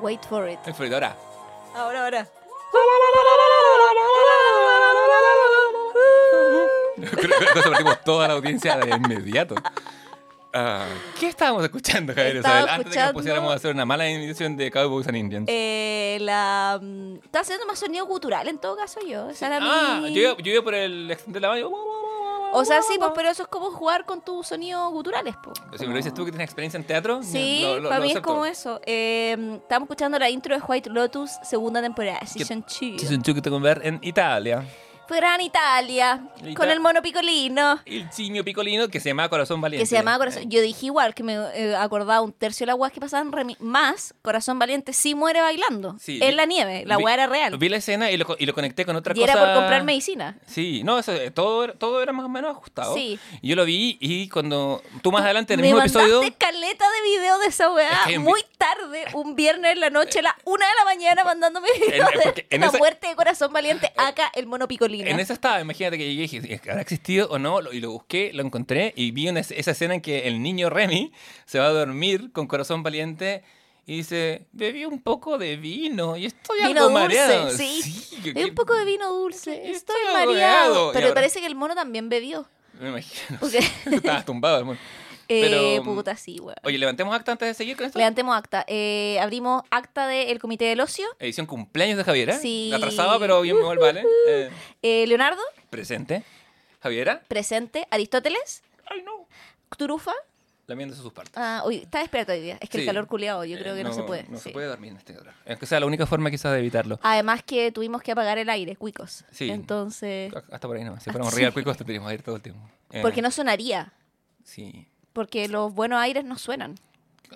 Wait for it. El Floridora. Ahora, ahora. Creo que eso partimos toda la audiencia de inmediato. Ah, ¿Qué estábamos escuchando, Javier? Estaba Isabel? Antes de que nos escuchando- pusiéramos a hacer una mala edición de Cowboys and Indians. Eh, la. mm, Está haciendo más sonido cultural en todo caso yo. Esa era ah, mi- yo, iba- yo iba por el extender la mano. O sea, sí, pues, pero eso es como jugar con tus sonidos guturales, pues. Si me lo dices tú que tienes experiencia en teatro, Sí, lo- lo- para lo mí es acepto. como eso. Eh, estamos escuchando la intro de White Lotus, segunda temporada, Season 2. Season 2 que te ver en Italia. En Italia, Ita- con el mono picolino. El simio picolino que se llama Corazón Valiente. Que se llamaba Corazón. Yo dije igual que me eh, acordaba un tercio de las weas que pasaban remi- más Corazón Valiente sí muere bailando. Sí, en la nieve. La wea era real. Vi la escena y lo, y lo conecté con otra y cosa. era por comprar medicina. Sí, no, eso, eh, todo, era- todo era más o menos ajustado. Sí. Y yo lo vi y cuando tú más adelante en el me mismo mandaste episodio. caleta de video de esa weá Es que en vi- muy tarde, un viernes en la noche, a la una de la mañana, mandándome videos En- de en la esa- muerte de Corazón Valiente, acá el mono picolino. En esa estaba, imagínate que yo dije, ¿habrá existido o no? Y lo busqué, lo encontré y vi una, esa escena en que el niño Remy se va a dormir con corazón valiente y dice, bebí un poco de vino y estoy Vino algo dulce, mareado. sí. que- Hay un poco de vino dulce. Estoy mareado. mareado. Y Pero ahora- parece que el mono también bebió. Me imagino. Porque- Estabas tumbado. hermano. Eh, Pero, puta, sí, weón. Oye, levantemos acta antes de seguir con esto. Levantemos acta. Eh, abrimos acta del Comité del Ocio. Edición cumpleaños de Javiera. Sí. Atrasada, pero bien igual vale. Eh, Eh, Leonardo, presente. Javiera. presente. Aristóteles, Ay, no. Turufa. Lamiéndose sus partes. Ah, uy, está despierto hoy día. Es que Sí. el calor culiado, yo creo Eh, que no, se puede. No sí. se puede dormir en este hora. Es que sea la única forma quizás de evitarlo. Además que tuvimos que apagar el aire, cuicos. Sí. Entonces, Hasta por ahí no. Si fuéramos Sí. real cuicos tendríamos que ir todo el tiempo. Eh, porque no sonaría. Sí. Porque los buenos aires no suenan.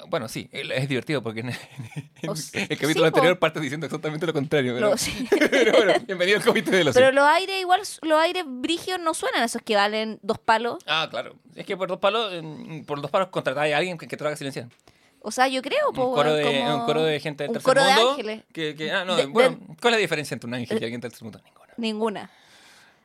Bueno, sí, es divertido porque en, en s- el capítulo sí, anterior partes diciendo exactamente lo contrario. Pero, Lo- sí. pero bueno, bienvenido al comité de los Pero los aires igual, los aires brigios no suenan, esos que valen dos palos. Ah, claro. Es que por dos palos, por dos palos contratáis a alguien que, que te lo haga silenciar. O sea, yo creo, po, Un coro, de, como- un coro de gente del un tercer coro de ángeles. Que, que- ah, no, De- bueno, de- ¿cuál es la diferencia entre un ángel y alguien del tercer mundo? Ninguna. Ninguna.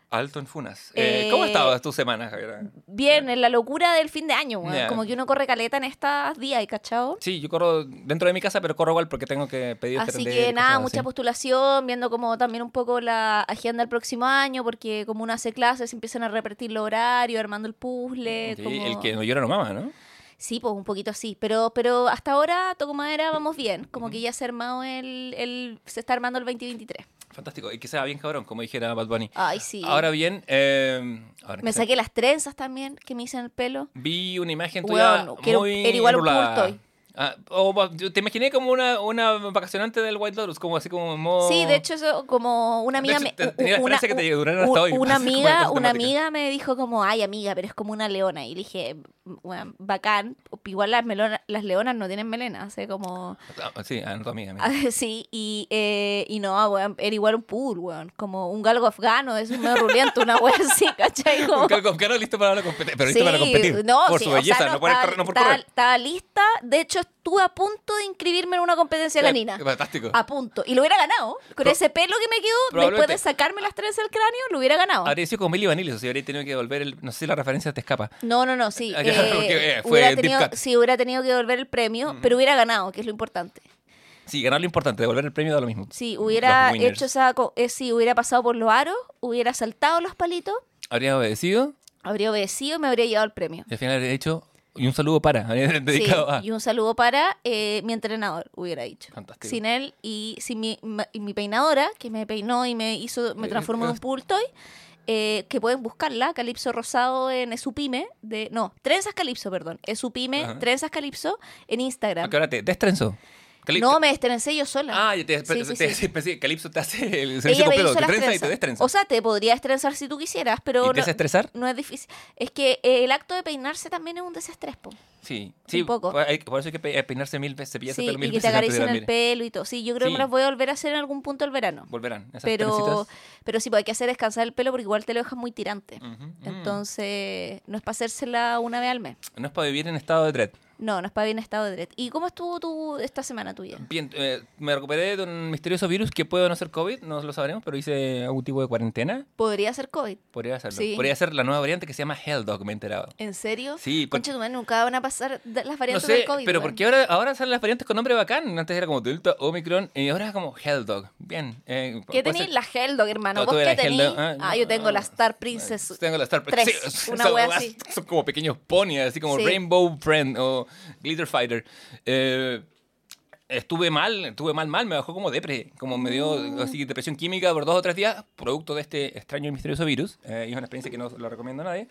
Alto en funas. Eh, ¿Cómo Eh, estado tu semana, Javier? Bien, en la locura del fin de año. Como que uno corre caleta en estos días, ¿y cachado? Sí, yo corro dentro de mi casa, pero corro igual porque tengo que pedir Así que nada, así. mucha postulación, viendo como también un poco la agenda del próximo año, porque como uno hace clases, empiezan a repetir los horarios, armando el puzzle. Sí, como- El que no llora no mama, ¿no? Sí, pues un poquito así, pero, pero hasta ahora, toco madera, vamos bien. Como que ya se ha armado el, el, se está armando el 2023. Fantástico. Y que sea bien cabrón, como dijera Bad Bunny. Ay, sí. Ahora bien, eh, ahora me saqué las trenzas también que me hice en el pelo. vi una imagen tuya quiero- muy era igual un enrulada. Ah, o va- yo te imaginé como una, una vacacionante del White Lotus, como así como modo... Sí, de hecho, eso como una Oh. Amiga hecho, me. tenía una, que te hasta hoy, Una amiga, una amiga me dijo como, ay amiga, pero es como una leona. Y le dije, "Weón, bacán. Igual las melona- las leonas no tienen melena, hace como. Ah, sí. Ah, sí, y, eh, y no, weón, era igual un pool, weón. Como un galgo afgano, es un medio ruliento, una weón así, ¿cachai? Como- Un calco afgano listo para la competencia, pero listo para Sí, competir. No, por sí, su o sea, belleza, no, no, por, estaba, correr- no por estaba- estaba lista. De hecho, estuve a punto de inscribirme en una competencia canina. Fantástico. A punto. Y lo hubiera ganado. Con Pro- ese pelo que me quedó, después de sacarme las tres del cráneo, lo hubiera ganado. Habría sido como Milly Vanilli, o sea, habría tenido que devolver el... No sé si la referencia te escapa. No, no, no, sí. Eh, eh, fue hubiera deep tenido, cut. sí, hubiera tenido que devolver el premio, pero hubiera ganado, que es lo importante. Sí, ganar lo importante, devolver el premio da lo mismo. Sí, hubiera hecho esa. eh, sí, hubiera pasado por los aros, hubiera saltado los palitos, Habría obedecido habría obedecido y me habría llevado el premio. y al final habría dicho... Y un saludo para, Sí, dedicado a... y un saludo para eh, mi entrenador, hubiera dicho. Fantástico. Sin él y sin mi, ma- y mi peinadora, que me peinó y me hizo, me transformó en un pool toy, eh, que pueden buscarla, Calipso Rosado en Esupime, de, no, Trenzas Calipso, perdón, Esupime. Trenzas Calipso en ¿A Instagram. qué hora te destrenzo? No, me estrencé yo sola. Ah, te, Sí, sí, te- sí. hace el servicio completo, te trenza y te destrenza. O sea, te podría estrensar si tú quisieras, pero ¿Y no, desestresar? no es difícil. Es que eh, el acto de peinarse también es un desestrés, po. Sí, sí. poco. Por, hay- por eso hay que pe- peinarse mil veces, cepillarse Sí, el pelo mil y que te veces acaricien el pelo y todo. Sí, yo creo que me las voy a volver a hacer en algún punto del verano. Volverán esas Pero, trencitas. pero sí, pues hay que hacer descansar el pelo porque igual te lo dejas muy tirante. Mm. Entonces, no es para hacérsela una vez al mes. No es para vivir en estado de dread. No, no está bien estado de Dread. ¿Y cómo estuvo tu, esta semana tuya? Bien, eh, me recuperé de un misterioso virus que puede no ser COVID, no lo sabremos, pero hice algún tipo de cuarentena. ¿Podría ser COVID? Podría serlo. Sí. Podría ser la nueva variante que se llama Hell Dog, me he enterado. ¿En serio? Sí, porque- Concha tu madre, nunca van a pasar las No variantes sé, del COVID. pero weón. porque ahora, ahora salen las variantes con nombre bacán. Antes era como Delta, Omicron, y ahora es como Hell Dog. Bien. Eh, ¿Qué tenéis? ser- La Helldog, hermano. No, ¿Vos qué la tenéis? Ah, Ah, yo- tengo la ah, Star Princess. Tengo la Star sí, una son así. Son como pequeños ponies, así como Sí. Rainbow Friend o Glitter Fighter. Eh, estuve mal, estuve mal, mal, me bajó como depre, como me dio Mm. así depresión química por dos o tres días, producto de este extraño y misterioso virus. Eh, y es una experiencia que no lo recomiendo a nadie.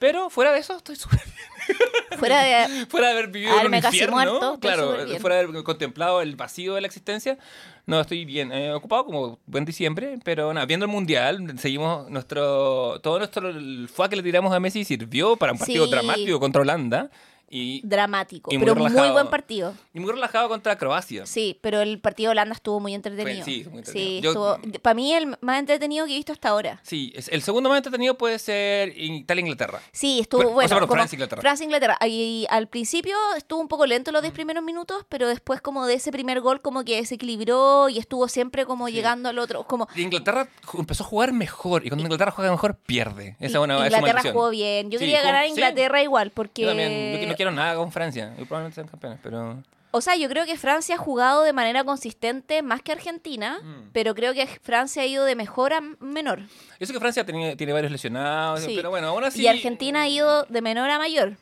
Pero fuera de eso, estoy súper bien. Fuera de... Fuera de haber vivido en un infierno, muerto, claro, fuera de haber contemplado el vacío de la existencia, no estoy bien. Eh, ocupado como buen diciembre, pero nada, viendo el mundial, seguimos nuestro. Todo nuestro el fuá que le tiramos a Messi sirvió para un partido Sí. dramático contra Holanda y, Dramático, Y muy pero muy relajado. buen partido. y muy relajado contra Croacia. Sí, pero el partido de Holanda estuvo muy entretenido. Fue- sí, muy Sí, entretenido. Estuvo... Para mí el más entretenido que he visto hasta ahora. Sí, es- el segundo más entretenido puede ser Italia-Inglaterra. Sí, estuvo Pero- o bueno. sea, perdón, como Francia-Inglaterra. Francia-Inglaterra. Y al principio estuvo un poco lento los 10 primeros minutos, pero después como de ese primer gol como que se equilibró y estuvo siempre como llegando al otro. Como Y Inglaterra empezó a jugar mejor, y cuando Inglaterra juega mejor, pierde. Esa es una es Inglaterra maldición. jugó bien. Yo Sí, quería ganar a sí. Inglaterra igual porque... Yo también, yo quiero nada con Francia, y probablemente sean campeones, pero... O sea, yo creo que Francia ha jugado de manera consistente más que Argentina, Mm. pero creo que Francia ha ido de mejor a menor. Yo sé que Francia tiene, tiene varios lesionados, Sí. pero bueno, aún así... Y Argentina ha ido de menor a mayor.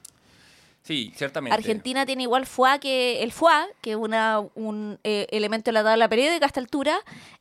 Sí, ciertamente. Argentina tiene igual FUA que el FUA, que es una, un eh, elemento de la tabla periódica a esta altura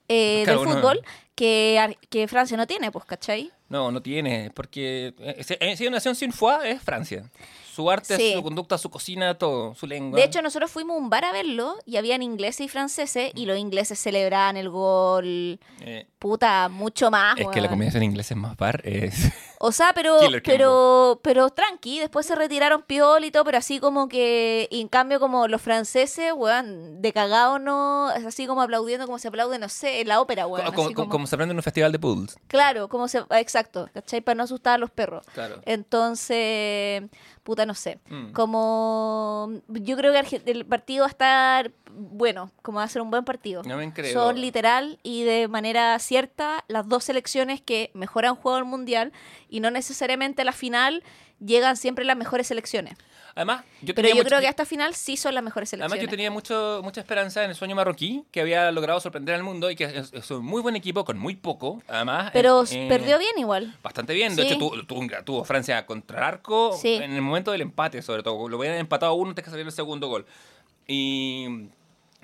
eh, Claro, del fútbol, que, que Francia no tiene, pues, ¿cachai? No, no tiene, porque eh, si eh, si hay una nación sin foie es Francia. Su arte, Sí. su conducta, su cocina, todo, su lengua. De hecho, nosotros fuimos a un bar a verlo y habían ingleses y franceses y los ingleses celebraban el gol, Eh, puta, mucho más. es que la weón. combinación inglesa es más bar. Es... O sea, pero, pero, pero tranqui, después se retiraron piol y todo, pero así como que, y en cambio como los franceses, weón, de cagado no, es así como aplaudiendo como se aplaude, no sé, en la ópera, weón. como, como- como se aprende en un festival de poodles. Claro, como se, exacto, ¿cachai? Para no asustar a los perros. Claro. Entonces, puta, no sé. Mm. Como yo creo que el partido va a estar bueno, como va a ser un buen partido. No me creo. Son literal y de manera cierta las dos selecciones que mejor han jugado el mundial y no necesariamente a la final llegan siempre las mejores selecciones. Además, yo Pero tenía yo mucho- creo que hasta final sí son las mejores Además, selecciones. yo tenía mucho, mucha esperanza en el sueño marroquí, que había logrado sorprender al mundo y que es, es un muy buen equipo con muy poco. Además, Pero eh, perdió bien igual. Bastante bien. De Sí. hecho, tuvo, tuvo, Francia contra el arco Sí. en el momento del empate, sobre todo. Lo hubieran empatado uno antes que saliera el segundo gol. Y.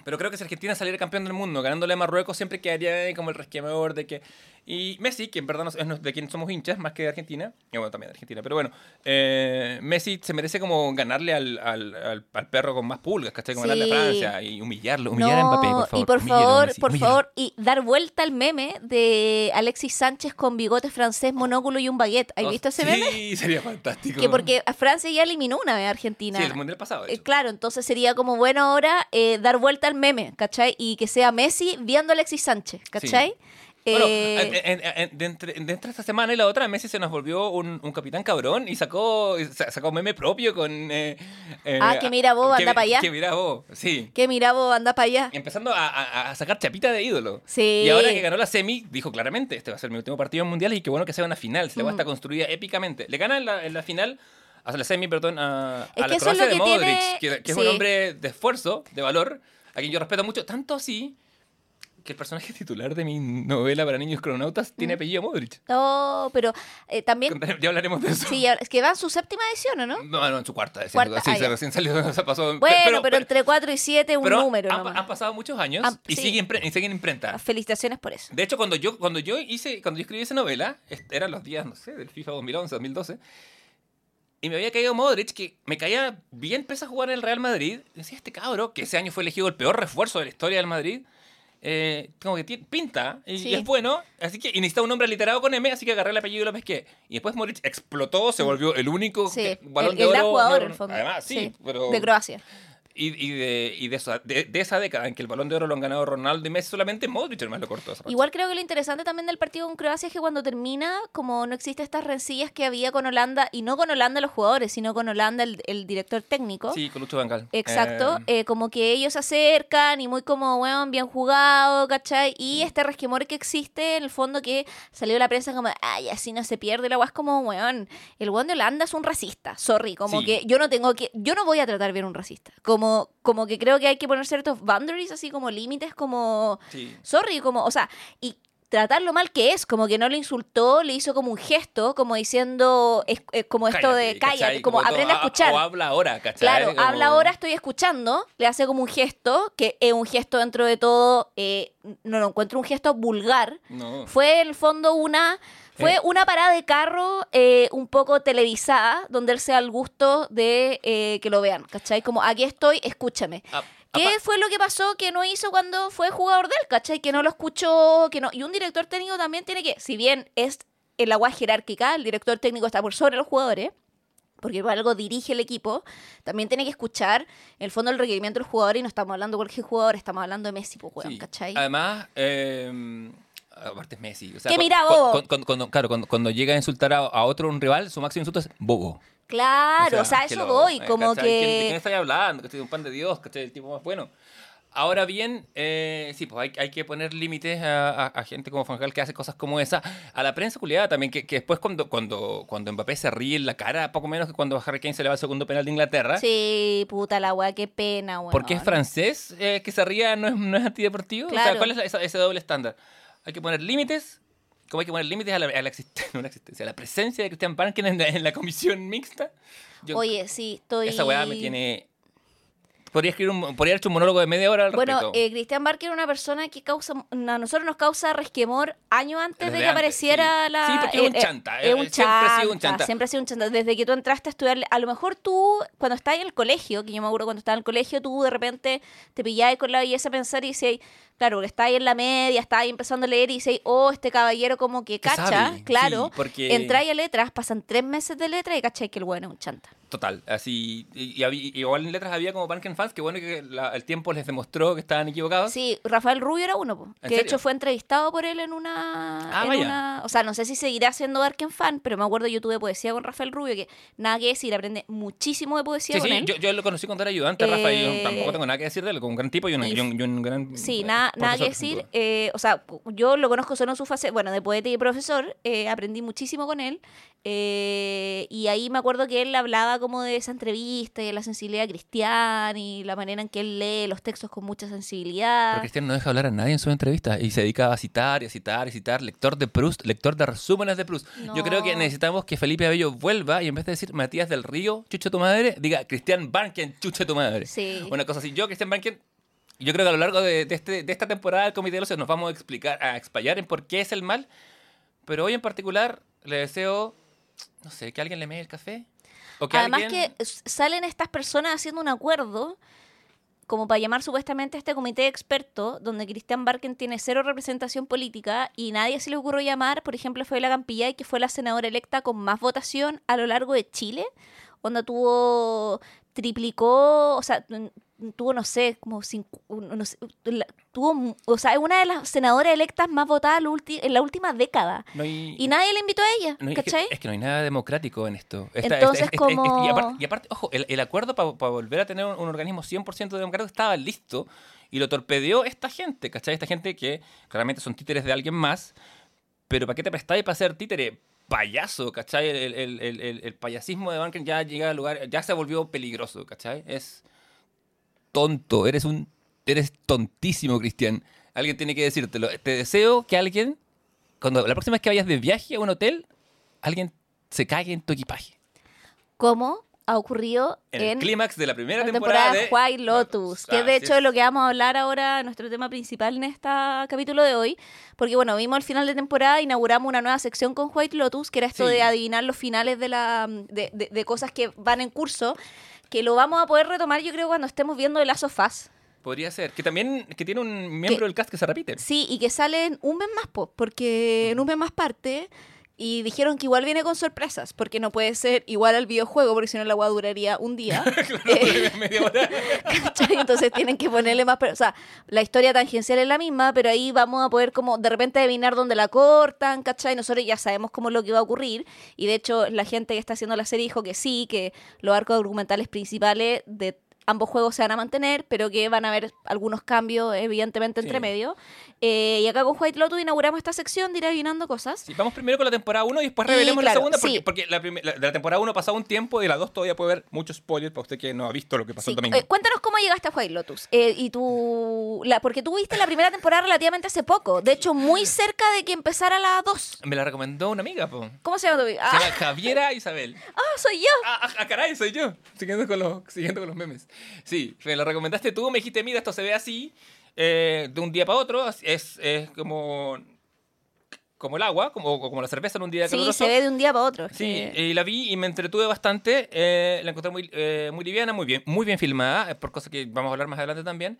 Pero creo que si Argentina saliera campeón del mundo, ganándole a Marruecos, siempre quedaría como el resquemador de que. Y Messi, que en verdad no- es de quien somos hinchas, más que de Argentina, y bueno, también de Argentina, pero bueno, eh, Messi se merece como ganarle al, al, al- al perro con más pulgas, ¿cachai? Como ganarle a Sí. Francia y humillarlo, humillar a Mbappé, por favor. y por favor, Messi, por favor, y dar vuelta al meme de Alexis Sánchez con bigote francés, monóculo y un baguette. ¿Has Oh, visto ese sí, meme? sería fantástico. Que porque a Francia ya eliminó una vez a Argentina. Sí, el mundial pasado. Eh, claro, entonces sería como bueno ahora eh, dar vuelta al meme, ¿cachai? Y que sea Messi viendo a Alexis Sánchez, ¿cachai? Bueno, Eh, en- en- de, entre, de entre esta semana y la otra, Messi se nos volvió un, un capitán cabrón y sacó, sa- sacó meme propio con... eh, eh, Ah, que mira vos, anda mi- pa' allá. Que mira vos, sí. que mira vos, anda para allá. Empezando a, a- a sacar chapita de ídolo. Sí. Y ahora que ganó la semi, dijo claramente, este va a ser mi último partido en mundial y qué bueno que sea una final. Se le va a Mm. estar construida épicamente. Le gana en la, en la final, hasta la semi, perdón, a, a la Croacia de Modric, tiene- que, que es sí. un hombre de esfuerzo, de valor, a quien yo respeto mucho, tanto así que el personaje titular de mi novela para niños cronautas Mm. tiene apellido Modric. No, pero eh, también... Ya hablaremos de eso. Sí, es que va en su séptima edición, ¿o no? No, no, en su cuarta. decía, Cuarta, sí, ah, se ya. recién salió, se pasó. Bueno, pero, entre 4 y 7 un pero número han, nomás. han pasado muchos años Ah, y, sí. siguen, y siguen imprenta. Felicitaciones por eso. De hecho, cuando yo, cuando yo hice, cuando yo escribí esa novela, eran los días, no sé, del FIFA 2011, 2012, y me había caído Modric, que me caía bien pese a jugar en el Real Madrid. Y decía, este cabro, que ese año fue elegido el peor refuerzo de la historia del Madrid, eh, como que tiene- pinta y, Sí. y es bueno, así que y necesitaba un hombre literado con M, así que agarré el apellido y lo pesqué. Y después Modric explotó, se volvió el único Sí, que- el, balón el de oro. jugador, no, en el fondo. Además, sí, pero De Croacia. Y, y de, y de, esa, de, de esa década en que el balón de oro lo han ganado Ronaldo y Messi, solamente Modric hermano lo cortó. esa. Igual creo que lo interesante también del partido con Croacia es que cuando termina, como no existe estas rencillas que había con Holanda, y no con Holanda los jugadores, sino con Holanda el, el director técnico. Sí, con Lucho Bangal. Exacto, Eh, eh, como que ellos se acercan y muy como, weón, bien jugado, ¿cachai? Y este resquemor que existe, en el fondo, que salió la prensa como, ay, así no se pierde, la es como, weón, el weón de Holanda es un racista, sorry, como Sí. que yo no tengo que, yo no voy a tratar bien a un racista, como, como que creo que hay que poner ciertos boundaries, así como límites, como, sí. sorry, como, o sea, y tratarlo mal que es, como que no le insultó, le hizo como un gesto, como diciendo, es, es como esto de cállate, como, todo, aprende a "Ah, escuchar. O habla ahora, ¿cachai? Claro, Como- habla ahora, estoy escuchando, le hace como un gesto, que es un gesto dentro de todo, eh, no lo encuentro un gesto vulgar. No. Fue en el fondo una, fue Eh. una parada de carro eh, un poco televisada, donde él sea al gusto de eh, que lo vean, ¿cachai? Como aquí estoy, escúchame. A- ¿Qué apa- fue lo que pasó que no hizo cuando fue jugador de él, ¿cachai? Que no lo escuchó, que no. Y un director técnico también tiene que, si bien es en la guay jerárquica, el director técnico está por sobre los jugadores, porque por algo dirige el equipo, también tiene que escuchar en el fondo el requerimiento del jugador y no estamos hablando de cualquier jugador, estamos hablando de Messi, pues, Sí. ¿cachai? Además, eh, aparte es Messi. O sea, Que mira, bobo. cu- cuando, cuando- claro, cuando, cuando llega a insultar a, a otro un rival, su máximo insulto es bobo. Claro, o sea, que eso lo- voy, eh, como ¿cachai? ¿Quién- ¿De quién que... estáis hablando? ¿Cachai? Un pan de Dios, ¿cachai? El tipo más bueno. Ahora bien, eh, sí, pues hay, hay que poner límites a, a- a gente como Fangal que hace cosas como esa. A la prensa culiada también, que, que después cuando, cuando, cuando Mbappé se ríe en la cara, poco menos que cuando Harry Kane se le va el segundo penal de Inglaterra. Sí, puta la weá, qué pena, weón. Porque es francés eh, que se ría, no es, no es antideportivo. O sea, Claro. ¿cuál es la- esa- ese doble estándar? Hay que poner límites, como hay que poner límites a la, a existencia, a la presencia de Christian Barken en la, en la comisión mixta. Yo- Oye, sí, estoy... esa weá me tiene. Podría escribir un, podría haber hecho un monólogo de media hora al Bueno, respecto. eh, Cristian Barker era una persona que causa, a nosotros nos causa resquemor años antes Desde de que antes, apareciera sí. la... Sí, porque es un chanta, Es eh, un siempre ha chanta, sido un chanta. Siempre ha sido un chanta. Desde que tú entraste a estudiar, a lo mejor tú, cuando estabas en el colegio, que yo me acuerdo cuando estaba en el colegio, tú de repente te pillabas con la belleza a pensar y decías, claro, porque estabas ahí en la media, estabas ahí empezando a leer y decías, oh, este caballero como que cacha, sabe, claro. sí, porque- Entráis a letras, pasan tres meses de letra y cachai que el bueno es un chanta. Total, así. Y, y había- igual en letras había como Barken fans, que bueno que la- el tiempo les demostró que estaban equivocados. Sí, Rafael Rubio era uno, po, que de hecho fue entrevistado por él en una, Ah, en vaya. una- O sea, no sé si seguirá siendo Darken fan, pero me acuerdo yo tuve poesía con Rafael Rubio, que nada que decir, aprende muchísimo de poesía Sí, con sí, él. yo, yo lo conocí cuando era ayudante, Rafa, y Eh, yo tampoco tengo nada que decir de él, como un gran tipo y un, y- y un- un gran. Sí, eh, nada, nada que decir. eh, o sea, yo lo conozco solo en su fase, bueno, de poeta y profesor, eh, aprendí muchísimo con él. eh, y ahí me acuerdo que él hablaba como de esa entrevista y de la sensibilidad cristiana y la manera en que él lee los textos con mucha sensibilidad. Pero Cristian no deja hablar a nadie en sus entrevistas y se dedica a citar y a citar y citar. Lector de Proust, lector de resúmenes de Proust. Yo creo que necesitamos que Felipe Abello vuelva y en vez de decir Matías del Río, chucha tu madre, diga Cristian Barken, chucha tu madre. Sí. Una cosa así. Yo, Cristian Barken, yo creo que a lo largo de, de este- de esta temporada del Comité de los nos vamos a explicar, a explayar en por qué es el mal. Pero hoy en particular le deseo, no sé, que alguien le mee el café. O que Además alguien... que salen estas personas haciendo un acuerdo como para llamar supuestamente a este comité de expertos, donde Cristian Barken tiene cero representación política y nadie se le ocurrió llamar, por ejemplo, fue la Campillay, que fue la senadora electa con más votación a lo largo de Chile, donde tuvo, triplicó, o sea, tuvo, no sé, como cinco, no sé, tuvo, o sea, es una de las senadoras electas más votadas en la última década. no hay- Y nadie le invitó a ella, No, es, que, ¿cachai? es que no hay nada democrático en esto. Esta- Entonces, esta- como- y, aparte, y aparte, ojo, el, el acuerdo para volver a tener un, un organismo 100% democrático estaba listo y lo torpedeó esta gente, ¿cachai? Esta gente que claramente son títeres de alguien más, pero ¿para qué te prestáis para ser títere? Payaso, ¿cachai? El, el- el- el- el payasismo de Banken ya llega al lugar, ya se volvió peligroso, ¿cachai? Es tonto, eres un, eres tontísimo, Cristian. Alguien tiene que decírtelo. Te deseo que alguien cuando la próxima vez que vayas de viaje a un hotel, alguien se cague en tu equipaje. Como ha ocurrido En, en, el clímax de la primera la temporada, temporada de White Lotus, que es de hecho lo que vamos a hablar ahora, nuestro tema principal en este capítulo de hoy, porque bueno, vimos el final de temporada, inauguramos una nueva sección con White Lotus, que era esto Sí. de adivinar los finales de, la, de, de- de cosas que van en curso, que lo vamos a poder retomar yo creo cuando estemos viendo el Last of Us. Podría ser. Que también que tiene un miembro Que- del cast que se repite. Sí, y que sale en un mes más, po, porque en un mes más parte Y dijeron que igual viene con sorpresas, porque no puede ser igual al videojuego, porque si no la agua duraría un día. Eh, Media hora. ¿cachai? Entonces tienen que ponerle más... O sea, la historia tangencial es la misma, pero ahí vamos a poder como de repente adivinar dónde la cortan, ¿cachai? Nosotros ya sabemos cómo es lo que va a ocurrir. Y de hecho, la gente que está haciendo la serie dijo que sí, que los arcos argumentales principales de ambos juegos se van a mantener, pero que van a haber algunos cambios, evidentemente, entre Sí. medio. Eh, y acá con White Lotus inauguramos esta sección de ir adivinando cosas. Sí, vamos primero con la temporada 1 y después Y, revelemos claro, la segunda. Porque, sí. porque la, la- de la temporada 1 ha pasado un tiempo y de la 2 todavía puede haber muchos spoilers para usted que no ha visto lo que pasó el domingo. eh, cuéntanos cómo llegaste a White Lotus. Eh, y tú, la, porque tú viste la primera temporada relativamente hace poco. De hecho, muy cerca de que empezara la 2. Me la recomendó una amiga, po. ¿Cómo se llama tu amiga? Se Ah, llama Javiera Isabel. ah, soy yo. Ah, ah, ah, caray, soy yo. Siguiendo con, los, siguiendo con los memes. Sí, me la recomendaste tú, me dijiste, mira, esto se ve así, eh, de un día para otro. Es, es como, como el agua, como, como la cerveza en un día Sí, caluroso. se ve de un día para otro. Sí, y la vi y me entretuve bastante. eh, la encontré muy, eh, muy liviana, muy bien, muy bien filmada, por cosas que vamos a hablar más adelante también.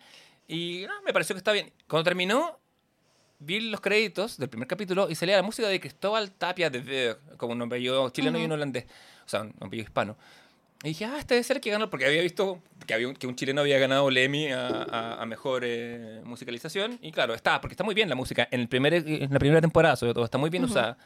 Y ah, me pareció que está bien. Cuando terminó, vi los créditos del primer capítulo y salía la música de Cristóbal Tapia de Ver, como un apellido chileno y un holandés, o sea, un apellido hispano. Y dije, ah, este debe ser el que ganó, porque había visto que, había un, que un chileno había ganado el Emmy a, a- a mejor eh, musicalización. Y claro, está, porque está muy bien la música. En, el primer, en la primera temporada, sobre todo, está muy bien usada.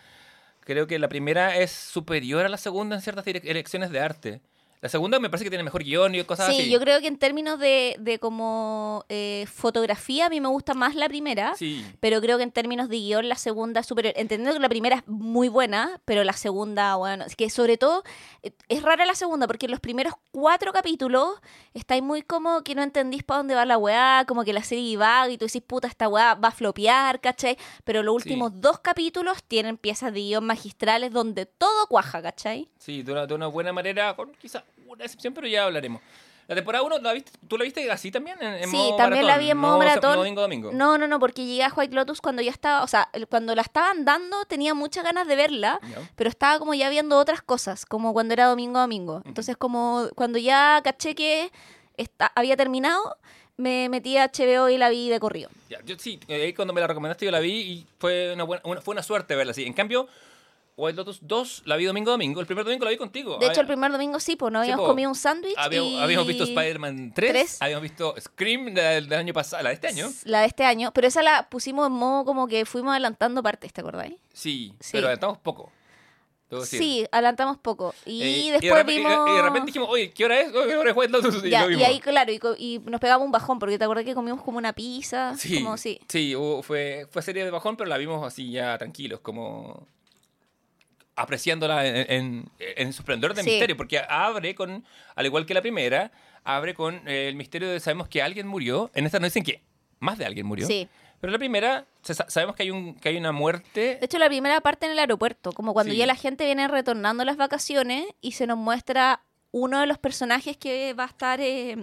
Creo que la primera es superior a la segunda en ciertas elecciones de arte. La segunda me parece que tiene mejor guion y cosas Sí, así. yo creo que en términos de, de como eh, fotografía, a mí me gusta más la primera. Sí. Pero creo que en términos de guion, la segunda es superior. Entendiendo que la primera es muy buena, pero la segunda, bueno, es que sobre todo eh, es rara la segunda, porque en los primeros cuatro capítulos estáis muy como que no entendís para dónde va la weá, como que la serie va y tú decís, puta, esta weá va a flopear, ¿cachai? Pero los Sí. últimos dos capítulos tienen piezas de guion magistrales donde todo cuaja, ¿cachai? Sí, de una, de una buena manera, con quizá una excepción, pero ya hablaremos. La temporada 1, ¿la viste? ¿tú la viste así también? En, en Sí, modo también la maratón, vi en modo maratón. domingo, domingo. No, no, no, porque llegué a White Lotus cuando ya estaba, o sea, cuando la estaban dando tenía muchas ganas de verla, Ya. pero estaba como ya viendo otras cosas, como cuando era domingo domingo. Entonces, como cuando ya caché que esta- había terminado, me metí a HBO y la vi de corrido. Ya, yo sí, eh, cuando me la recomendaste yo la vi y fue una, buena, una- fue una suerte verla así. En cambio, White Lotus 2 la vi domingo domingo. El primer domingo la vi contigo. De hecho, Había- el primer domingo sí, pues no Sí, habíamos po. comido un sándwich habíamos, y... habíamos visto Spider-Man 3, Tres. habíamos visto Scream del, del año pasado, la de este año. La de este año, pero esa la pusimos en modo como que fuimos adelantando partes, ¿te acordáis? Sí, Sí. pero adelantamos poco. Sí, adelantamos poco. Y Eh, y después de repente, vimos... Y de repente dijimos, oye, ¿qué hora es? ¿Qué hora es White Lotus? Y Ya, lo y ahí, claro, y, y nos pegamos un bajón, porque te acordás que comimos como una pizza. Sí, Como, sí. sí, hubo- fue, fue serie de bajón, pero la vimos así ya tranquilos, como apreciándola en, en, en su esplendor de Sí. misterio, porque abre con, al igual que la primera, abre con eh, el misterio de sabemos que alguien murió. En esta nos dicen que más de alguien murió. Sí. Pero la primera sabemos que hay, un, que hay una muerte. De hecho, la primera parte en el aeropuerto, como cuando Sí. ya la gente viene retornando las vacaciones y se nos muestra uno de los personajes que va a estar, eh,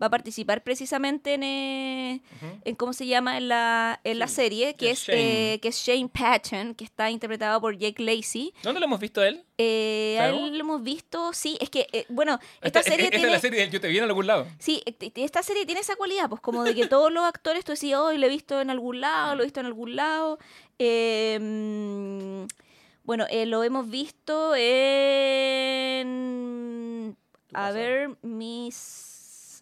va a participar precisamente en, eh, en cómo se llama en la, en la serie, que es es, Shane. eh, que es Shane Patton, que está interpretado por Jake Lacey. ¿Dónde lo hemos visto a él? Eh, a él lo hemos visto, sí, es que, eh, bueno, esta, Esta, serie esta tiene... es la serie del Yo te vi en algún lado. Sí, esta serie tiene esa cualidad, pues como de que todos los actores tú decías, hoy lo he visto en algún lado, lo he visto en algún lado. Eh, mm, bueno, eh, lo hemos visto en... ¿Qué A ver, mis...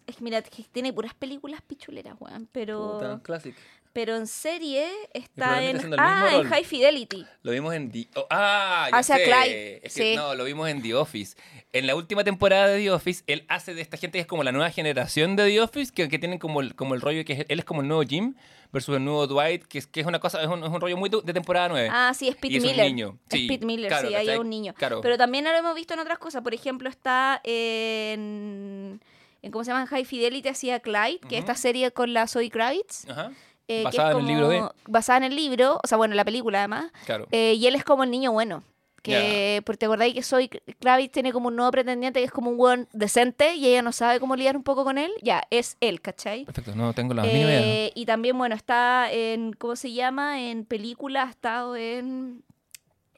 Es que mira, tiene puras películas pichuleras, weón, pero... classic. Pero en serie está en... Ah, en. High Fidelity. Lo vimos en The... oh, ah, ya Hacia sé. Clyde, Es que, sí. No, lo vimos en The Office. En la última temporada de The Office, él hace de esta gente que es como la nueva generación de The Office, que, que tienen como el, como el rollo que es- él es como el nuevo Jim versus el nuevo Dwight, que es, que es una cosa, es un, es un rollo muy de temporada 9. Ah, sí, es Pete Y es un Miller. niño. Es Sí, Pete Miller, claro, sí, ahí es un niño. Claro. Pero también lo hemos visto en otras cosas. Por ejemplo, está en, en ¿cómo se llama? High Fidelity hacía Clyde, que es esta serie con la Zoe Kravitz. Ajá, eh, que Basada en el libro de- Basada en el libro, o sea, bueno, la película además. claro. Eh, y él es como el niño bueno. Que, porque te acordáis que Zoe Kravitz tiene como un nuevo pretendiente que es como un buen decente y ella no sabe cómo lidiar un poco con él. Ya, es él, ¿cachai? Perfecto, no tengo la mínima idea. Eh, y también, bueno, está en, ¿cómo se llama? En película, ha estado en...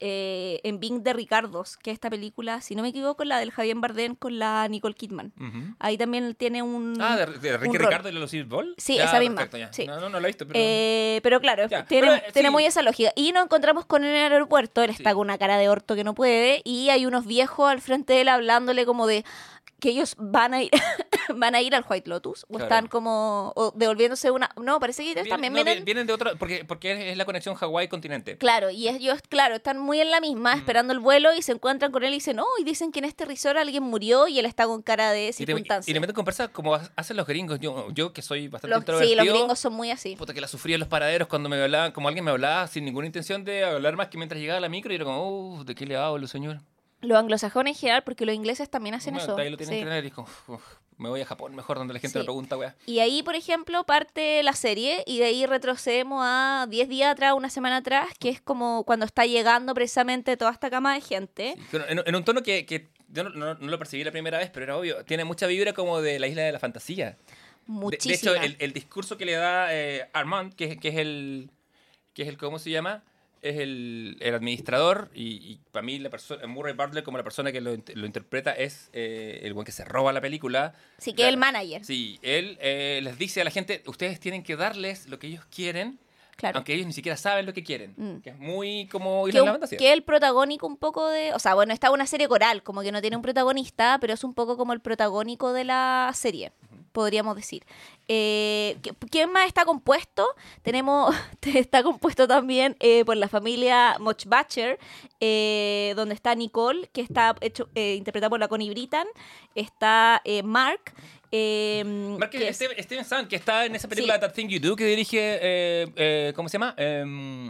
eh, en Bing de Ricardos, que es esta película, si no me equivoco, la del Javier Bardem con la Nicole Kidman. Ahí también tiene un... Ah, de, de Ricky. Ricardo y los Ball. Sí, Ya, esa misma, perfecto, sí. No, no, no la he visto, pero. Eh, pero claro, Ya, tiene, pero, eh, tiene sí. muy esa lógica. Y nos encontramos con él en el aeropuerto, él está con una cara de orto que no puede, y hay unos viejos al frente de él hablándole como de que ellos van a ir van a ir al White Lotus o Claro. están como o devolviéndose una no parece que ellos también no, vienen vienen de otro. Porque, porque es la conexión Hawái-continente. Claro, y ellos, claro, están muy en la misma, Mm. esperando el vuelo y se encuentran con él y dicen, no, y dicen que en este resort alguien murió y él está con cara de Y te, circunstancia. y le meten conversa como ha- hacen los gringos. Yo, yo que soy bastante Los- sí, los gringos son muy así. Puta que la sufría en los paraderos cuando me hablaban, como alguien me hablaba sin ninguna intención de hablar más que mientras llegaba a la micro y era como, uh, ¿de qué le hablo, señor? Los anglosajones en general, porque los ingleses también hacen Bueno, eso. ahí lo tienen sí. que tener y como, "Uf, me voy a Japón mejor, donde la gente Sí. me pregunta, weá. Y ahí, por ejemplo, parte la serie y de ahí retrocedemos a 10 días atrás, una semana atrás, que es como cuando está llegando precisamente toda esta cama de gente. Pero En, en un tono que, que yo no, no- no lo percibí la primera vez, pero era obvio. Tiene mucha vibra como de la isla de la fantasía. De- Muchísima. De, hecho, el, el discurso que le da eh, Armand, que, que es el. que es el. ¿Cómo se llama? Es el, el administrador y, para mí la persona, Murray Bartlett como la persona que lo, int- lo interpreta es eh, el buen que se roba la película. Sí, que el manager. Sí, él eh, les dice a la gente, ustedes tienen que darles lo que ellos quieren, Claro. aunque ellos ni siquiera saben lo que quieren. Mm. Que es muy como que, un- que es el protagónico un poco de... O sea, bueno, está una serie coral, como que no tiene un protagonista, pero es un poco como el protagónico de la serie, podríamos decir. Eh, ¿qué- ¿Quién más está compuesto? Tenemos... Está compuesto también eh, por la familia Mochbacher, eh, donde está Nicole, que está hecho, eh, interpretada por la Connie Britton, está Mark... eh, que es- Steven, Steven Sand, que está en esa película Sí. That Thing You Do, que dirige, eh, eh, ¿cómo se llama? Em,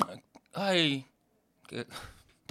ay, que-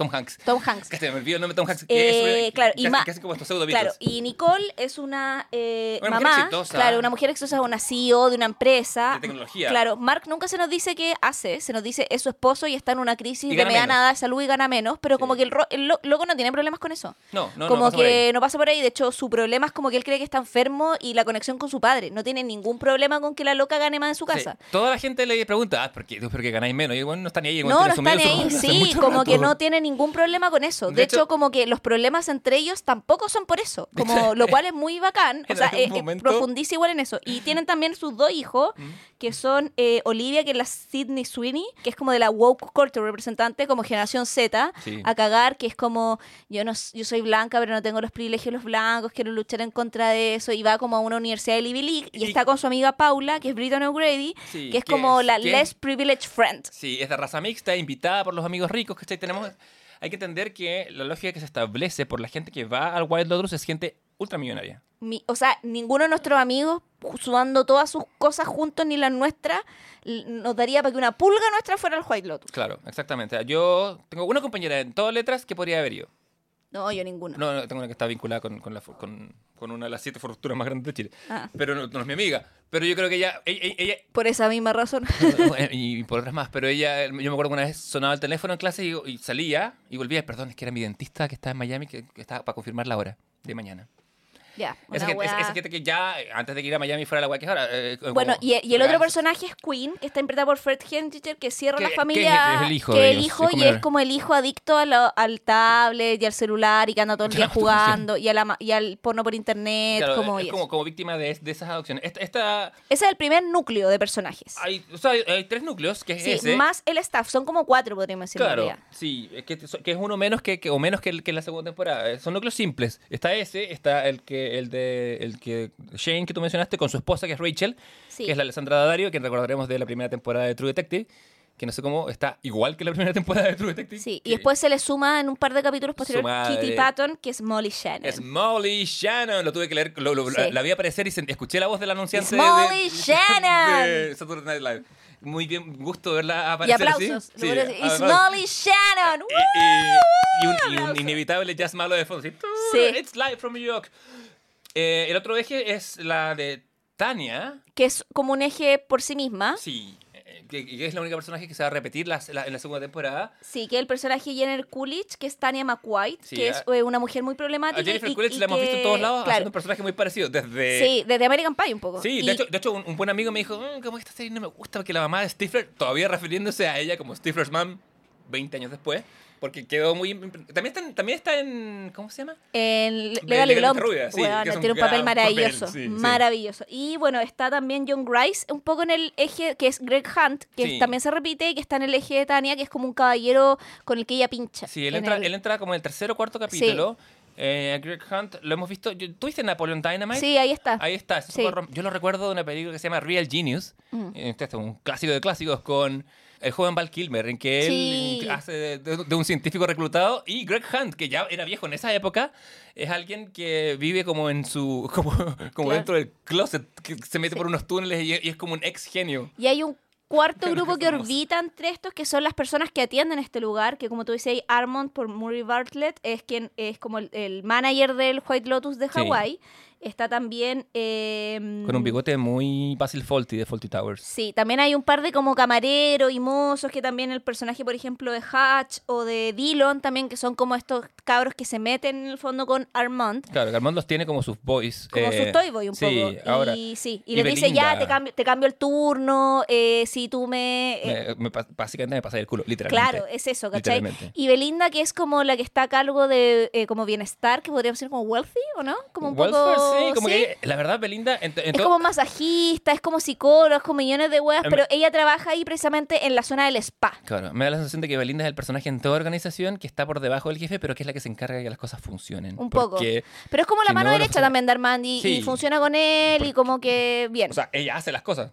Tom Hanks. Tom Hanks. Se me el nombre de Tom Hanks. Eh, es, claro, y casi, ma- casi como estos pseudo Claro, y Nicole es una eh, Una mujer mamá, exitosa. claro, una mujer exitosa, una CEO de una empresa. De tecnología. Claro, Mark nunca se nos dice qué hace, se nos dice es su esposo y está en una crisis de menos. edad de salud y gana menos, pero Sí. como que el, ro- el lo- loco no tiene problemas con eso. No, no, como no. pasa por que ahí. no pasa por ahí, de hecho su problema es como que él cree que está enfermo y la conexión con su padre. No tiene ningún problema con que la loca gane más en su Sí, casa. Toda la gente le pregunta, ah, ¿por qué, ¿por qué ganáis menos? Y bueno, no están ni ahí. No, no tienen están ahí, sí, como que no tiene ningún problema con eso. De, De hecho, hecho- como que los problemas entre ellos tampoco son por eso, como lo cual es muy bacán. O sea, eh, eh, momento- profundiza igual en eso. Y tienen también sus dos hijos, que son eh, Olivia, que es la Sydney Sweeney, que es como de la woke culture representante, como generación Z, Sí. a cagar, que es como yo no yo soy blanca, pero no tengo los privilegios de los blancos, quiero luchar en contra de eso, y va como a una universidad de Ivy League, y, Y- está con su amiga Paula, que es Britton O'Grady, Sí, que es que como es- la que es- less privileged friend. Sí, es de raza mixta, invitada por los amigos ricos, ¿cachai? Tenemos, hay que entender que la lógica que se establece por la gente que va al Wild Lotus es gente ultramillonaria. mi- o sea, ninguno de nuestros amigos sudando todas sus cosas juntos ni las nuestras nos daría para que una pulga nuestra fuera al White Lotus. Claro, exactamente. Yo tengo una compañera en todas letras que podría haber ido. No, yo ninguno. No, no, tengo una que está vinculada con, con, la con, con una de las siete fortunas más grandes de Chile. Ah. Pero no, no es mi amiga. Pero yo creo que ella, ella, ella- Por esa misma razón. y, y por otras más, pero ella, yo me acuerdo que una vez sonaba el teléfono en clase y, y salía y volvía, perdón, es que era mi dentista que estaba en Miami, que, que estaba para confirmar la hora de mañana. Ya. Esa gente, esa- weá. esa gente que ya, eh, antes de que ir a Miami fuera la weá que es ahora. eh, como- Bueno, y, y el otro personaje es Queen, que está interpretado por Fred Henricher, que cierra la que familia. es el hijo que el hijo y es como el hijo adicto a lo- al tablet y al celular y que anda todo el día jugando y, a la y al porno por internet. Claro, como, es como, víctima de, de esas adopciones. Esta, esta- Ese es el primer núcleo de personajes. hay, o sea, hay, hay tres núcleos, que es Sí, ese. más el staff, son como cuatro, podríamos decir. en Claro, sí, que, que es uno menos que, que- o menos que, el, que la segunda temporada. Eh, Son núcleos simples. Está ese, está el que el de el que Shane que tú mencionaste con su esposa que es Rachel, Sí. que es la Alessandra Daddario, que recordaremos de la primera temporada de True Detective, que no sé cómo está igual que la primera temporada de True Detective. Sí, y después se le suma en un par de capítulos posteriores. Kitty Patton, que es Molly Shannon. es Molly Shannon, lo tuve que leer, lo- lo- Sí. la, la vi aparecer y se- escuché la voz del anunciante Molly de, Shannon. de Saturday Night Live. Muy bien, gusto verla y aparecer así. aplausos. Sí, dice, It's además- Molly Shannon. Y, y- y un, y un inevitable jazz malo de fondo. así, Sí. It's live from New York. Eh, el otro eje es la de Tania. que es como un eje por sí misma. Sí. eh, Que, que es la única personaje que se va a repetir las- la- en la segunda temporada. Sí, que el personaje Jennifer Coolidge, que es Tanya McWhite, Sí, que es eh, una mujer muy problemática. A Jennifer y- Coolidge y la hemos visto en que- todos lados claro, haciendo un personaje muy parecido. Desde. Sí, desde American Pie un poco. Sí, Y- de hecho, de hecho un, un buen amigo me dijo, "Mm, ¿cómo que esta serie no me gusta? Porque la mamá de Stifler, todavía refiriéndose a ella como Stifler's mom, 20 años después, porque quedó muy... También está, en- también está en... ¿Cómo se llama? En Legalmente Legally Blonde, Rubia, sí, un tiene un papel maravilloso, sí, maravilloso. Y bueno, está también John Grice, un poco en el eje, que es Greg Hunt, que también se repite, y que está en el eje de Tania, que es como un caballero con el que ella pincha. Sí, él en entra, el- él entra como en el tercer o cuarto capítulo. Eh, Greg Hunt, lo hemos visto... ¿Tú viste Napoleon Dynamite? Sí, ahí está. Ahí está. Yo lo recuerdo de una película que se llama Real Genius. Mm. Este es un clásico de clásicos con el joven Val Kilmer, en que él Sí. hace de, de- un científico reclutado. Y Greg Hunt, que ya era viejo en esa época, es alguien que vive como en su. como, como Claro. dentro del closet, que se mete Sí. por unos túneles y, y es como un ex genio. Y hay un cuarto grupo que orbita entre estos, que son las personas que atienden este lugar, que como tú dices, Armond por Murray Bartlett es quien es como el, el manager del White Lotus de Sí. Está también... eh, Con un bigote muy Basil Fawlty de Fawlty Towers. Sí, también hay un par de como camareros y mozos, que también el personaje, por ejemplo, de Hatch o de Dillon también, que son como estos cabros que se meten en el fondo con Armand. Claro, que Armand los tiene como sus boys. Como eh, sus Toy Boy un sí, poco. ahora. y sí, y, y les dice, ya, Belinda. te cambio, te cambio el turno, eh, si tú me... eh, me- básicamente me pasa el culo, literalmente. Claro, es eso, ¿cachai? Y Belinda, que es como la que está a cargo de eh, como bienestar, que podríamos decir como wealthy, ¿o no? Como un Welfare, poco... sí, como que la verdad, Belinda. Es como masajista, es como psicóloga, es como millones de weas, Em- pero ella trabaja ahí precisamente en la zona del spa. Claro, me da la sensación de que Belinda es el personaje en toda organización que está por debajo del jefe, pero que es la que se encarga de que las cosas funcionen. Un poco. Pero es como la Si mano no, no derecha también de Armand y, funciona con él y como que bien. o sea, ella hace las cosas.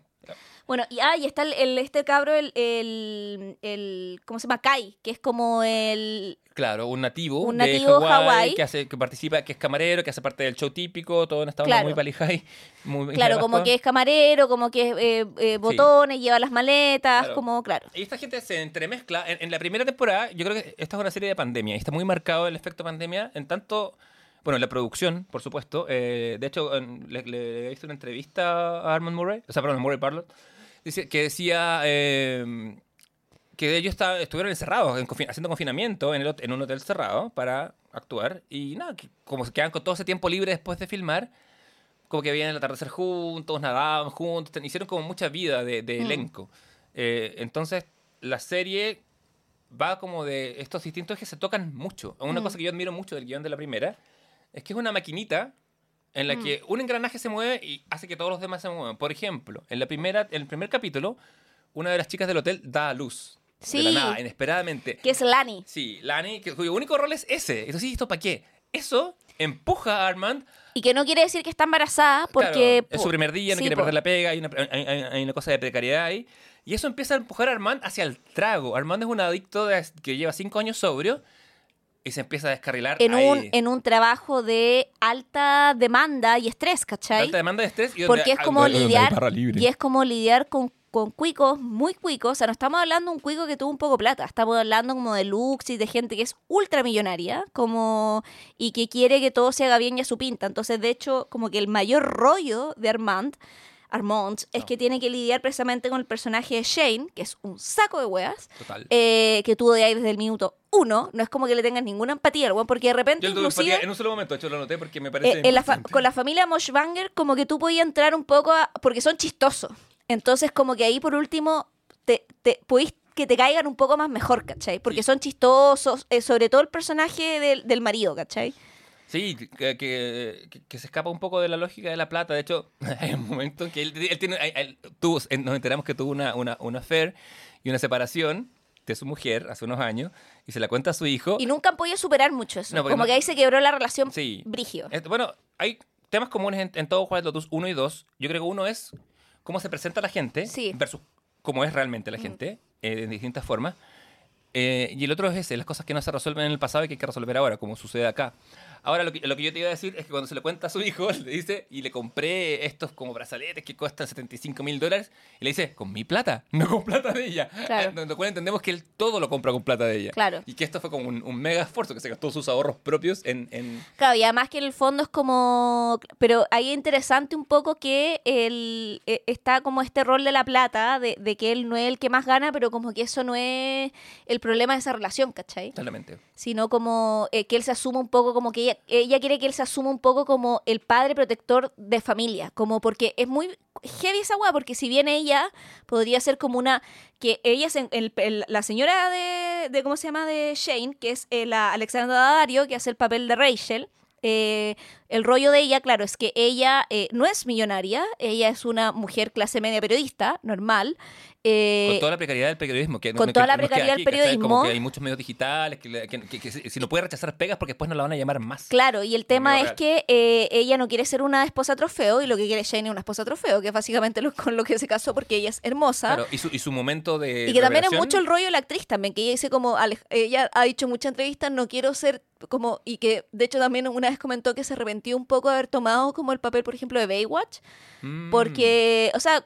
Bueno, y, ah, y está el, el- este cabro, el, el, el- ¿cómo se llama? Kai, que es como el... Claro, un nativo, Un de nativo Hawái Hawái. que hace, que participa, que es camarero, que hace parte del show típico, todo en esta Claro. muy High, muy Claro, como que es camarero, como que es eh, eh, botones, lleva las maletas, Claro. como, claro. Y esta gente se entremezcla. En, en la primera temporada, yo creo que esta es una serie de pandemia. Y está muy marcado el efecto pandemia en tanto. Bueno, en la producción, por supuesto. eh, de hecho, le, le he visto una entrevista a Armand Murray, o sea, perdón, a Murray dice, que decía eh, que ellos estuvieron encerrados, en confi- haciendo confinamiento en, el hot- en un hotel cerrado para actuar. Y nada, que como se quedan con todo ese tiempo libre después de filmar, como que veían el atardecer juntos, nadaban juntos, hicieron como mucha vida de, de Mm. elenco. Eh, entonces, la serie va como de estos distintos que se tocan mucho. Una Mm. cosa que yo admiro mucho del guion de la primera es que es una maquinita en la Mm. que un engranaje se mueve y hace que todos los demás se muevan. Por ejemplo, en, la primera, en el primer capítulo, una de las chicas del hotel da a luz. De Sí. la nada, inesperadamente. Que es Lani. Sí, Lani, que, cuyo único rol es ese. Entonces, ¿esto para qué? Eso empuja a Armand Y que no quiere decir que está embarazada porque... Claro, es su primer día, no sí, quiere perder la pega, hay una, hay, hay- hay una cosa de precariedad ahí. Y eso empieza a empujar a Armand hacia el trago. Armand es un adicto de- que lleva cinco años sobrio y se empieza a descarrilar en ahí. un, en un trabajo de alta demanda y estrés, ¿cachai? Alta demanda de estrés y Porque es como donde- lidiar barra libre. y es como lidiar con, con cuicos muy cuicos. O sea, no estamos hablando de un cuico que tuvo un poco de plata. Estamos hablando como de lux y de gente que es ultramillonaria como y que quiere que todo se haga bien y a su pinta. Entonces, de hecho, como que el mayor rollo de Armand Armand es que tiene que lidiar precisamente con el personaje de Shane, que es un saco de weas, Total. eh, que tuvo de ahí desde el minuto uno. No es como que le tengas ninguna empatía al weón, porque de repente Yo inclusive... en un solo momento, de hecho lo noté porque me parece Eh, en la con la familia Moshbanger como que tú podías entrar un poco a- porque son chistosos. Entonces como que ahí por último te, te podís que te caigan un poco más mejor, ¿cachai? Porque Sí. son chistosos, eh, sobre todo el personaje del, del marido, ¿cachai? Sí, que, que- que- se escapa un poco de la lógica de la plata. De hecho, hay un momento en que él, él tiene. él- tuvo- nos enteramos que tuvo una, una, una affair y una separación de su mujer hace unos años y se la cuenta a su hijo. Y nunca han podido superar mucho eso. No, como no- que ahí se quebró la relación Sí. brigio. Eh, Bueno, hay temas comunes en, en todo White Lotus 1 y 2. Yo creo que uno es cómo se presenta la gente Sí. versus cómo es realmente la Mm. gente eh, en distintas formas. Eh, y el otro es ese, las cosas que no se resuelven en el pasado y que hay que resolver ahora, como sucede acá. Ahora, lo que, lo que yo te iba a decir es que cuando se le cuenta a su hijo, le dice, y le compré estos como brazaletes que cuestan 75 mil dólares, y le dice, con mi plata, no con plata de ella. Claro. Eh, Lo cual entendemos que él todo lo compra con plata de ella. Claro. Y que esto fue como un, un mega esfuerzo, que se gastó sus ahorros propios en... en Claro, y además que en el fondo es como... Pero ahí es interesante un poco que él, eh, está como este rol de la plata, de, de que él no es el que más gana, pero como que eso no es el problema de esa relación, ¿cachai? Totalmente. Sino como eh, que él se asuma un poco como que ella, ella quiere que él se asuma un poco como el padre protector de familia, como porque es muy heavy esa weá, porque si bien ella podría ser como una, que ella es el- el- la señora de, de, ¿cómo se llama? De Shane, que es eh, la Alexandra Daddario, que hace el papel de Rachel. eh, el rollo de ella, claro, es que ella eh, no es millonaria, ella es una mujer clase media periodista, normal. Eh, Con toda la precariedad del periodismo. Que con no- toda que la precariedad del ¿cachai? Como periodismo. que hay muchos medios digitales que, si no puede rechazar pegas porque después no la van a llamar más. Claro, y el tema es real. que eh, ella no quiere ser una esposa trofeo y lo que quiere Shane es una esposa trofeo, que es básicamente lo- con lo que se casó porque ella es hermosa. Claro, y su, y su momento de. Y que también es mucho el rollo de la actriz también, que ella dice como, ella ha dicho en muchas entrevistas, no quiero ser como, y que de hecho también una vez comentó que se arrepintió un poco de haber tomado como el papel, por ejemplo, de Baywatch, Mm. porque, o sea,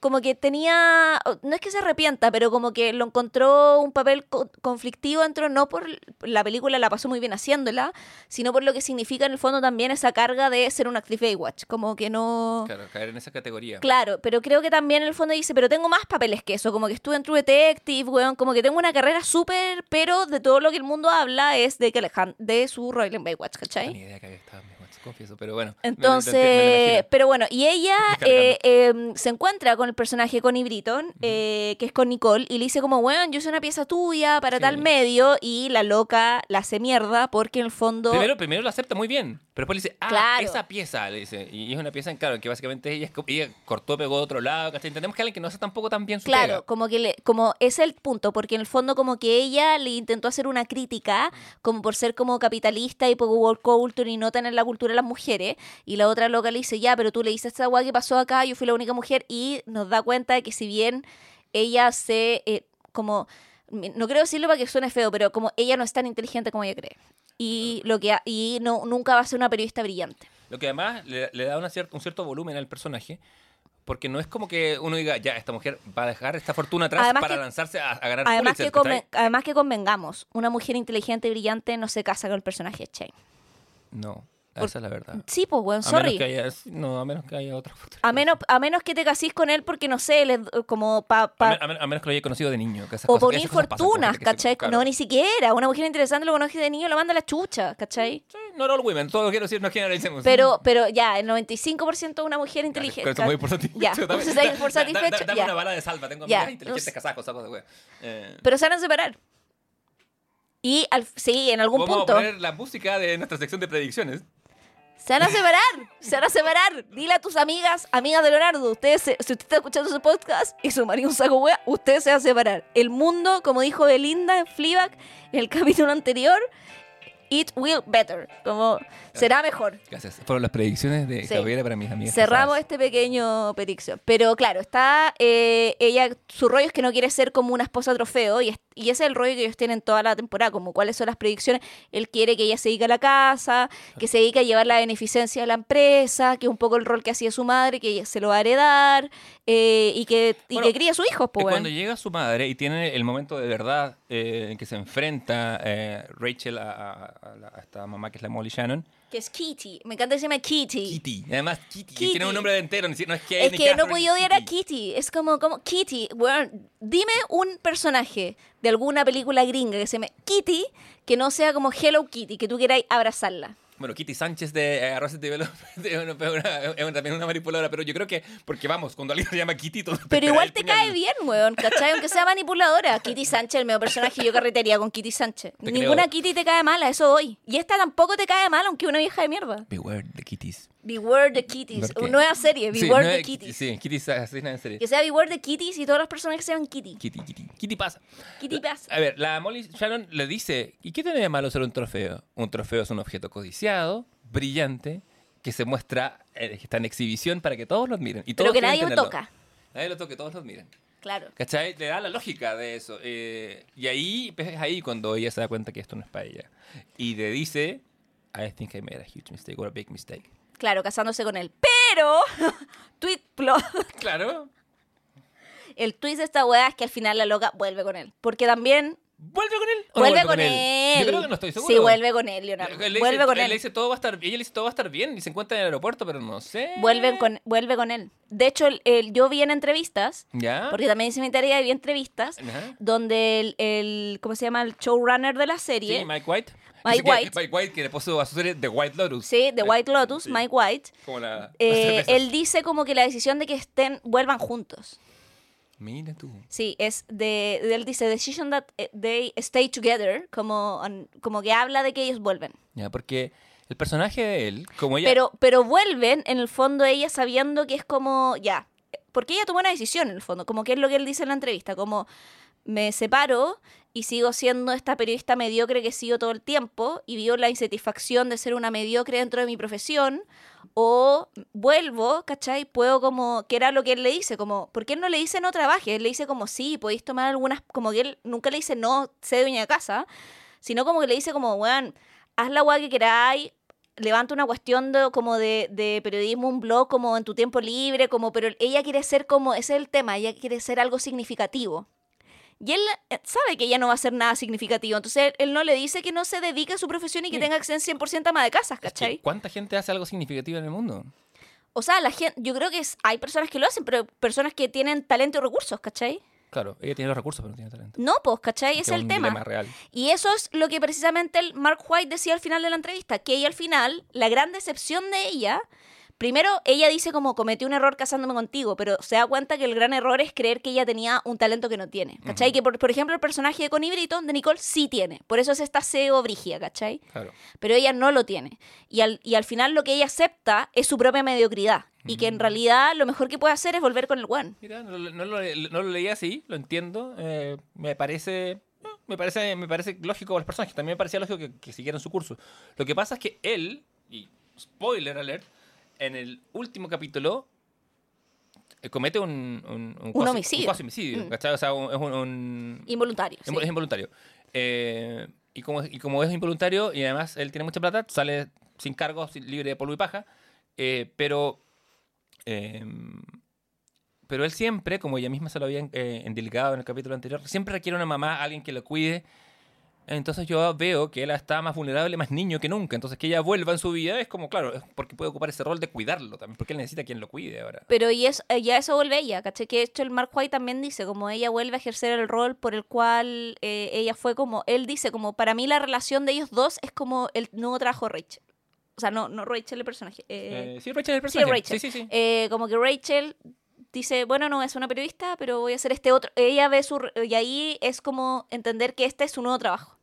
como que tenía, no es que se arrepienta, pero como que lo encontró un papel co- conflictivo dentro, no por la película, la pasó muy bien haciéndola, sino por lo que significa en el fondo también esa carga de ser una actriz Baywatch, como que no... Claro, caer en esa categoría. Claro, pero creo que también en el fondo dice, pero tengo más papeles que eso, como que estuve en True Detective, weón, como que tengo una carrera súper, pero de todo lo que el mundo habla es de que Alejand de su rol en Baywatch, No ¿cachai? tenía idea que había estado confieso, pero bueno. me- me- me- me lo Entonces, pero bueno, y ella eh, eh, se encuentra con el personaje Connie Britton, eh, que es con Nicole, y le dice como, weón, yo soy una pieza tuya para Sí. tal medio, y la loca la hace mierda porque en el fondo... Primero, primero lo acepta muy bien, pero después le dice, ah, Claro. esa pieza, le dice. Y es una pieza, claro, que básicamente ella, ella cortó, pegó de otro lado, ¿cachai? Entendemos que alguien que no hace tampoco tan bien su Claro, pega. como que le, como es el punto, porque en el fondo como que ella le intentó hacer una crítica, como por ser como capitalista y poco world culture y no tener la cultura de las mujeres, y la otra loca le dice, ya, pero tú le dices esta guay que pasó acá, yo fui la única mujer, y nos da cuenta de que si bien ella se, eh, como, no quiero decirlo para que suene feo, pero como ella no es tan inteligente como ella cree. Y lo que ha- y no nunca va a ser una periodista brillante. Lo que además le, le da una cier- un cierto volumen al personaje, porque no es como que uno diga, ya, esta mujer va a dejar esta fortuna atrás Además para que- lanzarse a, a ganar Además Pulitzer, que, ¿cachai? además que convengamos, una mujer inteligente y brillante no se casa con el personaje de Shane. No, Por- esa es la verdad. Sí, pues, weón, A sorry. menos que haya, no, a menos que haya otra A menos, a menos que te casís con él porque, no sé, le- como pa... A, pa- a men- a menos que lo haya conocido de niño. Que esas o cosas- por cosas infortunas, que se- ¿cachai? claro. No, ni siquiera. Una mujer interesante lo conoce de niño, lo manda a la chucha, ¿cachai? Sí, not all women, todo lo quiero decir no generalicemos. Pero, pero ya, el 95% de una mujer inteligente. eso muy por satisfecho. Ya, pues, estáis por da- da- da- satisfecho, Dame una bala de salva, tengo Ya, amigas inteligentes los- casacos, sacos de wea. Eh, Pero se van a separar. Y al, sí, en algún Vamos punto. a poner la música de nuestra sección de predicciones. Se van a separar, se van a separar. Dile a tus amigas, amigas de Leonardo, ustedes se- si usted está escuchando su podcast y su marido un saco wea, usted se va a separar. El mundo, como dijo Belinda en Fleabag en el capítulo anterior, it will better. Como será mejor. Gracias. Fueron las predicciones de Sí. Gabriela para mis amigas. Cerramos este pequeño periccio. Pero claro, está eh, ella, su rollo es que no quiere ser como una esposa trofeo y, es- y ese es el rollo que ellos tienen toda la temporada, como cuáles son las predicciones. Él quiere que ella se dedique a la casa, que se dedique a llevar la beneficencia de la empresa, que es un poco el rol que hacía su madre, que ella se lo va a heredar eh, y que, y Bueno, que cría a sus hijos. Y Pues, cuando llega su madre y tiene el momento de verdad eh, en que se enfrenta eh, Rachel a, a- a la- a esta mamá que es la Molly Shannon. Que es Kitty. Me encanta que se llama Kitty. Kitty. Además, Kitty. Kitty. Tiene un nombre de entero. No es Kate, Es ni que no podía odiar a Kitty. Es como, como Kitty. Weón, dime un personaje de alguna película gringa que se llame Kitty que no sea como Hello Kitty, que tú quieras abrazarla. Bueno, Kitty Sánchez de eh, Arrested Development es, también una manipuladora, pero yo creo que, porque vamos, cuando alguien se llama Kitty, todo Pero igual te cae bien, weón, ¿cachai? Aunque sea manipuladora. Kitty Sánchez, el mejor personaje, yo carretería con Kitty Sánchez. Te Ninguna creo. Kitty te cae mal, a eso voy. Y esta tampoco te cae mal, aunque una vieja de mierda. Beware the Kitties. Beware the Kitties. Una nueva serie, Sí, Beware no the es- Kitties. Sí, Kitty asesina en serie. Que sea Beware the Kitties y todos los personajes sean Kitty. Kitty, Kitty. Kitty pasa. Kitty pasa. A ver, la Molly Shannon le dice, ¿y qué tiene de malo ser un trofeo? Un trofeo es un objeto codiciado, brillante, que se muestra, eh, que está en exhibición para que todos lo admiren. Y Pero todos que quieren nadie lo tenerlo. toca. Nadie lo toque, todos lo admiren. Claro. ¿Cachai? Le da la lógica de eso. eh, y ahí pues, es ahí cuando ella se da cuenta que esto no es para ella. Y le dice, I think I made a huge mistake or a big mistake. Claro, casándose con él. Pero, tweet plot. Claro. El twist de esta weá es que al final la loca vuelve con él. Porque también ¿Vuelve con él? o no Vuelve con él. Yo creo que no estoy seguro. Sí, vuelve con él, Leonardo. Él le Vuelve dice, con él él. le dice todo va a estar, ella le dice todo va a estar bien y se encuentra en el aeropuerto, pero no sé. Vuelven con, vuelve con él. De hecho, el- el- yo vi en entrevistas, ¿Ya? porque también hice mi tarea y vi entrevistas, Ajá. donde el, el- ¿cómo se llama? El showrunner de la serie, Sí, Mike White. Mike que- White. Mike White, que le puso a su serie The White Lotus. sí, de White Lotus, Sí. Mike White, Como la, eh, él dice como que la decisión de que estén, vuelvan juntos. Mira tú. Sí, es de, él dice decision that eh, they stay together, como, como que habla de que ellos vuelven. Ya, porque el personaje de él, como ella... Pero, pero vuelven, en el fondo, ella sabiendo que es como, ya, porque ella tomó una decisión, en el fondo, como que es lo que él dice en la entrevista, como me separo y sigo siendo esta periodista mediocre que he sido todo el tiempo y vivo la insatisfacción de ser una mediocre dentro de mi profesión, o vuelvo, ¿cachai? Puedo como, que era lo que él le dice, como, ¿por qué él no le dice no trabaje? Él le dice como, sí, podéis tomar algunas, como que él nunca le dice no, sé dueña de casa, sino como que le dice como, weón, haz la weá que queráis, levanta una cuestión de, como de, de periodismo, un blog como en tu tiempo libre, como, pero ella quiere ser como, ese es el tema, ella quiere ser algo significativo. Y él eh, sabe que ella no va a ser nada significativo, entonces él, no le dice que no se dedique a su profesión y que Sí. tenga acceso 100% ama de casas, Es que, ¿cachai? ¿Cuánta gente hace algo significativo en el mundo? O sea, la gente, yo creo que es, hay personas que lo hacen, pero personas que tienen talento y recursos, ¿cachai? Claro, ella tiene los recursos, pero no tiene talento. No, pues, ¿cachai? Que Ese es el un tema. real. Y eso es lo que precisamente el Mark White decía al final de la entrevista, que ella al final, la gran decepción de ella, primero ella dice como cometí un error casándome contigo, pero se da cuenta que el gran error es creer que ella tenía un talento que no tiene, ¿cachai? Que por, por ejemplo el personaje de Connie Britton, de Nicole, sí tiene, por eso es esta CEO brigia, ¿cachai? Claro. Pero ella no lo tiene. Y al, y al final lo que ella acepta es su propia mediocridad. Y que en realidad lo mejor que puede hacer es volver con el one. Mira, no, lo- no lo, no lo leí así, lo entiendo. eh, me parece. eh, Me parece, me parece lógico para los personajes. También me parecía lógico que, que siguieran su curso. Lo que pasa es que él, y spoiler alert, en el último capítulo eh, comete un, un, un, cuasi- homicidio. Un homicidio, Mm. ¿cachai? O sea, un- es un, un- Involuntario. sí. Invo- Es involuntario. Eh, y, como, y como es involuntario y además él tiene mucha plata, sale sin cargos, libre de polvo y paja. eh, pero. eh, pero él siempre, como ella misma se lo había eh, endilgado en el capítulo anterior, siempre requiere una mamá, alguien que lo cuide. Entonces yo veo que él está más vulnerable, más niño que nunca. Entonces que ella vuelva en su vida es como, claro, es porque puede ocupar ese rol de cuidarlo también, porque él necesita quien lo cuide ahora. Pero y es, eh, ya eso vuelve ella, ¿cachai? Que de hecho el Mark White también dice, como ella vuelve a ejercer el rol por el cual eh, ella fue como, él dice, como para mí la relación de ellos dos es como el nuevo trabajo de Rachel. O sea, no, no Rachel el personaje. eh, Eh, sí, Rachel el sí, personaje. Rachel. Sí, sí, sí. eh, como que Rachel dice, bueno, no es una periodista, pero voy a hacer este otro. Ella ve su... Y ahí es como entender que este es su nuevo trabajo.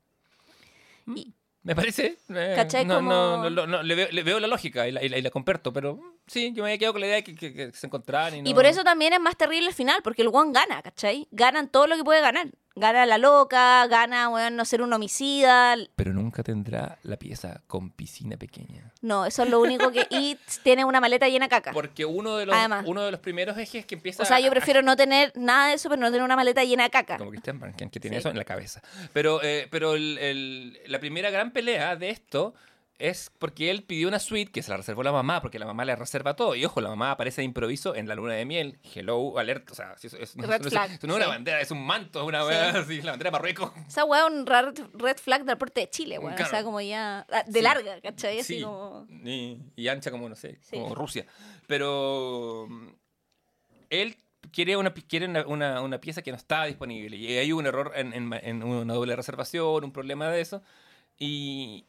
Me parece. eh, ¿Cachai? no, Como- no, no, no, no, le, veo, le veo la lógica y la, y la, y la comparto, pero mm, sí, yo me había quedado con la idea de que, que- que se encontraran y no... Y por eso también es más terrible el final, porque el one gana, ¿cachai? Ganan todo lo que puede ganar. Gana la loca, gana, weón, no ser un homicida. Pero nunca tendrá la pieza con piscina pequeña. No, eso es lo único que... Y tiene una maleta llena de caca. Porque uno de los, Además. uno de los primeros ejes que empieza O sea, yo a- prefiero no tener nada de eso, pero no tener una maleta llena de caca. Como Christian Branken, que tiene Sí. eso en la cabeza. Pero, eh, pero el- el- la primera gran pelea de esto es porque él pidió una suite que se la reservó la mamá, porque la mamá le reserva todo. Y ojo, la mamá aparece de improviso en la luna de miel. Hello, alert. O sea, eso es, no, Red flag, eso no es una sí. bandera, es un manto, una Sí. así, la bandera de Marruecos. Esa weá es un red, red flag del porte de Chile, weón. Claro. O sea, como ya... ah, De Sí. larga, ¿cachai? Así Sí, como... y, y ancha como, no sé, como Rusia. Pero mm, él quiere una, quiere una, una- una pieza que no está disponible. Y hay un error en, en en una doble reservación, un problema de eso. Y,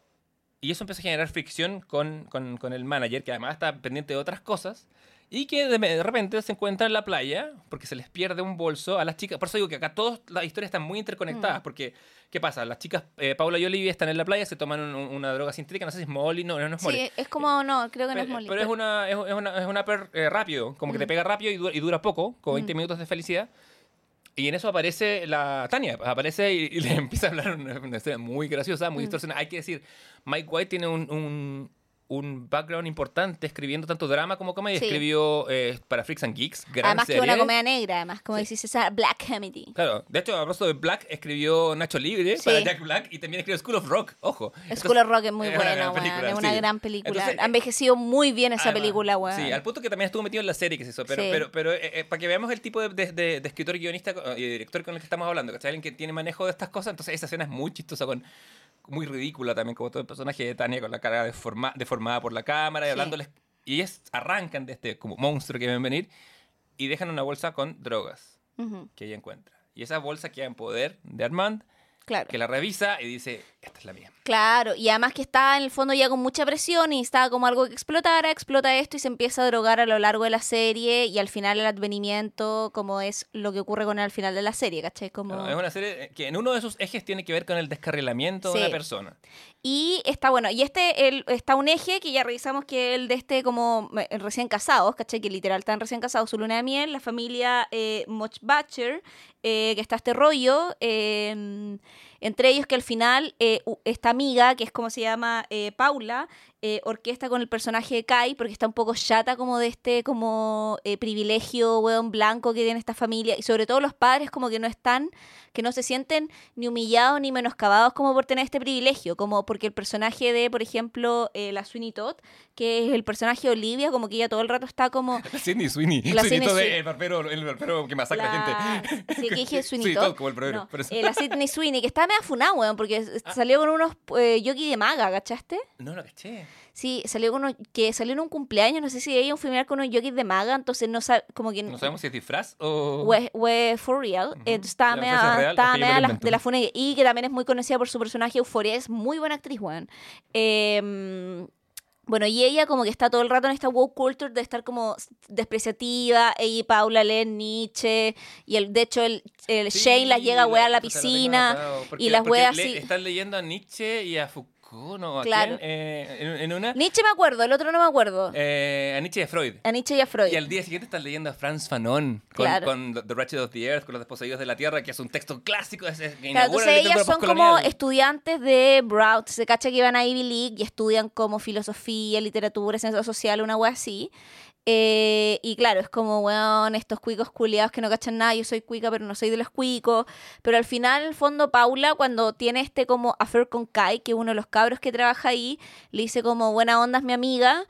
y eso empieza a generar fricción con, con- con el manager, que además está pendiente de otras cosas. Y que de, repente se encuentra en la playa porque se les pierde un bolso a las chicas. Por eso digo que acá todas las historias están muy interconectadas. Mm. Porque, ¿qué pasa? Las chicas, eh, Paula y Olivia, están en la playa, se toman un- una droga sintética, no sé si es Molly, no, no es Molly. Sí, es como... No, creo que no es Pero, Molly. pero es una es, una es una per eh, rápido, como que te pega rápido y dura, y dura poco, como 20 Mm. minutos de felicidad. Y en eso aparece la Tania, aparece y, y le empieza a hablar una, una historia muy graciosa, muy Mm. distorsionada. Hay que decir, Mike White tiene un, un, un background importante escribiendo tanto drama como comedia. Sí. Escribió eh, para Freaks and Geeks, gran Además que serie. una comedia negra, además, como decís esa Black Comedy. Claro, de hecho, a propósito de Black, escribió Nacho Libre Sí. para Jack Black y también escribió School of Rock, ojo. School of Rock es muy buena, weón. Es una sí. gran película. Entonces, ha envejecido muy bien esa Además, película, weón. Sí, al punto que también estuvo metido en la serie que se hizo. Pero, Sí. pero, pero eh, eh, para que veamos el tipo de, de- de- de escritor, guionista co- y director con el que estamos hablando, ¿cachai? Alguien que tiene manejo de estas cosas. Entonces, esa escena es muy chistosa, con, muy ridícula también, como todo el personaje de Tania con la cara deforma- deformada por la cámara y Sí. hablándoles. Y ellos arrancan de este como monstruo que ven venir y dejan una bolsa con drogas que ella encuentra. Y esa bolsa queda en poder de Armand, Claro. que la revisa y dice: Esta es la mía. Claro, y además que está en el fondo ya con mucha presión y estaba como algo que explotara, explota esto y se empieza a drogar a lo largo de la serie y al final el advenimiento como es lo que ocurre con él al final de la serie, ¿cachai? Como... Bueno, es una serie que en uno de sus ejes tiene que ver con el descarrilamiento de una persona. Y está bueno, y este el, está un eje que ya revisamos que el de este como eh, recién casados, ¿cachai? Que literal están recién casados, su luna de miel, la familia eh, Mochbacher, eh, que está este rollo, eh, entre ellos que al final eh, esta amiga, que es como se llama eh, Paula, eh, orquesta con el personaje de Kai, porque está un poco chata como de este como eh, privilegio, weón, blanco que tiene esta familia, y sobre todo los padres como que no están, que no se sienten ni humillados ni menoscabados como por tener este privilegio, como porque el personaje de, por ejemplo, eh, la Sweeney Todd, que es el personaje de Olivia, como que ella todo el rato está como... La Sidney Sweeney. La Sweeney Todd Sweeney. el barbero, el barbero que masacra la- gente. Sí, que dije Sweeney Sí, Todd. Como el barbero. No, eh, la Sidney Sweeney, que está media funada, weón, porque s- salió con unos eh, yogi de maga, ¿cachaste? No lo caché. Sí, salió con unos, que salió en un cumpleaños, no sé si ella un familiar con unos yogis de maga, entonces no sabe, como que... No sabemos si es disfraz o... o es for real. Estaba media, fuese real, estaba ok, yo me media lo la- de la fune y que también es muy conocida por su personaje Euforia. Es muy buena actriz, weón. Eh, bueno, y ella como que está todo el rato en esta woke culture de estar como despreciativa. Ella y Paula leen Nietzsche. Y el, de hecho el, el Sí, Shane las llega a wear a la piscina. y las porque wea le- así. Están leyendo a Nietzsche y a Foucault, ¿no? ¿A Claro. quién? Eh, en, en una... Nietzsche me acuerdo, el otro no me acuerdo. eh, a Nietzsche y a Freud. a Nietzsche y a Freud. Y al día siguiente están leyendo a Franz Fanon con, Claro. con The Wretched of the Earth, con los desposeídos de la tierra, que es un texto clásico. Es, que Claro, entonces ellas son como estudiantes de Brown, se cacha que iban a Ivy League y estudian como filosofía, literatura, ciencia social, una wea así. Eh, y claro, es como, weón, estos cuicos culiados que no cachan nada, yo soy cuica, pero no soy de los cuicos. Pero al final, fondo, Paula, cuando tiene este como affair con Kai, que es uno de los cabros que trabaja ahí, le dice como, buena onda es mi amiga,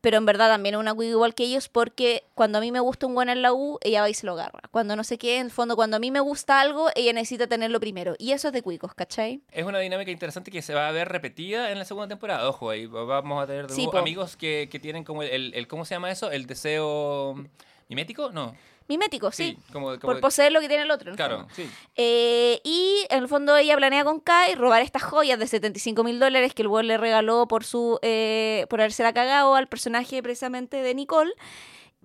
pero en verdad también es una cuica igual que ellos, porque cuando a mí me gusta un buen en la U, ella va y se lo agarra. Cuando no sé qué, en el fondo, cuando a mí me gusta algo, ella necesita tenerlo primero. Y eso es de cuicos, ¿cachai? Es una dinámica interesante que se va a ver repetida en la segunda temporada. Ojo, ahí vamos a tener Sí, amigos que, que tienen como el, el- el- ¿Cómo se llama eso? ¿El deseo mimético? No. Mimético, sí. como, como Por de- poseer lo que tiene el otro. en Claro, sí. Eh, y en el fondo ella planea con Kai robar estas joyas de 75 mil dólares que el weón le regaló por su eh, por haberse la cagado al personaje precisamente de Nicole.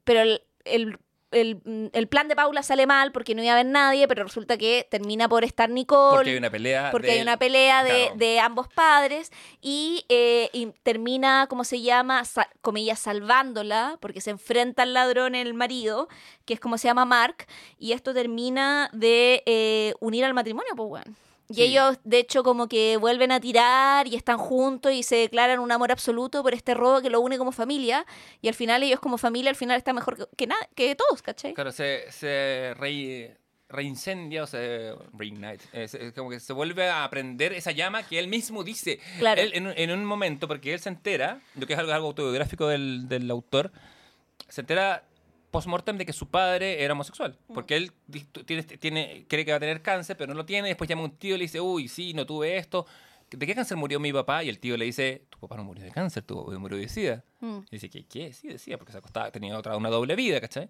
Pero el, el, el- mm, el plan de Paula sale mal porque no iba a haber nadie, pero resulta que termina por estar Nicole. Porque hay una pelea. porque de- hay una pelea de, claro. de ambos padres y, eh, y termina, ¿cómo se llama? Sa- comillas, salvándola, porque se enfrenta al ladrón el marido, que es como se llama Mark, y esto termina de eh, unir al matrimonio, pues bueno. Y Sí. ellos, de hecho, como que vuelven a tirar y están juntos y se declaran un amor absoluto por este robo que lo une como familia. Y al final, ellos como familia, al final están mejor que, que, nada, que todos, ¿cachai? Claro, se, se re- reincendia o se reignite. Es, es como que se vuelve a aprender esa llama que él mismo dice. Claro. Él, en, un- en un momento, porque él se entera, lo que es algo, algo autobiográfico del, del autor, se entera post-mortem de que su padre era homosexual. Mm. Porque él tiene, tiene, cree que va a tener cáncer, pero no lo tiene. Después llama a un tío y le dice, uy, sí, no tuve esto. ¿De qué cáncer murió mi papá? Y el tío le dice, tu papá no murió de cáncer, tu papá murió de sida. Mm. Y dice, ¿qué? ¿Qué? Sí, decía, porque se acostaba, tenía otra, una doble vida, ¿cachai?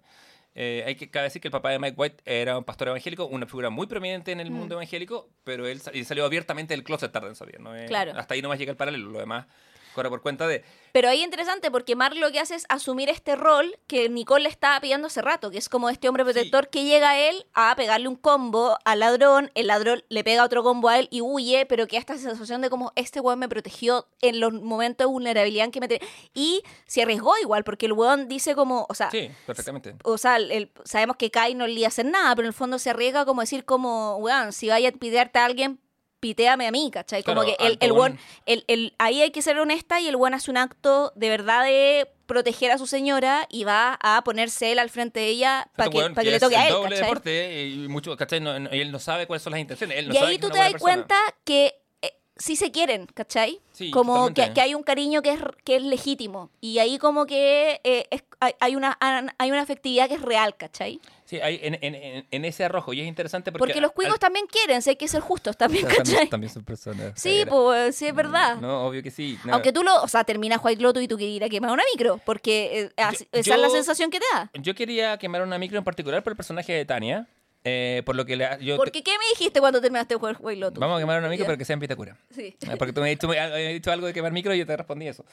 Eh, hay que cabe decir que el papá de Mike White era un pastor evangélico, una figura muy prominente en el Mm. mundo evangélico, pero él salió abiertamente del closet tarde en salir. ¿no? Eh, Claro. Hasta ahí nomás llega el paralelo, lo demás corre por cuenta de... Pero ahí es interesante porque Mark lo que hace es asumir este rol que Nicole le estaba pidiendo hace rato, que es como este hombre protector que llega a él a pegarle un combo al ladrón, el ladrón le pega otro combo a él y huye, pero que esta sensación de como este weón me protegió en los momentos de vulnerabilidad en que me... Y se arriesgó igual, porque el weón dice como, o sea... Sí, perfectamente. O sea, el- sabemos que Kai no le iba a hacer nada, pero en el fondo se arriesga como decir como, weón, si vaya a pidearte a alguien, piteame a mí, ¿cachai? Como Claro, que el, buen- buen- el, el- ahí hay que ser honesta y el buen hace un acto de verdad de proteger a su señora y va a ponerse él al frente de ella para Este que, weón pa' que le toque a él, doble ¿cachai? deporte y mucho, ¿cachai? No- no- y él no sabe cuáles son las intenciones. Él no y ahí que tú te das cuenta que eh, sí se quieren, ¿cachai? Sí, como que, que hay un cariño que es, que es legítimo. Y ahí como que eh, es- hay una, hay una afectividad que es real, ¿cachai? Sí, hay en, en- en- en ese arrojo. Y es interesante porque... Porque, los cuicos al- también quieren, si hay que ser justos también, también, ¿cachai? también son personas. Sí, pues sí es verdad. No, obvio que sí. No. Aunque tú lo, o sea, terminas White Lotus y tú quieres ir a quemar una micro, porque eh, esa yo- es la sensación que te da. Yo quería quemar una micro en particular por el personaje de Tania. eh, por lo que le, yo Porque, ¿qué me dijiste cuando terminaste White White Lotus? Vamos a quemar una micro para que sea en Vitacura. Sí. Eh, Porque tú me has dicho, me has dicho algo de quemar micro y yo te respondí eso.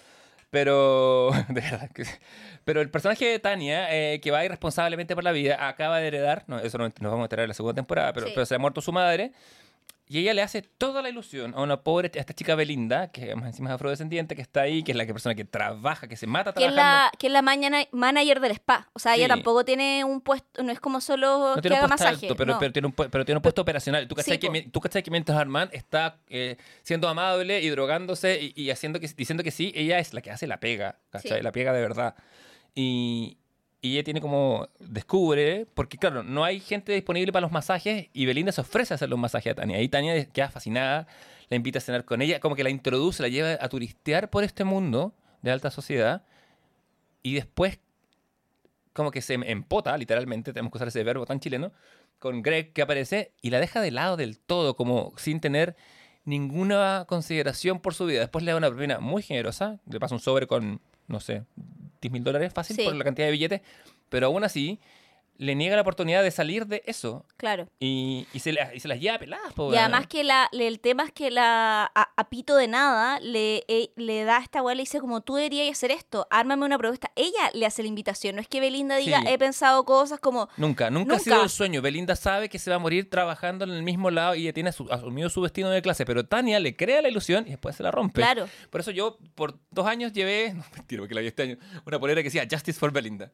Pero, de verdad. que- Pero el personaje de Tania, eh, que va irresponsablemente por la vida, acaba de heredar, no, eso no, nos vamos a enterar en la segunda temporada, pero, Sí. pero se ha muerto su madre. Y ella le hace toda la ilusión a una pobre, a esta chica Belinda, que más encima es afrodescendiente, que está ahí, que es la que persona que trabaja, que se mata Que es trabajando. la, que es la mañana, manager del spa. O sea, ella tampoco tiene un puesto, no es como solo No que tiene un haga puesto masaje. alto, pero, no. pero, tiene un, pero tiene un puesto operacional. ¿Tú cachai, Sí, que, tú cachai que mientras Armand está eh, siendo amable y drogándose y, y haciendo que, diciendo que sí, ella es la que hace la pega, ¿cachai? Sí. La pega de verdad. Y, y ella tiene como, descubre, porque claro, no hay gente disponible para los masajes y Belinda se ofrece a hacerle un masaje a Tania. Y Tania queda fascinada, la invita a cenar con ella, como que la introduce, la lleva a turistear por este mundo de alta sociedad y después como que se empota, literalmente, tenemos que usar ese verbo tan chileno, con Greg que aparece y la deja de lado del todo, como sin tener ninguna consideración por su vida. Después le da una propina muy generosa, le pasa un sobre con, no sé, 10 mil dólares fácil Sí. por la cantidad de billetes, pero aún así le niega la oportunidad de salir de eso Claro. y, y se, la- y se las lleva peladas. po, Y además que la, le- el tema es que la a, a pito de nada le, eh, le da a esta abuela y dice como tú deberías hacer esto, ármame una propuesta. Ella le hace la invitación, no es que Belinda diga Sí. he pensado cosas como Nunca, nunca, ha sido el sueño. Belinda sabe que se va a morir trabajando en el mismo lado y ella tiene su- asumido su destino de clase, pero Tania le crea la ilusión y después se la rompe. Claro. Por eso yo por dos años llevé, no mentira, porque la vi este año, una polera que decía Justice for Belinda.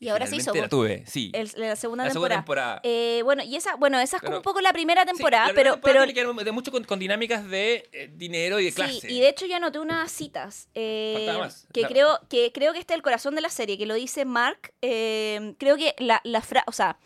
Y ahora sí hizo la tuve, sí. el- la segunda La segunda temporada. temporada. Eh, bueno, y esa, bueno, esa es como un poco la primera Sí, temporada, la pero, primera pero temporada tiene que ver mucho con, con dinámicas de eh, dinero y de clase. Sí, y de hecho ya anoté unas citas eh, más. que creo que creo que este es el corazón de la serie, que lo dice Mark. eh, creo que la, la fra- o sea,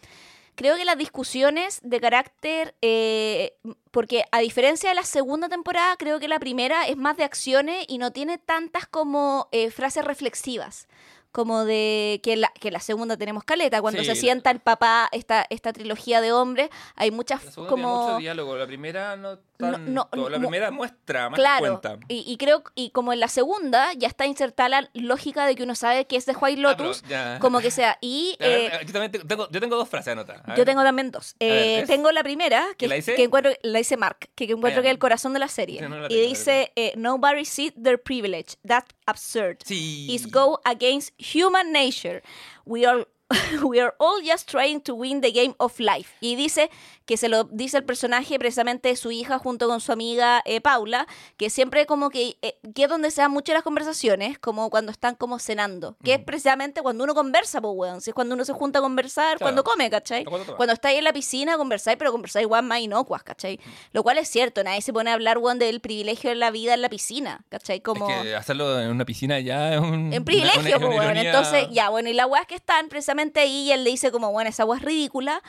creo que las discusiones de carácter, eh, porque a diferencia de la segunda temporada, creo que la primera es más de acciones y no tiene tantas como eh, frases reflexivas. Como de que en la, que la segunda tenemos caleta, cuando Sí, se sienta el papá, esta, esta trilogía de hombres, hay muchas La tiene mucho como... diálogo, la primera No, tanto. no, la primera muestra, más Claro, cuenta. y, y creo, y como en la segunda ya está insertada la lógica de que uno sabe que es de White Ah, pero Lotus, ya. como que sea. Y A ver, eh, yo también tengo, yo tengo dos frases anotadas. Yo ver. tengo también dos. ver, Eh, ¿es? tengo la primera, que, ¿La dice? que encuentro, la dice Mark, que, que encuentro Ah, que ya. es el corazón de la serie. No la y tengo, dice, eh, nobody sees their privilege. That's absurd. Sí. Is go against human nature. We are We are all just trying to win the game of life. Y dice que se lo dice el personaje precisamente de su hija junto con su amiga eh, Paula, que siempre como que, eh, que es donde se dan muchas las conversaciones, como cuando están como cenando, que es precisamente cuando uno conversa, pues weón, si es cuando uno se junta a conversar, Claro. cuando come, ¿cachai? Cuando. Cuando estáis en la piscina conversáis, pero conversáis igual más inocuas, ¿cachai? Lo cual es cierto, nadie se pone a hablar, weón, del privilegio de la vida en la piscina, ¿cachai? Como... Es que hacerlo en una piscina ya es un. En privilegio, una- una pues, weón. Entonces, ya, bueno, y la weá es que están precisamente ahí y él le dice como, bueno, esa weá es ridícula.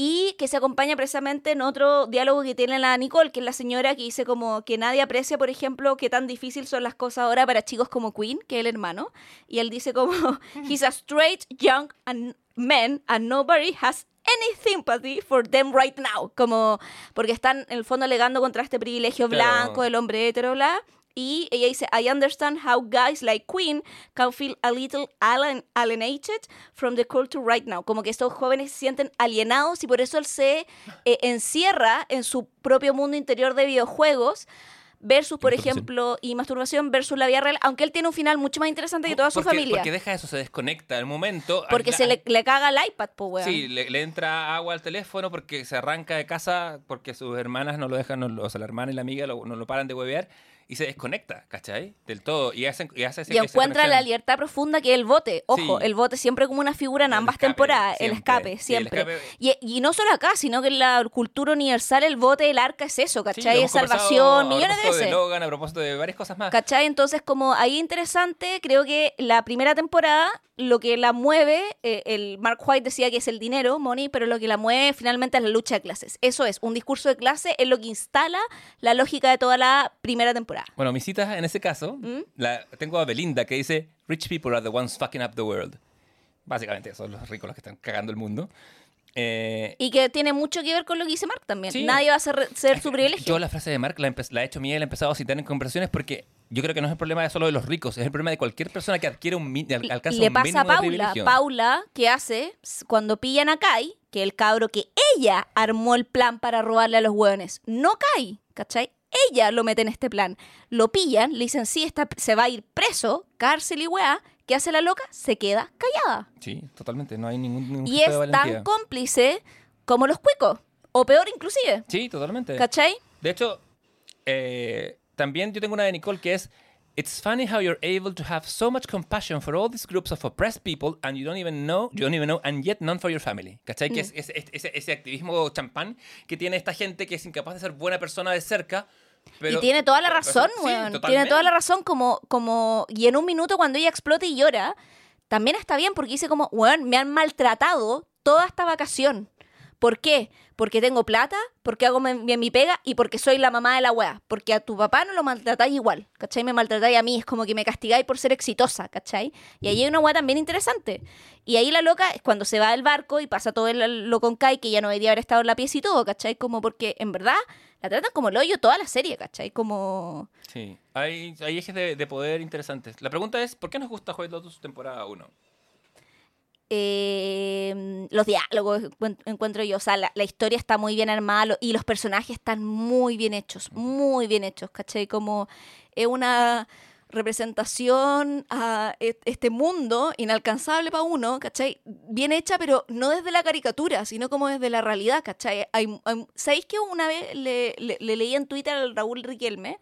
Y que se acompaña precisamente en otro diálogo que tiene la Nicole, que es la señora que dice como que nadie aprecia, por ejemplo, qué tan difícil son las cosas ahora para chicos como Queen, que es el hermano. Y él dice como, he's a straight young and man and nobody has any sympathy for them right now. Como, porque están en el fondo alegando contra este privilegio blanco del hombre hetero, bla. Y ella dice, I understand how guys like Queen can feel a little alien- alienated from the culture right now. Como que estos jóvenes se sienten alienados y por eso él se eh, encierra en su propio mundo interior de videojuegos versus, por ejemplo, y masturbación versus la vida real, aunque él tiene un final mucho más interesante que toda su porque, familia. Porque deja eso, se desconecta. Al momento. Porque la- se le, le caga el iPad, pues, weón. Sí, le, le entra agua al teléfono porque se arranca de casa porque sus hermanas no lo dejan, no o sea, la hermana y la amiga lo- no lo paran de huevear. Y se desconecta, ¿cachai? Del todo. Y, hacen, y hace ese- Y encuentra la libertad profunda que es el bote. Ojo, Sí. el bote siempre como una figura en El ambas escape, temporadas. El siempre. escape, Sí, el siempre. escape- Y, y no solo acá, sino que en la cultura universal el bote, el arca es eso, ¿cachai? es salvación, millones de veces. Logan, a propósito de varias cosas más. ¿Cachai? Entonces, como ahí interesante, creo que la primera temporada, lo que la mueve, eh, el Mark White decía que es el dinero, money, pero lo que la mueve finalmente es la lucha de clases. Eso es, un discurso de clase es lo que instala la lógica de toda la primera temporada. Bueno, mis citas en ese caso, ¿Mm? la, tengo a Belinda que dice, Rich people are the ones fucking up the world. Básicamente, son los ricos los que están cagando el mundo. Eh, Y que tiene mucho que ver con lo que dice Mark también. Sí. Nadie va a ser, ser su privilegio. Yo la frase de Mark la, la he hecho mía y la he empezado a citar en conversaciones porque yo creo que no es el problema solo de los ricos, es el problema de cualquier persona que adquiere un alcanza le un pasa a Paula. Paula, ¿qué hace? Cuando pillan a Kai, que el cabro que ella armó el plan para robarle a los hueones, no Kai, ¿cachai? Ella lo mete en este plan. Lo pillan, le dicen, sí, está, se va a ir preso, cárcel y weá. ¿Qué hace la loca? Se queda callada. Sí, totalmente, no hay ningún, ningún Y de es tan cómplice como los cuicos. O peor inclusive. Sí, totalmente. ¿Cachai? De hecho, eh, también yo tengo una de Nicole que es It's funny how you're able to have so much compassion for all these groups of oppressed people and you don't even know, you don't even know, and yet none for your family. ¿Cachai? Que es, es- es- ese, ese activismo champán que tiene esta gente que es incapaz de ser buena persona de cerca. Pero, y tiene toda la pero- razón, sí, weón. tiene toda la razón como, como... Y en un minuto cuando ella explota y llora, también está bien porque dice como, weón, me han maltratado toda esta vacación. ¿Por qué? Porque tengo plata, porque hago bien mi pega y porque soy la mamá de la wea. Porque a tu papá no lo maltratáis igual, ¿cachai? Me maltratáis a mí, es como que me castigáis por ser exitosa, ¿cachai? Y ahí hay una wea también interesante. Y ahí la loca es cuando se va del barco y pasa todo el- lo con Kai, que ya no debería haber estado en la pieza y todo, ¿cachai? Como porque en verdad la tratan como el hoyo toda la serie, ¿cachai? Como... Sí, hay, ejes de, de poder interesantes. La pregunta es, ¿por qué nos gusta White Lotus temporada 1? Eh, los diálogos encuent- encuentro yo, o sea, la, la historia está muy bien armada y los personajes están muy bien hechos, muy bien hechos, ¿cachai? Como es una representación a e- este mundo inalcanzable para uno, ¿cachai? Bien hecha, pero no desde la caricatura, sino como desde la realidad, ¿cachai? Hay, hay- ¿Sabéis que una vez le, le- le leí en Twitter al Raúl Riquelme,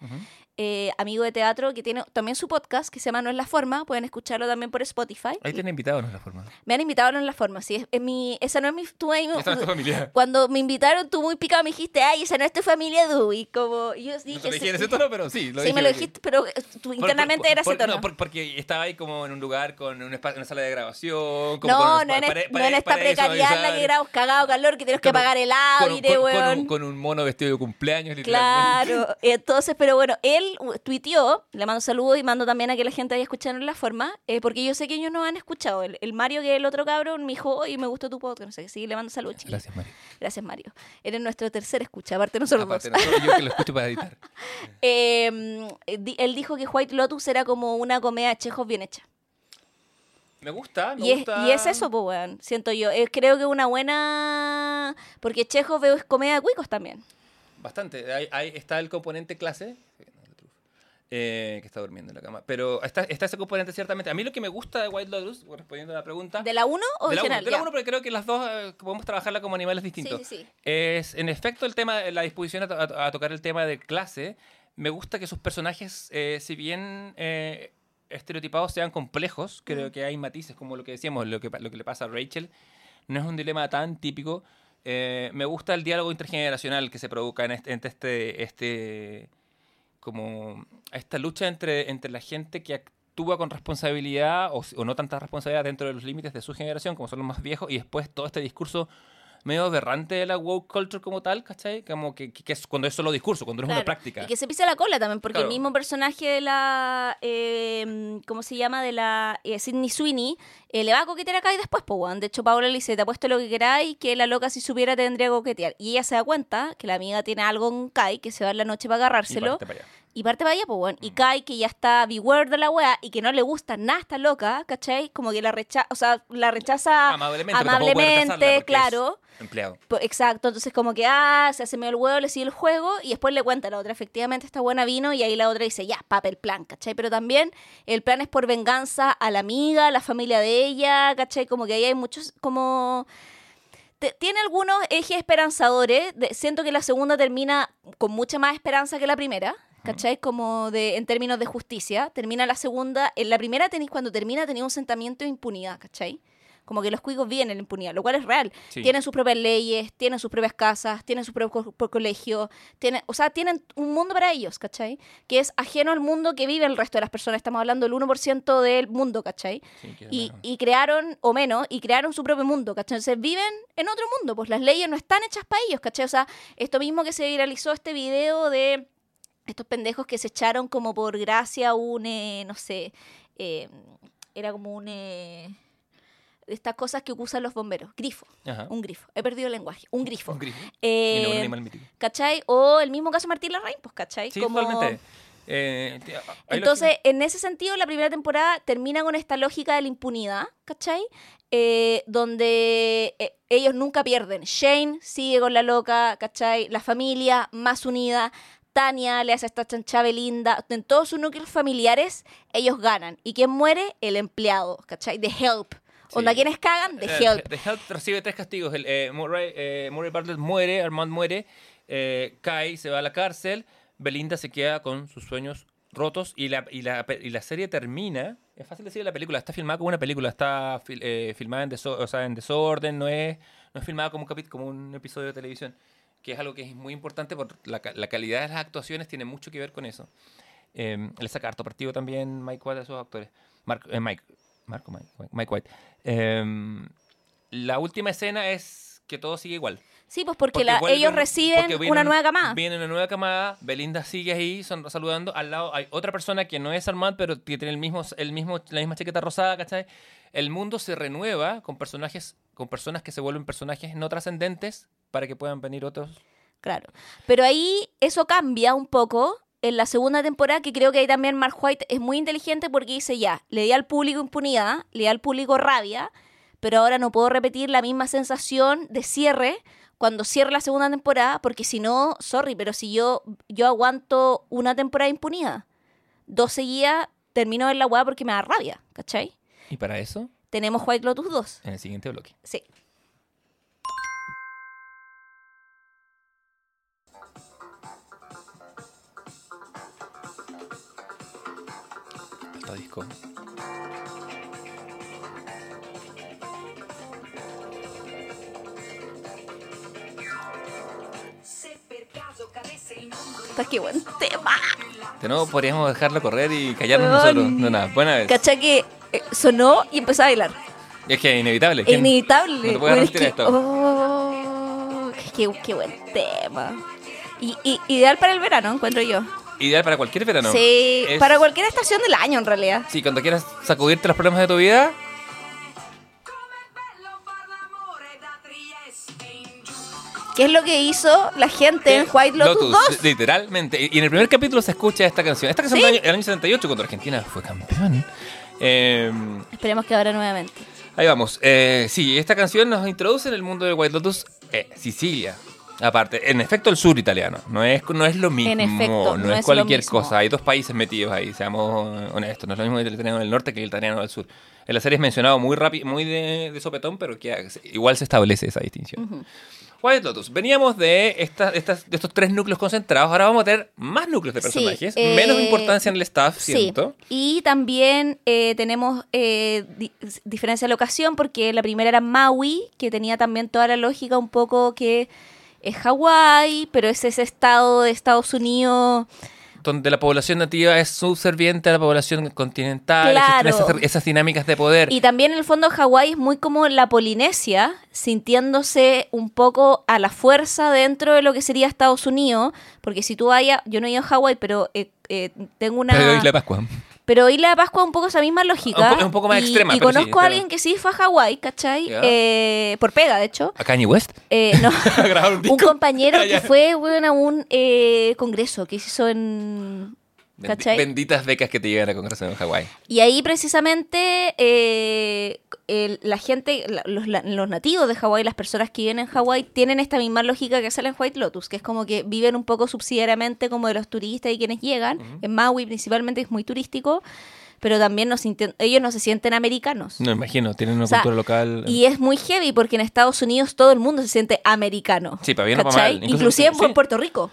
eh, amigo de teatro, que tiene también su podcast que se llama No es la forma, pueden escucharlo también por Spotify. Ahí tiene invitados, no es la forma. Me han invitado No en la forma, sí. Es, es mi, esa no es mi... Tú ahí, Esta es tu familia. cuando me invitaron, tú muy picado me dijiste, ay, esa no es tu familia, du. Y como yo No dije... te dije en ese tono, pero sí. Lo sí, dije me lo dijiste, pero eh, tú internamente por- era ese por- tono. No, por- porque estaba ahí como en un lugar con un espa- una sala de grabación. como No, con no, en, es- no en esta precariedad en la que grabamos cagado calor, que tienes que pagar el aire, con- con un- Con un mono vestido de cumpleaños, literalmente. Claro, entonces, pero bueno, él tuiteó, le mando saludos y mando también a que la gente vaya escuchando en la forma, eh, porque yo sé que ellos no han escuchado. El, el Mario, que es el otro cabrón, me dijo, oye, me gustó tu podcast, no sé qué, sí, le mando saludos, chiquillos. Gracias, Mario. Gracias, Mario. Eres nuestro tercer escucha, aparte nosotros Aparte, dos. no, yo que lo escucho para editar. Eh, di- él dijo que White Lotus era como una comedia de Chejos bien hecha. Me gusta, me Y es, gusta. y es eso, pues, weón, siento yo. Eh, creo que una buena... Porque Chejos veo es comedia de cuicos también. Bastante. Hay, hay- está el componente clase. Eh, que está durmiendo en la cama. Pero está, está ese componente ciertamente. A mí lo que me gusta de White Lotus, respondiendo a la pregunta. ¿De la 1 o de la uno, general? de la Ya. uno, porque creo que las dos eh, podemos trabajarla como animales distintos. Sí, sí, sí. Es, en efecto, el tema, la disposición a, to- a- a tocar el tema de clase. Me gusta que sus personajes, eh, si bien estereotipados sean complejos, creo que hay matices, como lo que decíamos, lo que, pa- lo que le pasa a Rachel. No es un dilema tan típico. Me gusta el diálogo intergeneracional que se provoca en este, entre este, este como esta lucha entre, entre la gente que actúa con responsabilidad o, o no tanta responsabilidad dentro de los límites de su generación, como son los más viejos, y después todo este discurso medio aberrante de la woke culture como tal, ¿cachai? Como que, que- que es cuando es solo discurso, cuando no es una práctica. Y que se pisa la cola también, porque Claro. el mismo personaje de la. eh, ¿Cómo se llama? De la eh, Sidney Sweeney, eh, le va a coquetear acá y después, pues. De hecho, Paula le dice: Te apuesto lo que queráis, que la loca, si supiera, tendría que coquetear. Y ella se da cuenta que la amiga tiene algo en Kai, que se va en la noche para Y agarrárselo. allá. Y parte para allá, pues, weón. Y Kai, que ya está beware de la wea y que no le gusta nada a esta loca, ¿cachai? Como que la rechaza, o sea, la rechaza Amablemente, amablemente, claro. Empleado. Po- Exacto, entonces como que, ah, se hace medio el huevo, le sigue el juego y después le cuenta a la otra, efectivamente esta buena vino y ahí la otra dice, ya, papel plan, ¿cachai? Pero también el plan es por venganza a la amiga, a la familia de ella, ¿cachai? Como que ahí hay muchos, como... tiene algunos ejes esperanzadores, de- siento que la segunda termina con mucha más esperanza que la primera. ¿Cachai? Como de, en términos de justicia. Termina la segunda. En la primera tenéis, cuando termina, tenía un sentimiento de impunidad, ¿cachai? Como que los cuicos viven en la impunidad, lo cual es real. Sí. Tienen sus propias leyes, tienen sus propias casas, tienen sus propios co- por colegio, tienen, o sea, tienen un mundo para ellos, ¿cachai? Que es ajeno al mundo que vive el resto de las personas. Estamos hablando del 1% del mundo, ¿cachai? Sí, Y, y crearon, o menos, y crearon su propio mundo, ¿cachai? Entonces viven en otro mundo, pues las leyes no están hechas para ellos, ¿cachai? O sea, esto mismo que se viralizó este video de estos pendejos que se echaron como por gracia un, eh, no sé, eh, era como un... eh, de estas cosas que usan los bomberos, grifo, Ajá. un grifo, he perdido el lenguaje, un grifo. Un grifo. Eh, no un animal mítico. ¿Cachai? O el mismo caso de Martín Larraín, pues, ¿cachai? Sí, Como- totalmente. Eh, lo entonces, en ese sentido, la primera temporada termina con esta lógica de la impunidad, ¿cachai? Eh, donde eh, ellos nunca pierden. Shane sigue con la loca, ¿cachai? La familia más unida. Tania le hace esta chancha Belinda. En todos sus núcleos familiares, ellos ganan. ¿Y quién muere? El empleado, ¿cachai? De Help. Onda, Sí. ¿quiénes cagan? De Eh, Help. The Help recibe tres castigos. El, eh, Murray, eh, Murray Bartlett muere, Armand muere, eh, Kai se va a la cárcel, Belinda se queda con sus sueños rotos y la, y la, y la serie termina. Es fácil decir la película, está filmada como una película, está eh, filmada en, deso- o sea, en desorden, no es, no es filmada como un, como un episodio de televisión, que es algo que es muy importante por la, ca- la calidad de las actuaciones, tiene mucho que ver con eso. Eh, le saca harto partido también Mike White a esos actores. Mark- eh, Mike, Marco, Mike, Mike White. Em, la última escena es que todo sigue igual. Sí, pues porque, la- vuelven- ellos reciben porque una nueva camada. Viene una nueva camada, Belinda sigue ahí son, saludando. Al lado hay otra persona que no es Armand, pero que tiene el mismo, el mismo, la misma chaqueta rosada, ¿cachai? El mundo se renueva con personajes, con personas que se vuelven personajes no trascendentes para que puedan venir otros. Claro. Pero ahí eso cambia un poco en la segunda temporada, que creo que ahí también Mark White es muy inteligente porque dice ya, le di al público impunidad, le di al público rabia, pero ahora no puedo repetir la misma sensación de cierre cuando cierre la segunda temporada, porque si no, sorry, pero si yo, yo aguanto una temporada de impunidad, dos seguidas, termino en la weá porque me da rabia, ¿cachai? Y para eso, Tenemos White Lotus 2. en el siguiente bloque. Sí. Falta disco. Qué buen tema. De nuevo podríamos dejarlo correr y callarnos nosotros. No, nada, buena vez. ¿Cachai que eh, sonó y empezó a bailar? Es que es inevitable. Es ¿Quién- inevitable. No Bueno, es que- esto. oh, qué, qué buen tema. Y, y- ideal para el verano, encuentro yo. Ideal para cualquier verano. sí, Es- para cualquier estación del año, en realidad. Sí, cuando quieras sacudirte los problemas de tu vida, ¿Qué es lo que hizo la gente en White Lotus, 2? Literalmente. Y y en el primer capítulo se escucha esta canción. Esta canción ¿Sí? del año, el año 78, cuando Argentina fue campeón. Eh, Esperemos que ahora nuevamente. ahí vamos. Eh, sí, esta canción nos introduce en el mundo de White Lotus, eh, Sicilia. Aparte, en efecto, el sur italiano. No es, no es lo mismo. En efecto, no, no es, es cualquier cosa. Hay dos países metidos ahí, seamos honestos. No es lo mismo el italiano del norte que el italiano del sur. En la serie es mencionado muy rápido, muy de, de sopetón, pero que igual se establece esa distinción. White Lotus. Veníamos de, estas, estas, de estos tres núcleos concentrados. Ahora vamos a tener más núcleos de Sí, personajes. eh, menos importancia en el staff, Sí. siento. Y también eh, tenemos eh, di- diferencia de locación, porque la primera era Maui, que tenía también toda la lógica un poco que es Hawái, pero es ese estado de Estados Unidos. Donde la población nativa es subserviente a la población continental. Claro. Esas, esas dinámicas de poder. Y también en el fondo Hawái es muy como la Polinesia, sintiéndose un poco a la fuerza dentro de lo que sería Estados Unidos, porque si tú vayas, yo no he ido a Hawái, pero eh, eh, tengo una... Pero de Pascua. Pero Isla de Pascua un poco esa misma lógica. Un po- es un poco más y, extrema, Y sí, conozco a alguien que sí fue a Hawái, ¿cachai? Eh, por pega, de hecho. ¿A Kanye West? Eh, no. ¿A grabar un compañero que fue bueno, a un eh, congreso que se hizo en... ¿Cachai? Benditas becas que te llegan a Congreso en Hawái. Y ahí precisamente eh, el- la gente, la- los, la- los nativos de Hawái, las personas que viven en Hawái, tienen esta misma lógica que sale en White Lotus, que es como que viven un poco subsidiariamente como de los turistas y quienes llegan. En Maui principalmente es muy turístico, pero también ellos no se sienten americanos. No, imagino, tienen una O sea, cultura local. Y es muy heavy porque en Estados Unidos todo el mundo se siente americano. Sí, para bien o para mal. Incluso- Inclusive en sí. Puerto Rico.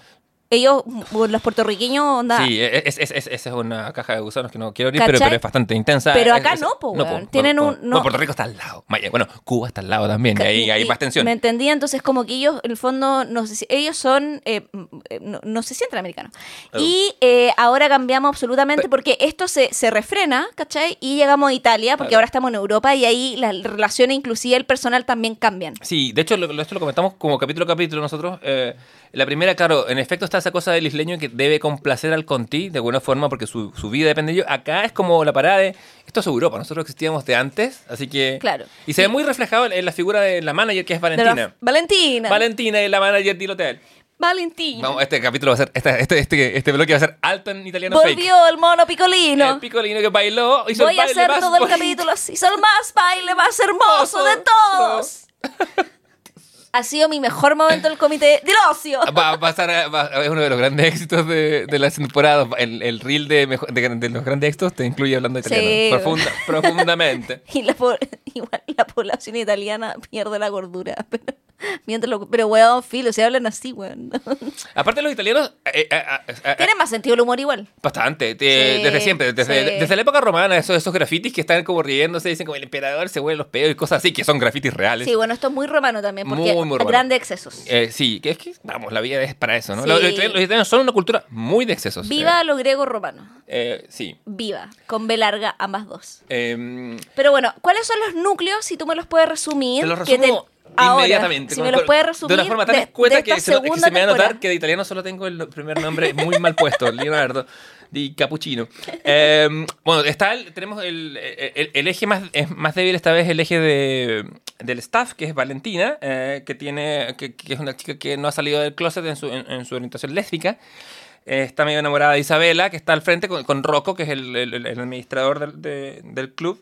Ellos, los puertorriqueños, onda. Sí, e, es, es, es, esa es una caja de gusanos que no quiero abrir, pero, es bastante intensa. Pero Es- acá es- no, po. Tienen un- no. Puerto Rico está al lado. Vaya, Bueno, Cuba está al lado también. Y ahí hay más tensión. ¿Me entendía? Entonces, como que ellos, en el fondo, no sé si- ellos son. eh, eh, no, no se sienten americanos. Oh. Y eh, ahora cambiamos absolutamente porque esto se, se refrena, ¿cachai? Y llegamos a Italia, porque Claro. ahora estamos en Europa y ahí las relaciones, inclusive el personal, también cambian. Sí, de hecho, lo- lo- esto lo comentamos como capítulo a capítulo nosotros. eh, la primera, claro, en efecto está esa cosa del isleño que debe complacer al Conti de alguna forma porque su, su vida depende de ello. Acá es como la parada de. Esto es Europa, nosotros existíamos de antes, así que. Claro. Y se ve muy reflejado en, la figura de la manager que es De la- Valentina. Valentina. Valentina es la manager del hotel. Valentina. Vamos, este capítulo va a ser. Este, este, este, este bloque va a ser alto en italiano fake. Volvió el mono picolino. El picolino que bailó. Hizo Voy el a baile hacer más todo el capítulo así. Son el más baile más hermoso de todos. Ha sido mi mejor momento del comité del ocio. Va a pasar a- va- es uno de los grandes éxitos de, de las temporadas. El, el reel de, mejo- de, de los grandes éxitos te incluye hablando italiano. Sí. Profunda- profundamente. Y la, igual la población italiana pierde la gordura. Pero, mientras lo- pero weón, filo, se hablan así, weón. Aparte, los italianos. eh, eh, eh, Tienen más sentido el humor igual. Bastante, te- Sí, desde siempre, desde, sí. desde la época romana, esos, esos grafitis que están como riéndose, dicen como el emperador se huele los pedos y cosas así, que son grafitis reales. Sí, bueno, esto es muy romano también, porque Muy, muy grandes excesos. Eh, sí, que es que, vamos, la vida es para eso, ¿no? Sí. Los, los italianos, los son una cultura muy de excesos. Viva lo griego romano. Eh, eh, sí. Viva. Con B larga, ambas dos. Em, Pero bueno, ¿cuáles son los núcleos? Si tú me los puedes resumir. Te lo que resumo ahora, inmediatamente. si con- me los puedes resumir. De una forma tan escueta que, se, que me va a notar que de italiano solo tengo el primer nombre muy mal puesto, Leonardo di Cappuccino. Em, bueno, está el- tenemos el, el- eje más, más débil esta vez, el eje de, del staff, que es Valentina, eh, que, tiene, que, es una chica que no ha salido del closet en su, en, su orientación lésbica. Eh, está medio enamorada de Isabela, que está al frente con, con Rocco, que es el, administrador del, de- del club.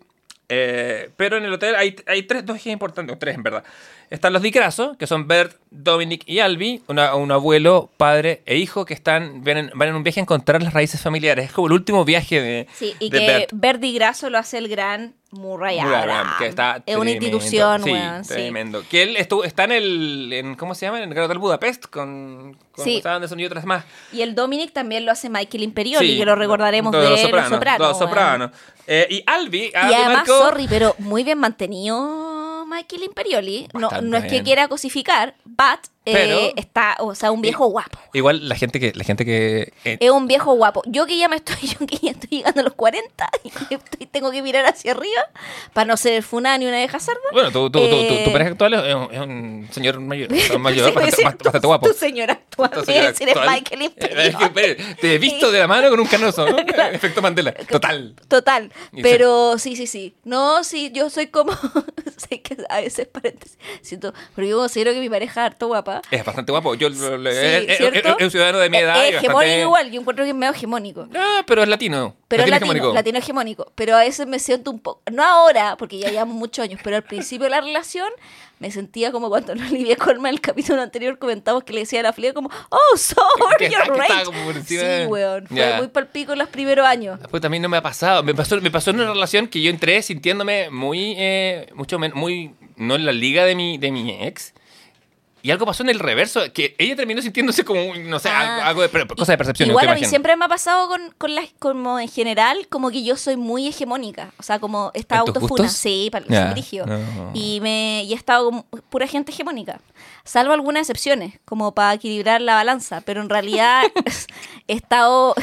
Eh, pero en el hotel hay, hay tres, dos ejes importantes, o tres en verdad. Están los Di Grasso, que son Bert, Dominic y Albi, una- un abuelo, padre e hijo que están, van en, van en un viaje a encontrar las raíces familiares. Es como el último viaje de, Sí, y de que Bert. Verdi Grasso lo hace el gran Murray Abraham. Que está Es una tremendo. institución, sí, weón. Sí. tremendo. Que él estuvo, está en el, en, ¿cómo se llama? En el Gran Hotel Budapest con, con Sí. Anderson y otras más. Y el Dominic también lo hace Michael Imperioli, Sí, que lo recordaremos de, Los Sopranos. Weón. Sopranos. Eh, y Albi, Y además, marcó- sorry, pero muy bien mantenido Michael Imperioli. No, no es que bien. quiera cosificar, but eh, está, o sea, un viejo guapo. Igual la gente que, la gente que eh, Es un viejo guapo. Yo que ya me estoy, yo que ya estoy llegando a los 40 y estoy- tengo que mirar hacia arriba para no ser funada ni una vieja cerda. Bueno, tu, tu, tu- tu- Eh, tu pareja actual es un, es un señor mayor, mayor bastante, bastante- guapo. Tu señora actual. Tu señora actual. Michael espere, te he visto de la mano con un canoso, ¿no? Efecto Mandela. Total. Total. Pero sí, sí, sí. No, sí, yo soy como. sé que a veces paréntesis. Siento. Pero yo considero que mi pareja es harto guapa. Es bastante guapo. Yo Sí, es, es- es- un ciudadano de mi edad. Es hegemónico bastante- igual. Yo encuentro que es medio hegemónico. Ah, pero es latino. Pero es latino latino, hegemónico. latino hegemónico. Pero a veces me siento un poco. No ahora, porque ya llevamos muchos años, pero al principio de la relación me sentía como cuando Olivia Colman en el capítulo anterior comentamos que le decía a la Flia como, oh, sorry, you're right. Sí, weón. Fue Ya. muy palpico en los primeros años. Después también no me ha pasado. Me pasó, me pasó en una relación que yo entré sintiéndome muy, eh, mucho menos, muy, no en la liga de mi, de mi ex. Y algo pasó en el reverso, que ella terminó sintiéndose como, no sé, Ah. algo, de, cosa de percepción. Igual no a mí siempre me ha pasado con, con las, como en general, como que yo soy muy hegemónica. O sea, como esta ¿En tus autofuna. Sí, para brígido. no. Y me y he estado con pura gente hegemónica. Salvo algunas excepciones, como para equilibrar la balanza. Pero en realidad he estado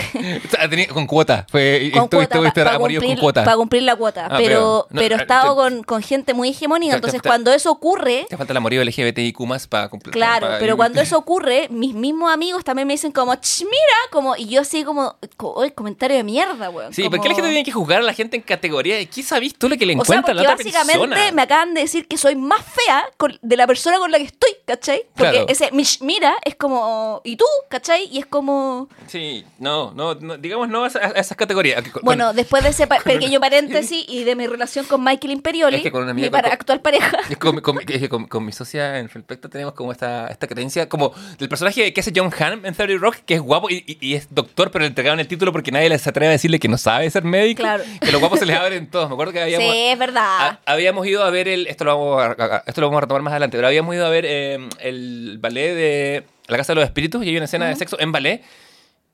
con cuota. Fue, con cuota para cumplir, con cuota. cumplir la cuota. Ah, pero pero- no, pero he eh, estado te- con, con gente muy hegemónica. te- Entonces, te- cuando eso ocurre, Te falta el amorío LGBTIQ más para cumplir. Claro, para- pero cuando eso ocurre, mis mismos amigos también me dicen como, "Ch, mira, como, y yo así como, co- oye, comentario de mierda, weón. Sí, como... ¿por qué la gente tiene que juzgar a la gente en categoría de qué sabís tú lo que le O sea, encuentra a la otra básicamente persona? me acaban de decir que soy más fea con- de la persona con la que estoy, ¿cachai? Porque Claro. ese "Mish, mira es como, ¿y tú? ¿cachai? Y es como, Sí, no, no, no, digamos no a, esa- a esas categorías. Con- bueno, después de ese pa- pequeño paréntesis y de mi relación con Michael Imperioli, Es que con una amiga mi para- actual pareja, Es Con, con- mi socia en Felpecto tenemos como esta, esta creencia, como del personaje que hace John Hamm en 30 Rock, que es guapo y, y- y es doctor, pero le entregaban el título porque nadie les atreve a decirle que no sabe ser médico. Claro. Que los guapos se les abren todos. Me acuerdo que habíamos, sí, es verdad. ha- habíamos ido a ver el. Esto lo, vamos a, a- esto lo vamos a retomar más adelante, pero habíamos ido a ver eh, el ballet de La Casa de los Espíritus y hay una escena de Ujú. sexo en ballet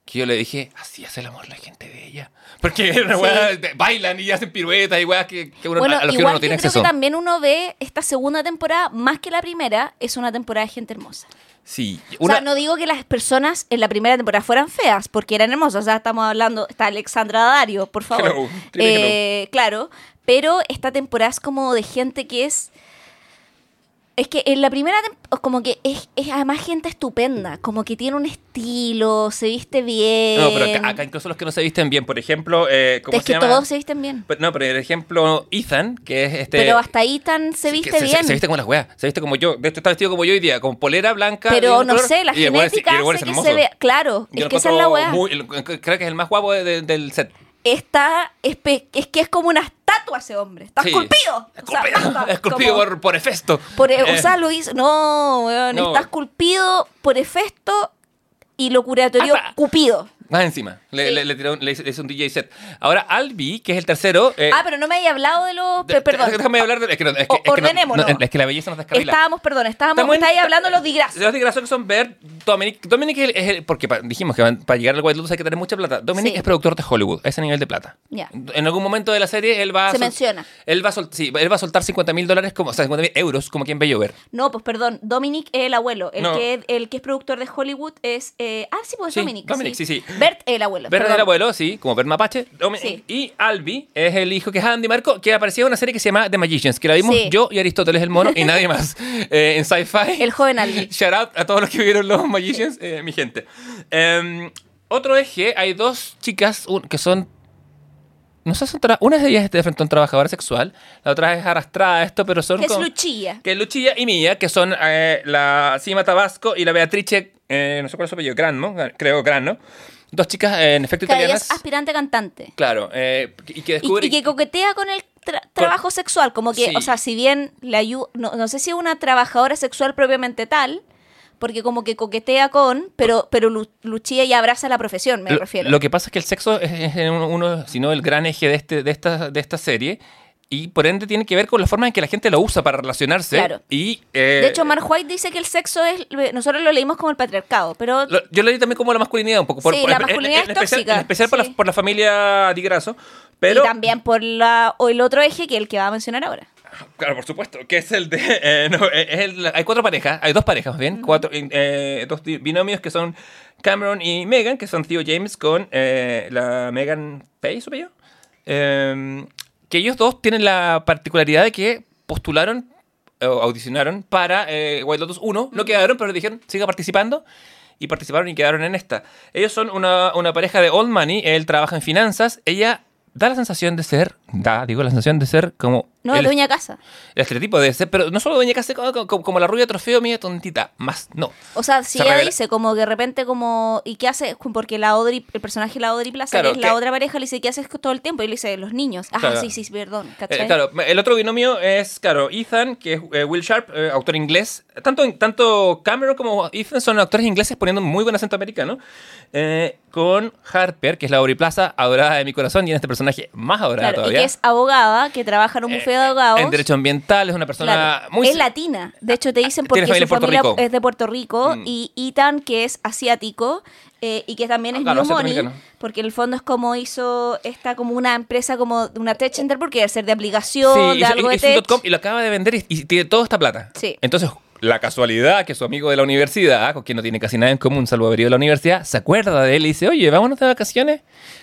que yo le dije, así hace el amor la gente de ella. Porque Sí. de- bailan y hacen piruetas y weas que, que uno, Bueno, a los que uno no tiene creo acceso. que también uno ve esta segunda temporada, más que la primera, es una temporada de gente hermosa. Sí, O una, sea, no digo que las personas en la primera temporada fueran feas, porque eran hermosas. O sea, estamos hablando, está Alexandra Dario, por favor. Hello, triple hello. Eh, claro, pero esta temporada es como de gente que es... Es que en la primera como que es, es además gente estupenda, como que tiene un estilo, se viste bien. No, pero acá, acá incluso los que no se visten bien, por ejemplo, eh, ¿cómo es se que llama? todos se visten bien. Pero- No, pero el ejemplo Ethan, que es este... pero hasta tan se viste que se, bien. Se, viste como las weas, se viste como yo. De hecho, está vestido como yo hoy día, con polera blanca. pero bien no color, sé, la genética hace que hermoso. se vea. Claro, Yo es que esa es la weá. muy- creo que es el más guapo de- del set. Está es que es como una estatua ese hombre. Está Sí. esculpido. O sea, Esculpido, esculpido como- por, por Hefesto. por- e, o Eh, sea, lo hizo. No, weón, No. está esculpido por Hefesto y lo curatorio Hasta- Cupido. Más encima. Le, Sí. le, le tiró un- le hizo, un DJ set. Ahora, Albi, que es el tercero. eh, ah, pero no me había hablado de los. de- perdón. Déjame hablar de. Es que, no- es que, O- es que no- es que la belleza nos descarrila. Estábamos, perdón, estábamos, Estamos estáis hablando de los digras. Los digrazos que son Bert, Dominic. Dominic es el, es el- porque pa- dijimos que van- para llegar al White Lotus hay que tener mucha plata. Dominic Sí. es productor de Hollywood, a ese nivel de plata. En algún momento de la serie él va a Se sol- menciona. Él va a, sol- sí, él va a soltar 50 mil dólares, como, o sea, 50 mil euros, como quien ve llover. No, pues perdón, Dominic es el abuelo. El, que, el que es productor de Hollywood es. eh, ah, sí, pues Dominic. Dominic, sí, sí. Bert es el abuelo. Es perdón. el abuelo, sí, como Bert Mapache. Sí. Y Albi es el hijo que es Andy Marco, que aparecía en una serie que se llama The Magicians, que la vimos Sí. yo y Aristóteles el mono y nadie más eh, en Sci-Fi. El joven Albi. Shout out a todos los que vieron los Magicians, eh, mi gente. Em, otro eje, hay dos chicas que son. No sé, son una de ellas es de frente a un trabajador sexual, la otra es arrastrada a esto, pero son Que es Luchilla. que es Luchilla y Mía, que son eh, la Sima Tabasco y la Beatrice, eh, no sé cuál es su apellido, Gran, ¿no? Creo Gran, ¿no? Dos chicas, eh, en efecto, Que ella italianas. es aspirante cantante. Claro, eh, y que Y, descubre... y que coquetea con el tra- trabajo sexual, como que, Sí. o sea, si bien le ayuda, no, no sé si es una trabajadora sexual propiamente tal, porque como que coquetea con, pero, pero Lu- Luchilla ya abraza la profesión, me lo, refiero. lo que pasa es que el sexo es, uno, si no el gran eje de, este, de, esta, de esta serie, y por ende tiene que ver con la forma en que la gente lo usa para relacionarse. Claro. Y, eh, de hecho, Mark White dice que el sexo es, nosotros lo leímos como el patriarcado, pero lo- yo lo leí también como la masculinidad un poco. Sí, la en- masculinidad en, es especial, tóxica, en especial por, la, por la familia Di Grasso. Pero, y también por la o el otro eje que el que va a mencionar ahora. Claro, por supuesto, que es el de... eh, no, eh, es el- hay cuatro parejas, hay dos parejas más bien, cuatro, eh, dos binomios que son Cameron y Megan, que son tío James con eh, la Megan Pay, ¿supe yo? Eh, que ellos dos tienen la particularidad de que postularon o audicionaron para eh, White Lotus 1, no quedaron, pero dijeron, siga participando. Y participaron y quedaron en esta. Ellos son una, una pareja de old money, él trabaja en finanzas, ella da la sensación de ser, da, digo, la sensación de ser como... No, el- dueña casa. el estereotipo de ser, pero no solo dueña casa como, como- como la rubia trofeo mía tontita, más no. O sea, si Se ella revela- dice como que de repente como ¿y qué hace? Porque la Audrey, el personaje de la Audrey Plaza, Claro, que es la otra pareja, le dice ¿qué haces todo el tiempo? Y le dice los niños. Ajá, Claro. sí, sí, perdón, Eh, claro, el otro binomio es, claro, Ethan, que es eh, Will Sharp, eh, autor inglés. Tanto, tanto Cameron como Ethan son actores ingleses poniendo un muy buen acento americano. eh, con Harper, que es la Aubrey Plaza, adorada de mi corazón, y en este personaje más adorada Claro, y todavía. que es abogada, que trabaja en un bufete de abogados. En derecho ambiental, es una persona Claro, muy... es latina. De hecho, te dicen porque familia su familia Rico. es de Puerto Rico. Mm. Y Ethan, que es asiático eh, y que también Ah, es claro, New Money, porque en el fondo es como hizo esta como una empresa como una tech enterprise, porque debe ser de aplicación, de hizo- algo hizo tech. com y lo acaba de vender y, y tiene toda esta plata. Sí. Entonces, la casualidad que su amigo de la universidad, con quien no tiene casi nada en común, salvo haber ido a la universidad, se acuerda de él y dice, oye, vámonos de vacaciones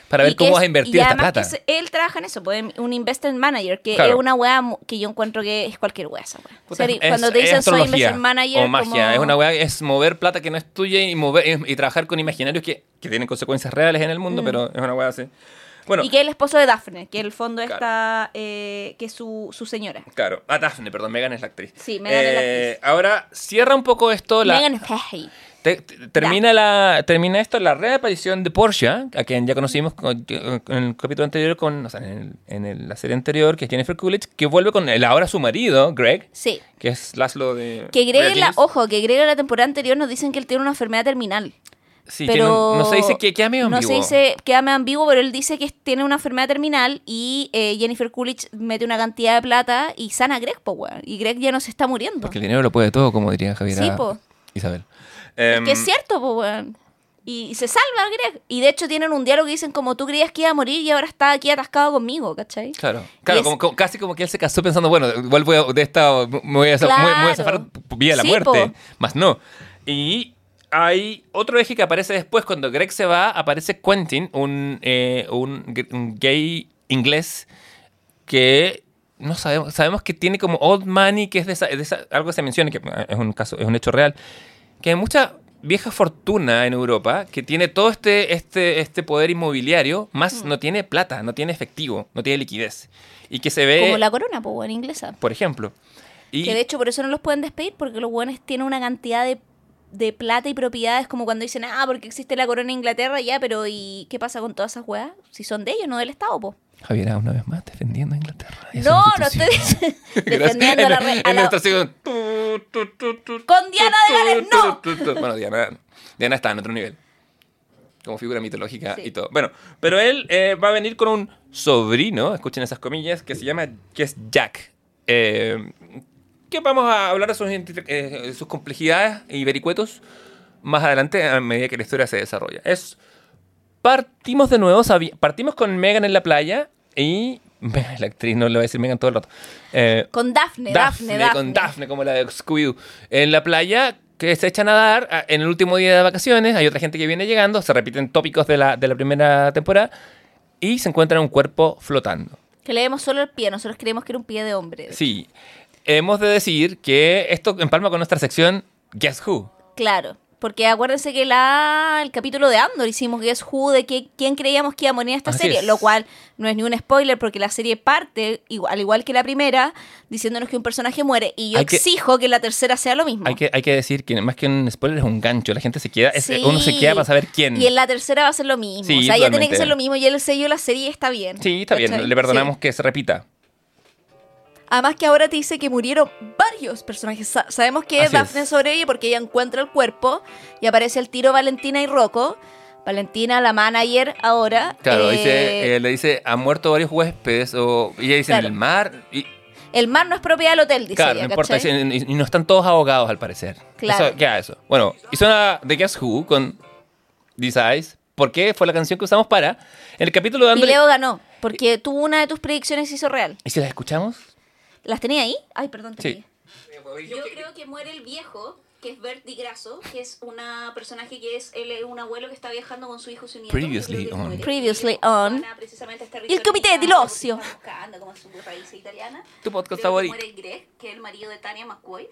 para ver cómo es- vas a invertir y esta plata. que él trabaja en eso, pues, un investment manager, que Claro. es una weá que yo encuentro que es cualquier weá esa weá. Es- Cuando te dicen soy investment manager, o magia, como- es una weá, es mover plata que no es tuya y mover y, trabajar con imaginarios que, que tienen consecuencias reales en el mundo, pero es una weá así. Bueno. Y que es el esposo de Daphne, que en el fondo Claro. está, eh, que es su, su señora. claro. Ah, Daphne, perdón, Megan es la actriz. Sí, Megan es la Eh, actriz. Ahora, cierra un poco esto. La, Megan Fahey. Te- te- termina, la, termina esto la reaparición de Porsche, a quien ya conocimos con- en el capítulo anterior, con, o sea, en, el- en el- la serie anterior, que es Jennifer Coolidge, que vuelve con el ahora su marido, Greg, Sí. que es Laszlo de... Que Greg, la, ojo, que Greg en la temporada anterior nos dicen que él tiene una enfermedad terminal. Sí, pero no se dice que queda medio No se ambiguo. dice, queda medio ambiguo, pero él dice que tiene una enfermedad terminal y eh, Jennifer Coolidge mete una cantidad de plata y sana a Greg, po, weón. Y Greg ya no se está muriendo. Porque el dinero lo puede todo, como diría Javier Sí, po. Isabel. Em, Que es cierto, pues, weón. Y, y se salva Greg. Y de hecho tienen un diálogo que dicen como tú creías que iba a morir y ahora está aquí atascado conmigo, ¿cachai? Claro, claro es- como, como- casi como que él se casó pensando, bueno, igual voy a, de esta me voy a, sa- me voy- me voy a zafar Claro. vía la Sí, muerte, más no. Y hay otro eje que aparece después, cuando Greg se va, aparece Quentin, un, eh, un, un gay inglés que no sabemos, sabemos que tiene como old money, que es de, esa- de esa- algo que se menciona, que es un caso, es un hecho real, que hay mucha vieja fortuna en Europa que tiene todo este, este, este poder inmobiliario, Mm. más no tiene plata, no tiene efectivo, no tiene liquidez. Y que se ve, Como la corona, pues, weón, inglesa. por ejemplo. Y, Que de hecho por eso no los pueden despedir, porque los buenos tienen una cantidad de, de plata y propiedades como cuando dicen, ah, porque existe la corona de Inglaterra, ya, pero ¿y qué pasa con todas esas weas? Si son de ellos, no del Estado, po. Javier, una vez más defendiendo a Inglaterra. No, no estoy Gracias. defendiendo a la, En- re- a en la- Con Diana de Gales, no. Bueno, Diana, Diana está en otro nivel. Como figura mitológica Sí. y todo. Bueno, pero él eh, va a venir con un sobrino, escuchen esas comillas, que se llama, que es Jack. Eh, que vamos a hablar de sus, identi- eh, sus complejidades y vericuetos más adelante a medida que la historia se desarrolla. Es partimos de nuevo, partimos con Megan en la playa y la actriz, no le voy a decir Megan todo el rato. Eh, Con Daphne, Daphne, Daphne, Daphne. con Daphne, como la de Scooby-Doo. En la playa, que se echa a nadar a- en el último día de vacaciones. Hay otra gente que viene llegando, se repiten tópicos de la, de la primera temporada y se encuentran un cuerpo flotando. Que le vemos solo el pie, nosotros creemos que era un pie de hombre. Sí, hemos de decir que esto empalma con nuestra sección Guess Who. Claro, porque acuérdense que la, el capítulo de Andor hicimos Guess Who de que, quién creíamos que iba a morir en esta Así serie, es. lo cual no es ni un spoiler porque la serie parte, igual, al igual que la primera, diciéndonos que un personaje muere y yo Hay que- exijo que la tercera sea lo mismo. Hay que, hay que decir que más que un spoiler es un gancho. La gente se queda, es- uno se queda para saber quién. Y en la tercera va a ser lo mismo. Sí, o sea, ya tiene que ser lo mismo y el sello de la serie está bien. Sí, está bien, le perdonamos Sí. que se repita. Además que ahora te dice que murieron varios personajes. Sa- sabemos que Así Daphne es. sobrevive porque ella encuentra el cuerpo y aparece el tiro Valentina y Rocco. Valentina, la manager ahora. Claro, eh, dice, eh, le dice, han muerto varios huéspedes, o y ella dice, Claro. en el mar, y El mar no es propiedad del hotel, dice claro, ella, no importa, y, no están todos ahogados al parecer. Claro. Eso, queda eso. Bueno, y suena The Guess Who con These Eyes, porque fue la canción que usamos para en el capítulo de Y. Leo ganó, porque tú una de tus predicciones hizo real. ¿Y si las escuchamos? ¿Las tenía ahí? Ay, perdón, te Sí. Yo creo que muere el viejo, que es Bert Di Grasso, que es una personaje que es él es un abuelo que está viajando con su hijo y su nieto. Previously on. muere. Previously on. A este Y el comité del ocio. que está buscando como su raíz italiana. Tu podcast Creo que favorito. muere Greg, que es el marido de Tania McQuaid.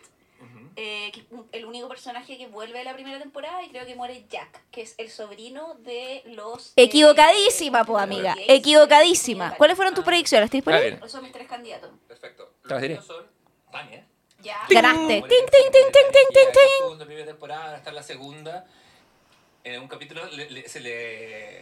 eh, que es el único personaje que vuelve de la primera temporada y creo que muere Jack, que es el sobrino de los... eh, Equivocadísima, pues, amiga. gays. Equivocadísima. ¿Cuáles fueron tus predicciones? ¿Estás A disponible? ver. Esos son mis tres candidatos. Perfecto. Te las diré. son Tania. Ya. Ganaste. Ting, ting, ting, ting, ting, ting, ting. En la primera temporada, en la segunda. En un capítulo le- le- se le...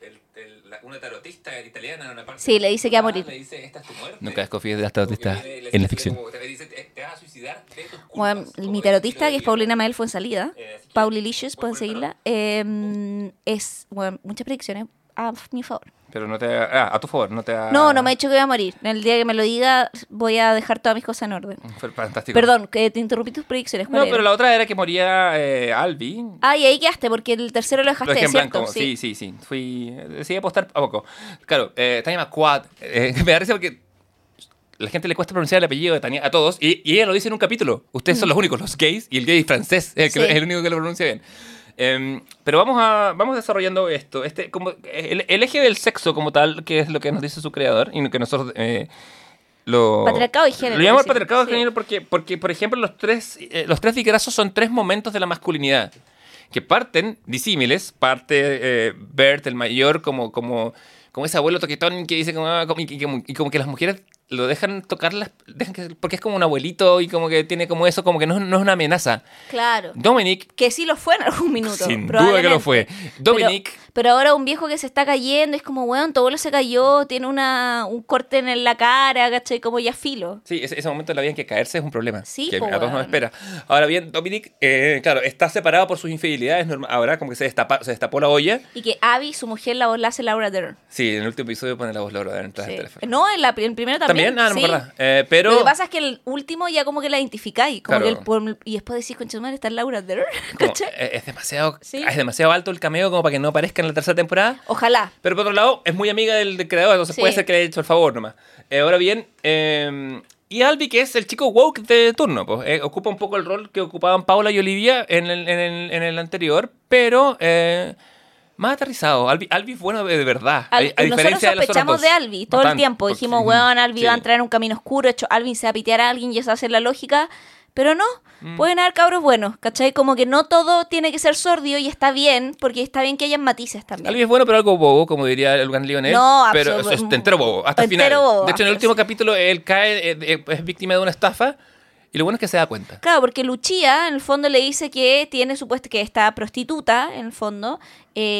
el- el- la- una tarotista italiana en una parte Sí, le dice que va a morir. Le dice, esta es tu muerte. Nunca desconfíes de las tarotistas en la ficción. Te dice, te, te vas a suicidar de tus culpas. Bueno, Como mi tarotista, que es Paulina. Mael fue en salida. Eh, así que, Paulilicious, voy pueden por el seguirla. eh, es, bueno, muchas predicciones a mi favor. Pero no te... Ah, a tu favor, no te... ha- No, no me ha dicho que voy a morir. El día que me lo diga, voy a dejar todas mis cosas en orden. Fue fantástico. Perdón, que te interrumpí tus predicciones. ¿cuál No, era? pero la otra era que moría eh, Albi. Ah, y ahí quedaste, porque el tercero lo Lo dejaste, dejé en ¿cierto? blanco. Sí, sí, sí. Fui... Decidí apostar a poco. Claro, eh, Tania McQuad. eh, me da risa porque la gente le cuesta pronunciar el apellido de Tania a todos y, y ella lo dice en un capítulo. Ustedes son los únicos, los gays, y el gay francés es el, que-. Sí. es el único que lo pronuncia bien. Em, pero vamos a vamos desarrollando esto. Este, como, el, el eje del sexo como tal, que es lo que nos dice su creador y que nosotros eh, lo... Patriarcado y género, Lo llamamos decimos, patriarcado y sí. género porque, porque, por ejemplo, los tres, eh, los tres digrazos son tres momentos de la masculinidad que parten disímiles. Parte eh, Bert, el mayor, como, como, como ese abuelo toquetón que dice como, ah, como- y, y como, y como que las mujeres lo dejan tocar las, dejan que- porque es como un abuelito y como que tiene como eso, como que no, es- no es una amenaza. Claro. Dominic, Que sí lo fue en algún minuto. sin duda que lo fue. Dominic, Pero ahora un viejo que se está cayendo, es como, weón, tu abuelo se cayó, tiene una, un corte en la cara, ¿cachai? Como ya filo. Sí, ese, ese momento de la vida en que caerse es un problema. Sí, que po, a todos nos espera. Ahora bien, Dominic, eh, claro, está separado por sus infidelidades. Ahora como que se, destapa, se destapó la olla. Y que Abby, su mujer, la voz la hace Laura Dern. Sí, en el último episodio pone la voz Laura Dern detrás Sí. del teléfono. No, en, la, en el primero también. También, ah, no sí. me acordaba. Eh, pero... Lo que pasa es que el último ya como que la identificáis. Como Claro. que el y después decís, concha madre, está Laura Dern. como, eh, es demasiado Sí. es demasiado alto el cameo como para que no aparezca en la tercera temporada. Ojalá. Pero por otro lado, es muy amiga del, del creador, entonces Sí. puede ser que le haya hecho el favor nomás. Eh, ahora bien, eh, y Albi, que es el chico woke de turno, pues, eh, ocupa un poco el rol que ocupaban Paula y Olivia en el, en el, en el anterior, pero eh, más aterrizado. Albi, Albi es bueno de, de verdad. a- Al- a, nosotros diferencia de los otros sospechamos de Albi todo el tiempo. porque- Dijimos, weón, Albi sí. va a entrar en un camino oscuro. Hecho, Alvin se va a pitear a alguien y esa va a ser la lógica. Pero no, Mm. pueden haber cabros buenos, ¿cachai? Como que no todo tiene que ser sordio y está bien, porque está bien que hayan matices también. Albi es bueno, pero algo bobo, como diría el Lugan Lionel. No, pero absolut- es entero bobo, hasta el final. entero bobo, de hecho, en el hasta- último capítulo, él cae, eh, eh, es víctima de una estafa, y lo bueno es que se da cuenta. Claro, porque Luchía en el fondo le dice que tiene supuesto que está prostituta, en el fondo,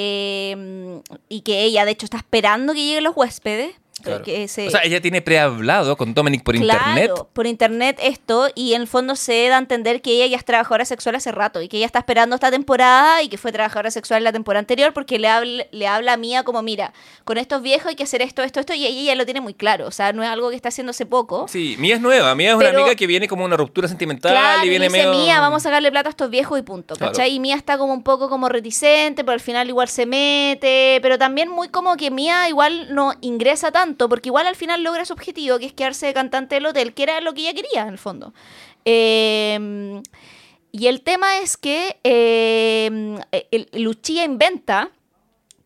eh, y que ella de hecho está esperando que lleguen los huéspedes. Claro. Que se- O sea, ella tiene prehablado con Dominic por Claro, internet. por internet esto, y en el fondo se da a entender que ella ya es trabajadora sexual hace rato y que ella está esperando esta temporada y que fue trabajadora sexual en la temporada anterior porque le habla, le habla a Mía como, mira, con estos viejos hay que hacer esto, esto, esto, y ella lo tiene muy claro, o sea, no es algo que está haciendo hace poco. Sí, Mía es nueva. Mía es una amiga que viene como una ruptura sentimental Claro, y viene dice medio. Mía, vamos a sacarle plata a estos viejos y punto, Claro. ¿cachai? Y Mía está como un poco como reticente, pero al final igual se mete, pero también muy como que Mía igual no ingresa tanto, porque igual al final logra su objetivo, que es quedarse de cantante del hotel, que era lo que ella quería en el fondo. Eh, y el tema es que eh, el- Luchía inventa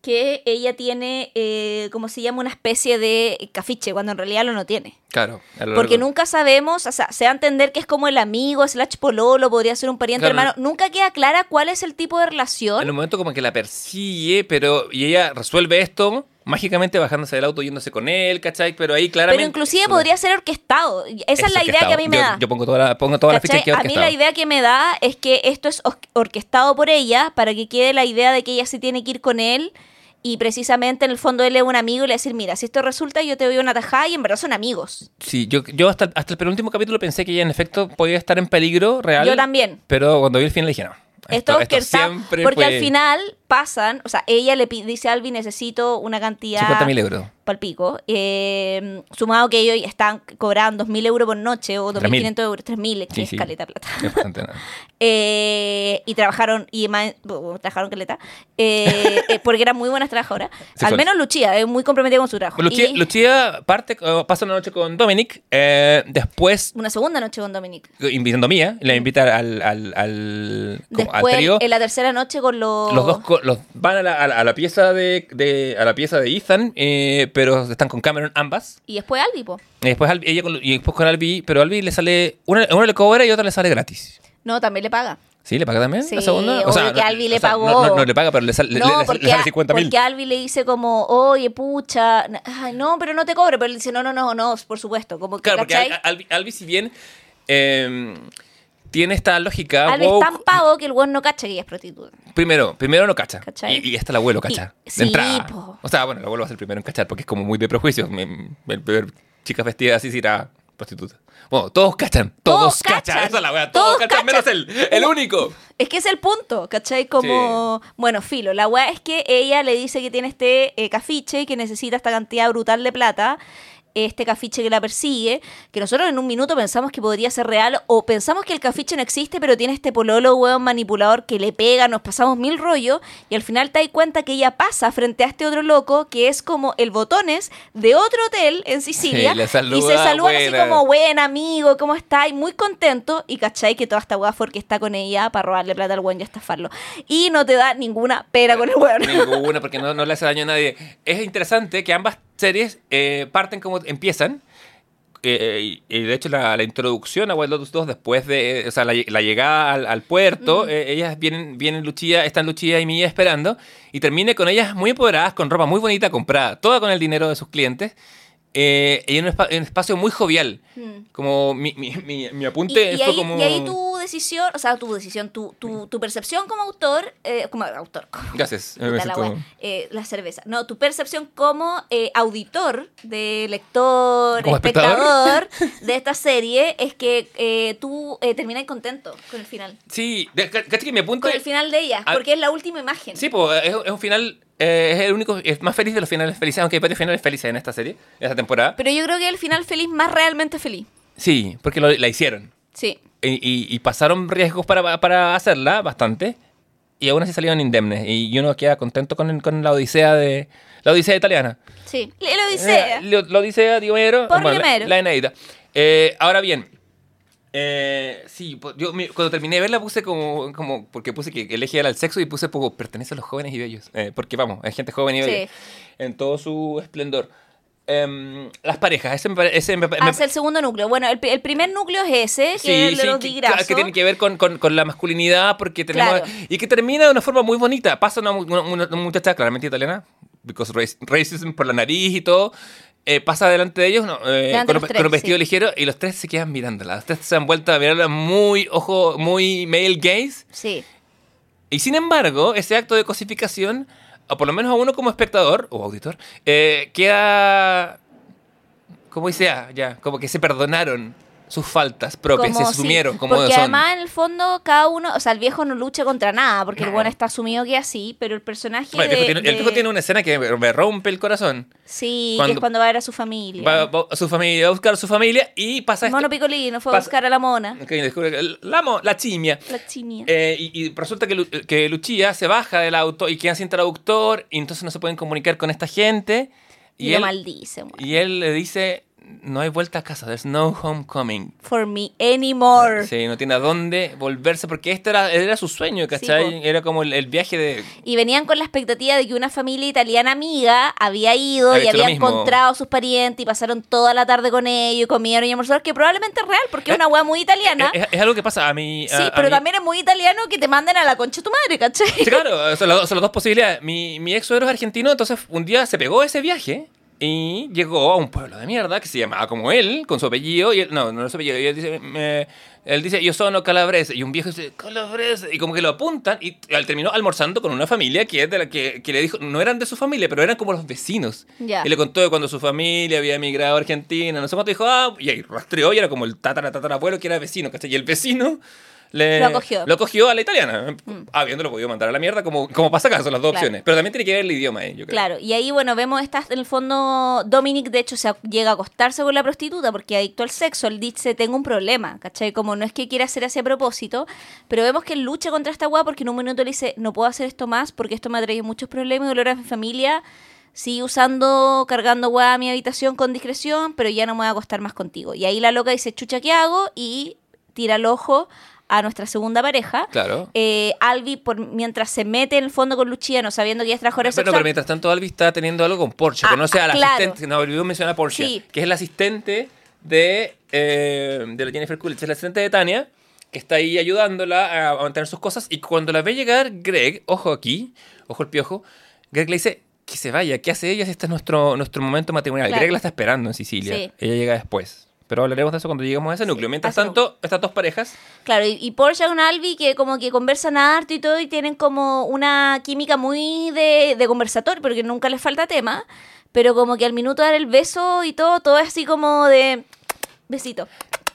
que ella tiene, eh, como se llama, una especie de cafiche, cuando en realidad lo no tiene. Claro. Porque nunca sabemos, o sea, se da a entender que es como el amigo, slash pololo, podría ser un pariente Claro. hermano. Nunca queda clara cuál es el tipo de En relación. un momento como que la persigue, pero. Y ella resuelve esto mágicamente bajándose del auto yéndose con él, ¿cachai? Pero ahí claramente. Pero inclusive podría ser orquestado. Esa es la idea que a mí me yo, da. Yo pongo toda la, pongo toda la ficha que A mí la idea que me da es que esto es or- orquestado por ella para que quede la idea de que ella se tiene que ir con él y precisamente en el fondo él es un amigo y le decir, mira, si esto resulta yo te doy una tajada y en verdad son amigos. Sí, yo, yo hasta, hasta el penúltimo capítulo pensé que ella en efecto podía estar en peligro real. Yo también. Pero cuando vi el final dije no. Esto, Esto, esto orquestado, siempre porque fue al final pasan, o sea, ella le dice a Albi, necesito una cantidad... 50.000 euros. palpico. Eh, sumado que ellos están cobrando 2.000 euros por noche o 3.000. 2.500 euros, 3.000, que Sí, es sí. caleta plata. Es bastante nada. Eh, y trabajaron, y bueno, trabajaron caleta, eh, eh, porque eran muy buenas trabajadoras. Al menos Luchía, es muy comprometida con su trabajo. Y Luchía parte, eh, pasa una noche con Dominic, eh, después una segunda noche con Dominic. invitando a Mía, la invita al, al, al, como al Después, trío. en la tercera noche con los... Los dos los, van a la, a la- a la pieza de, de- a la pieza de Ethan, eh, pero están con Cameron ambas. Y después Albi, po. Y después, Albi- ella con, y después con Albi, pero Albi le sale. Una, una le cobra y otra le sale gratis. No, también le paga. ¿Sí? ¿Le paga también? Sí, ¿La segunda? obvio que Albi le o sea, pagó. No, no- no le paga, pero le, sal- No, le- le porque, sale 50 mil. porque Albi le dice como, oye, pucha, ay, no, pero no te cobre. Pero él dice, no, no, no, no, por supuesto. Como que, Claro, porque Albi, Albi, si bien eh, tiene esta lógica. Albi es woke, tan pavo que el weón no cacha que ella es prostituta. Primero, primero no cacha. Y, y hasta el abuelo cacha. Y- de sí, entrada. po. O sea, bueno, el abuelo va a ser el primero en cachar porque es como muy de prejuicios. Ver chicas vestidas así si era prostituta. Bueno, todos cachan. Todos, Todos cachan. cachan. Esa es la wea. Todos, Todos cachan, menos él. El único. Es que es el punto, ¿cachai? Como, bueno, filo, la weá es que ella le dice que tiene este eh, cafiche y que necesita esta cantidad brutal de plata, este cafiche que la persigue, que nosotros en un minuto pensamos que podría ser real o pensamos que el cafiche no existe, pero tiene este pololo weón manipulador que le pega, nos pasamos mil rollos y al final te das cuenta que ella pasa frente a este otro loco que es como el botones de otro hotel en Sicilia Sí, y se saluda, saludan así como buen amigo, ¿cómo está? Y muy contento. Y cachai que toda esta fue que está con ella para robarle plata al weón y estafarlo. Y no te da ninguna pera con el weón. Ninguna, porque no, no le hace daño a nadie. Es interesante que ambas series eh, parten como empiezan. eh, y, y de hecho, la, la introducción a Wild Lotus 2, después de o sea, la, la llegada al, al puerto, eh, ellas vienen, vienen Luchía, están Luchía y Mía esperando, y termina con ellas muy empoderadas, con ropa muy bonita comprada, toda con el dinero de sus clientes, eh, y en un, en un espacio muy jovial. Como mi, mi, mi, mi Y, apunte y fue ahí, como. y ahí tú decisión, o sea, tu decisión, tu, tu, tu percepción como autor, eh, como autor, como- Gracias. me Puta la siento- wea. Eh, la cerveza. No, tu percepción como eh, auditor, de lector, espectador de esta serie es que tú terminas contento con el final. Sí, de- ca- cacha que mi apunte... Con el final de ella, Ah, porque es la última imagen. Sí, pues es, es un final, eh, es el único, es más feliz de los finales felices, aunque hay varios finales felices en esta serie, en esta temporada. Pero yo creo que es el final feliz más realmente feliz. Sí, porque lo- la hicieron. Sí. Y, y- y pasaron riesgos para, para hacerla, bastante. Y aún así salieron indemnes. Y uno queda contento con, con la odisea de... La odisea italiana. Sí. Lo dice. Eh, lo, lo dice Diomero. Por la- Diomero. La, Eneida. Eh, ahora bien, eh, sí, yo cuando terminé de verla puse como, como, porque puse que el eje era el sexo y puse poco, pertenece a los jóvenes y bellos. Eh, porque vamos, es gente joven y Sí. bella. En todo su esplendor. Em, las parejas, ese me, ese me, me- Hace el segundo núcleo. Bueno, el, el primer núcleo es ese, que Sí, es el de sí, los que, que tiene que ver con, con- con la masculinidad, porque tenemos... Claro. Y que termina de una forma muy bonita. Pasa una, una- una muchacha claramente italiana, because rac- racism por la nariz y todo, eh, pasa delante de ellos no, eh, Delante con, los con tres, un vestido sí. ligero y los tres se quedan mirándola. Los tres se han vuelto a mirarla muy, ojo, muy male gaze. Sí. Y sin embargo, ese acto de cosificación, o por lo menos a uno como espectador o auditor, eh, queda, como dice, ah, ya, como que se perdonaron sus faltas propias, Como se sí, asumieron como Porque son. además, en el fondo, cada uno, o sea, el viejo no lucha contra nada, porque el No. bueno está asumido que es así, pero el personaje. Bueno, el, viejo de- tiene, el viejo de- tiene una escena que me, me rompe el corazón. Sí, que cuando- es cuando va a ver a su familia. Va, va a su familia, va a buscar a su familia y pasa el esto. mono picolino fue a buscar a la mona. Ok, descubre que la, mo- la chimia. La chimia. Eh, y, y resulta que, que Luchía se baja del auto y queda sin traductor y entonces no se pueden comunicar con esta gente. y Y, lo maldice, weón. y él le dice, no hay vuelta a casa, there's no homecoming. For me anymore. Sí, no tiene a dónde volverse porque este era, era su sueño, ¿cachai? era como el, el viaje de... Y venían con la expectativa de que una familia italiana amiga había ido Había y había encontrado a sus parientes y pasaron toda la tarde con ellos y comieron y almorzaron, que probablemente es real porque es una weá muy italiana. Es, es algo que pasa a mí... sí, a pero mí- también es muy italiano que te manden a la concha de tu madre, ¿cachai? Sí, claro, son las, dos- son las dos posibilidades. Mi, mi ex suegro es argentino, entonces un día se pegó ese viaje y llegó a un pueblo de mierda que se llamaba como él, con su apellido. Y él, no, no es su apellido. Y él dice, me- él dice, yo soy calabrese. Y un viejo dice, calabrese. Y como que lo apuntan y él terminó almorzando con una familia que es de la que, que le dijo, no eran de su familia, pero eran como los vecinos. Y le contó de cuando su familia había emigrado a Argentina, no sé cuánto, dijo, ah, y ahí rastreó y era como el tatara, que era vecino, ¿cachai? Y el vecino le, Lo acogió. lo acogió a la italiana, habiéndolo podido mandar a la mierda, como, como pasa acá, son las dos Claro. opciones. Pero también tiene que ver el idioma, eh, yo creo. Claro, y ahí, bueno, vemos esta, en el fondo, Dominic, de hecho, se llega a acostarse con la prostituta porque adicto al sexo. Él dice, tengo un problema, ¿cachai? Como no es que quiera hacer así a propósito, pero vemos que él lucha contra esta weá porque en un minuto le dice, no puedo hacer esto más porque esto me ha traído muchos problemas y dolor a mi familia. Sigue usando, cargando weá a mi habitación con discreción, pero ya no me voy a acostar más contigo. Y ahí la loca dice, chucha, ¿qué hago? Y tira el ojo a nuestra segunda pareja. Claro. Eh, Albi, por, mientras se mete en el fondo con Lucia, no sabiendo que ella es trabajadora Pero, pero sexual, mientras tanto, Albi está teniendo algo con Porsche. Ah, Conoce a la claro. asistente, no olvidó mencionar a Porsche, Sí. que es la asistente de, eh, de la Jennifer Coolidge, es la asistente de Tania, que está ahí ayudándola a, a mantener sus cosas. Y cuando la ve llegar, Greg, ojo aquí, ojo el piojo, Greg le dice que se vaya, ¿qué hace ella si este es nuestro, nuestro momento matrimonial? Claro. Greg la está esperando en Sicilia. Sí. Ella llega después. Pero hablaremos de eso cuando lleguemos a ese núcleo. Mientras tanto, estas dos parejas Claro, y, y Porsche un Albi que como que conversan harto y todo y tienen como una química muy de, de conversatorio porque nunca les falta tema, pero como que al minuto de dar el beso y todo, todo es así como de besito.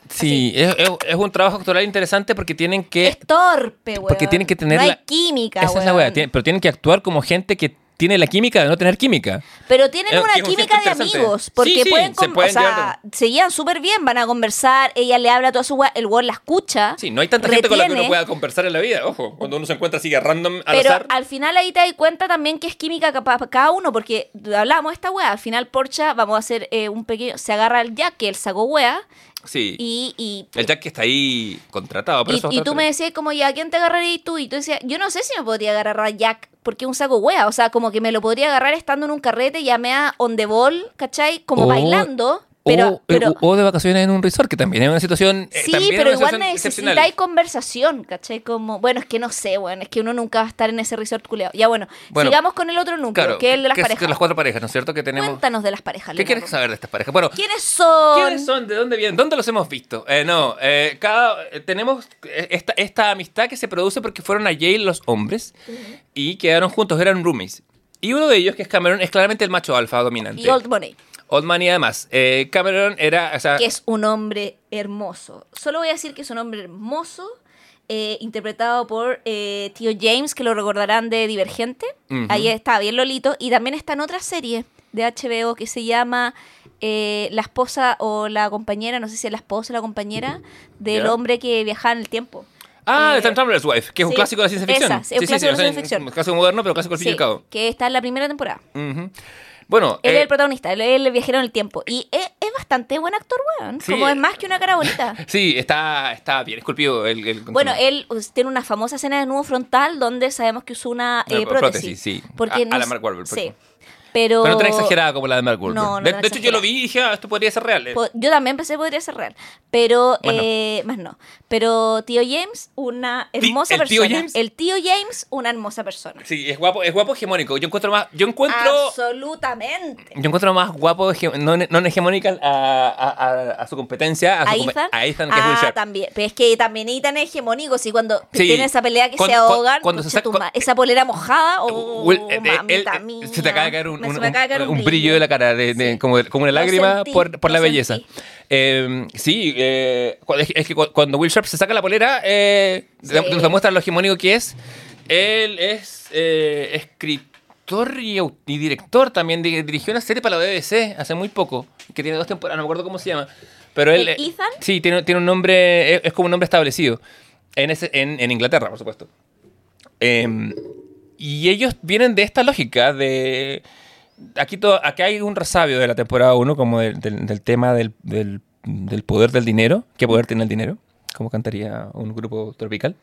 Sí, es, es- es un trabajo actoral interesante porque tienen que... Es torpe, weón. porque tienen que tener no hay la- química, Esa es la weón. tiene- pero tienen que actuar como gente que tiene la química de no tener química. Pero tienen Eh, una química de amigos, porque Sí, sí, pueden, se pueden o sea, se llevan súper bien, van a conversar, ella le habla a toda su weá, el weón la escucha. Sí, no hay tanta gente con la que uno pueda conversar en la vida. Ojo, cuando uno se encuentra así que random al Pero azar. al final ahí te das cuenta también que es química para cada uno, porque hablamos de esta wea. Al final Porsche, vamos a hacer eh, un pequeño. Se agarra al Jack, que él sacó wea, Sí. y. y el Jack que está ahí contratado. Pero y, y tú me decías como, ya, ¿a quién te agarrarías tú? Y tú decías, yo no sé si me podría agarrar a Jack porque es un saco wea. O sea, como que me lo podría agarrar estando en un carrete, ya me on the ball, ¿cachai? Como Oh. bailando, Pero- o, pero- o de vacaciones en un resort, que también es una situación. eh, Sí, es pero igual necesitáis conversación, ¿cachai? Como, bueno, es que no sé, bueno, es que uno nunca va a estar en ese resort culeado. Ya bueno, Bueno, sigamos con el otro núcleo, Claro, que es el de las que parejas. que las cuatro parejas, ¿no es cierto? Que tenemos. Cuéntanos de las parejas. ¿Qué quieres saber de estas parejas? Bueno, ¿Quiénes son? ¿Quiénes son? ¿De dónde vienen? ¿Dónde los hemos visto? Eh, no, eh, cada, eh, tenemos eh, esta, esta amistad que se produce porque fueron a Yale los hombres y quedaron juntos, eran roomies. Y uno de ellos, que es Cameron, es claramente el macho alfa dominante. Y Old Money, Old y además. eh, Cameron era, o sea, que es un hombre hermoso. Solo voy a decir que es un hombre hermoso, eh, interpretado por eh, Tío James, que lo recordarán de Divergente. Ujú. Ahí está bien Lolito. Y también está en otra serie de HBO que se llama eh, La esposa o la compañera, no sé si es la esposa o la compañera, del hombre que viajaba en el tiempo. Ah, Eh, The Time Traveler's Wife, que es un sí, clásico de la ciencia ficción. esa, sí, un clásico de ciencia ficción. Un clásico moderno, pero clásico al fin y al cabo. que está en la primera temporada. Ujú. Bueno, Él eh, es el protagonista, él es el viajero en el tiempo. Y es, es bastante buen actor, weón. Sí. Como es más que una cara bonita. sí, está, está bien esculpido el, el Bueno, él tiene una famosa escena de nudo frontal donde sabemos que usó una eh, prótesis. prótesis, sí. Porque A- no a la Mark Wahlberg, Sí. Pero, Pero no tan exagerada como la de Mark Wahlberg. No, no de, de hecho, yo lo vi y dije, ah, esto podría ser real. Po- Yo también pensé que podría ser real, pero Más no. eh, más no. Pero tío James, una hermosa ¿el tío persona. James? El tío James, una hermosa persona. Sí, es guapo, es guapo hegemónico. Yo encuentro más, yo encuentro, Absolutamente. yo encuentro más guapo no, no hegemónica a, a, a- a su competencia, a, su Ethan. a Ethan, que es ah, Sharp. también. Pero es que también Ethan es hegemónico. Si cuando Sí. tiene esa pelea que Cuando- se ahogan, cuando se saca- esa polera mojada, oh, Will- eh, eh, mamita mía. se te acaba de caer un, Me- un- brillo de la cara, de, de- Sí. como, como una lágrima sentí, por, por la belleza. Eh, sí, eh, es, que- cuando Will Sharp se saca la polera, eh, Sí. nos demuestra lo hegemónico que es. Él es eh, escritor y, director también. di- dirigió una serie para la BBC hace muy poco, que tiene dos temporadas, no me acuerdo cómo se llama. Pero él, ¿El eh, Ethan? Sí, tiene, tiene un nombre, es, como un nombre establecido. En, ese, en, en Inglaterra, por supuesto. Em, y ellos vienen de esta lógica de... Aquí, todo, aquí hay un resabio de la temporada 1 como del, tema del, del- del poder del dinero. ¿Qué poder tiene el dinero? Como cantaría un grupo tropical.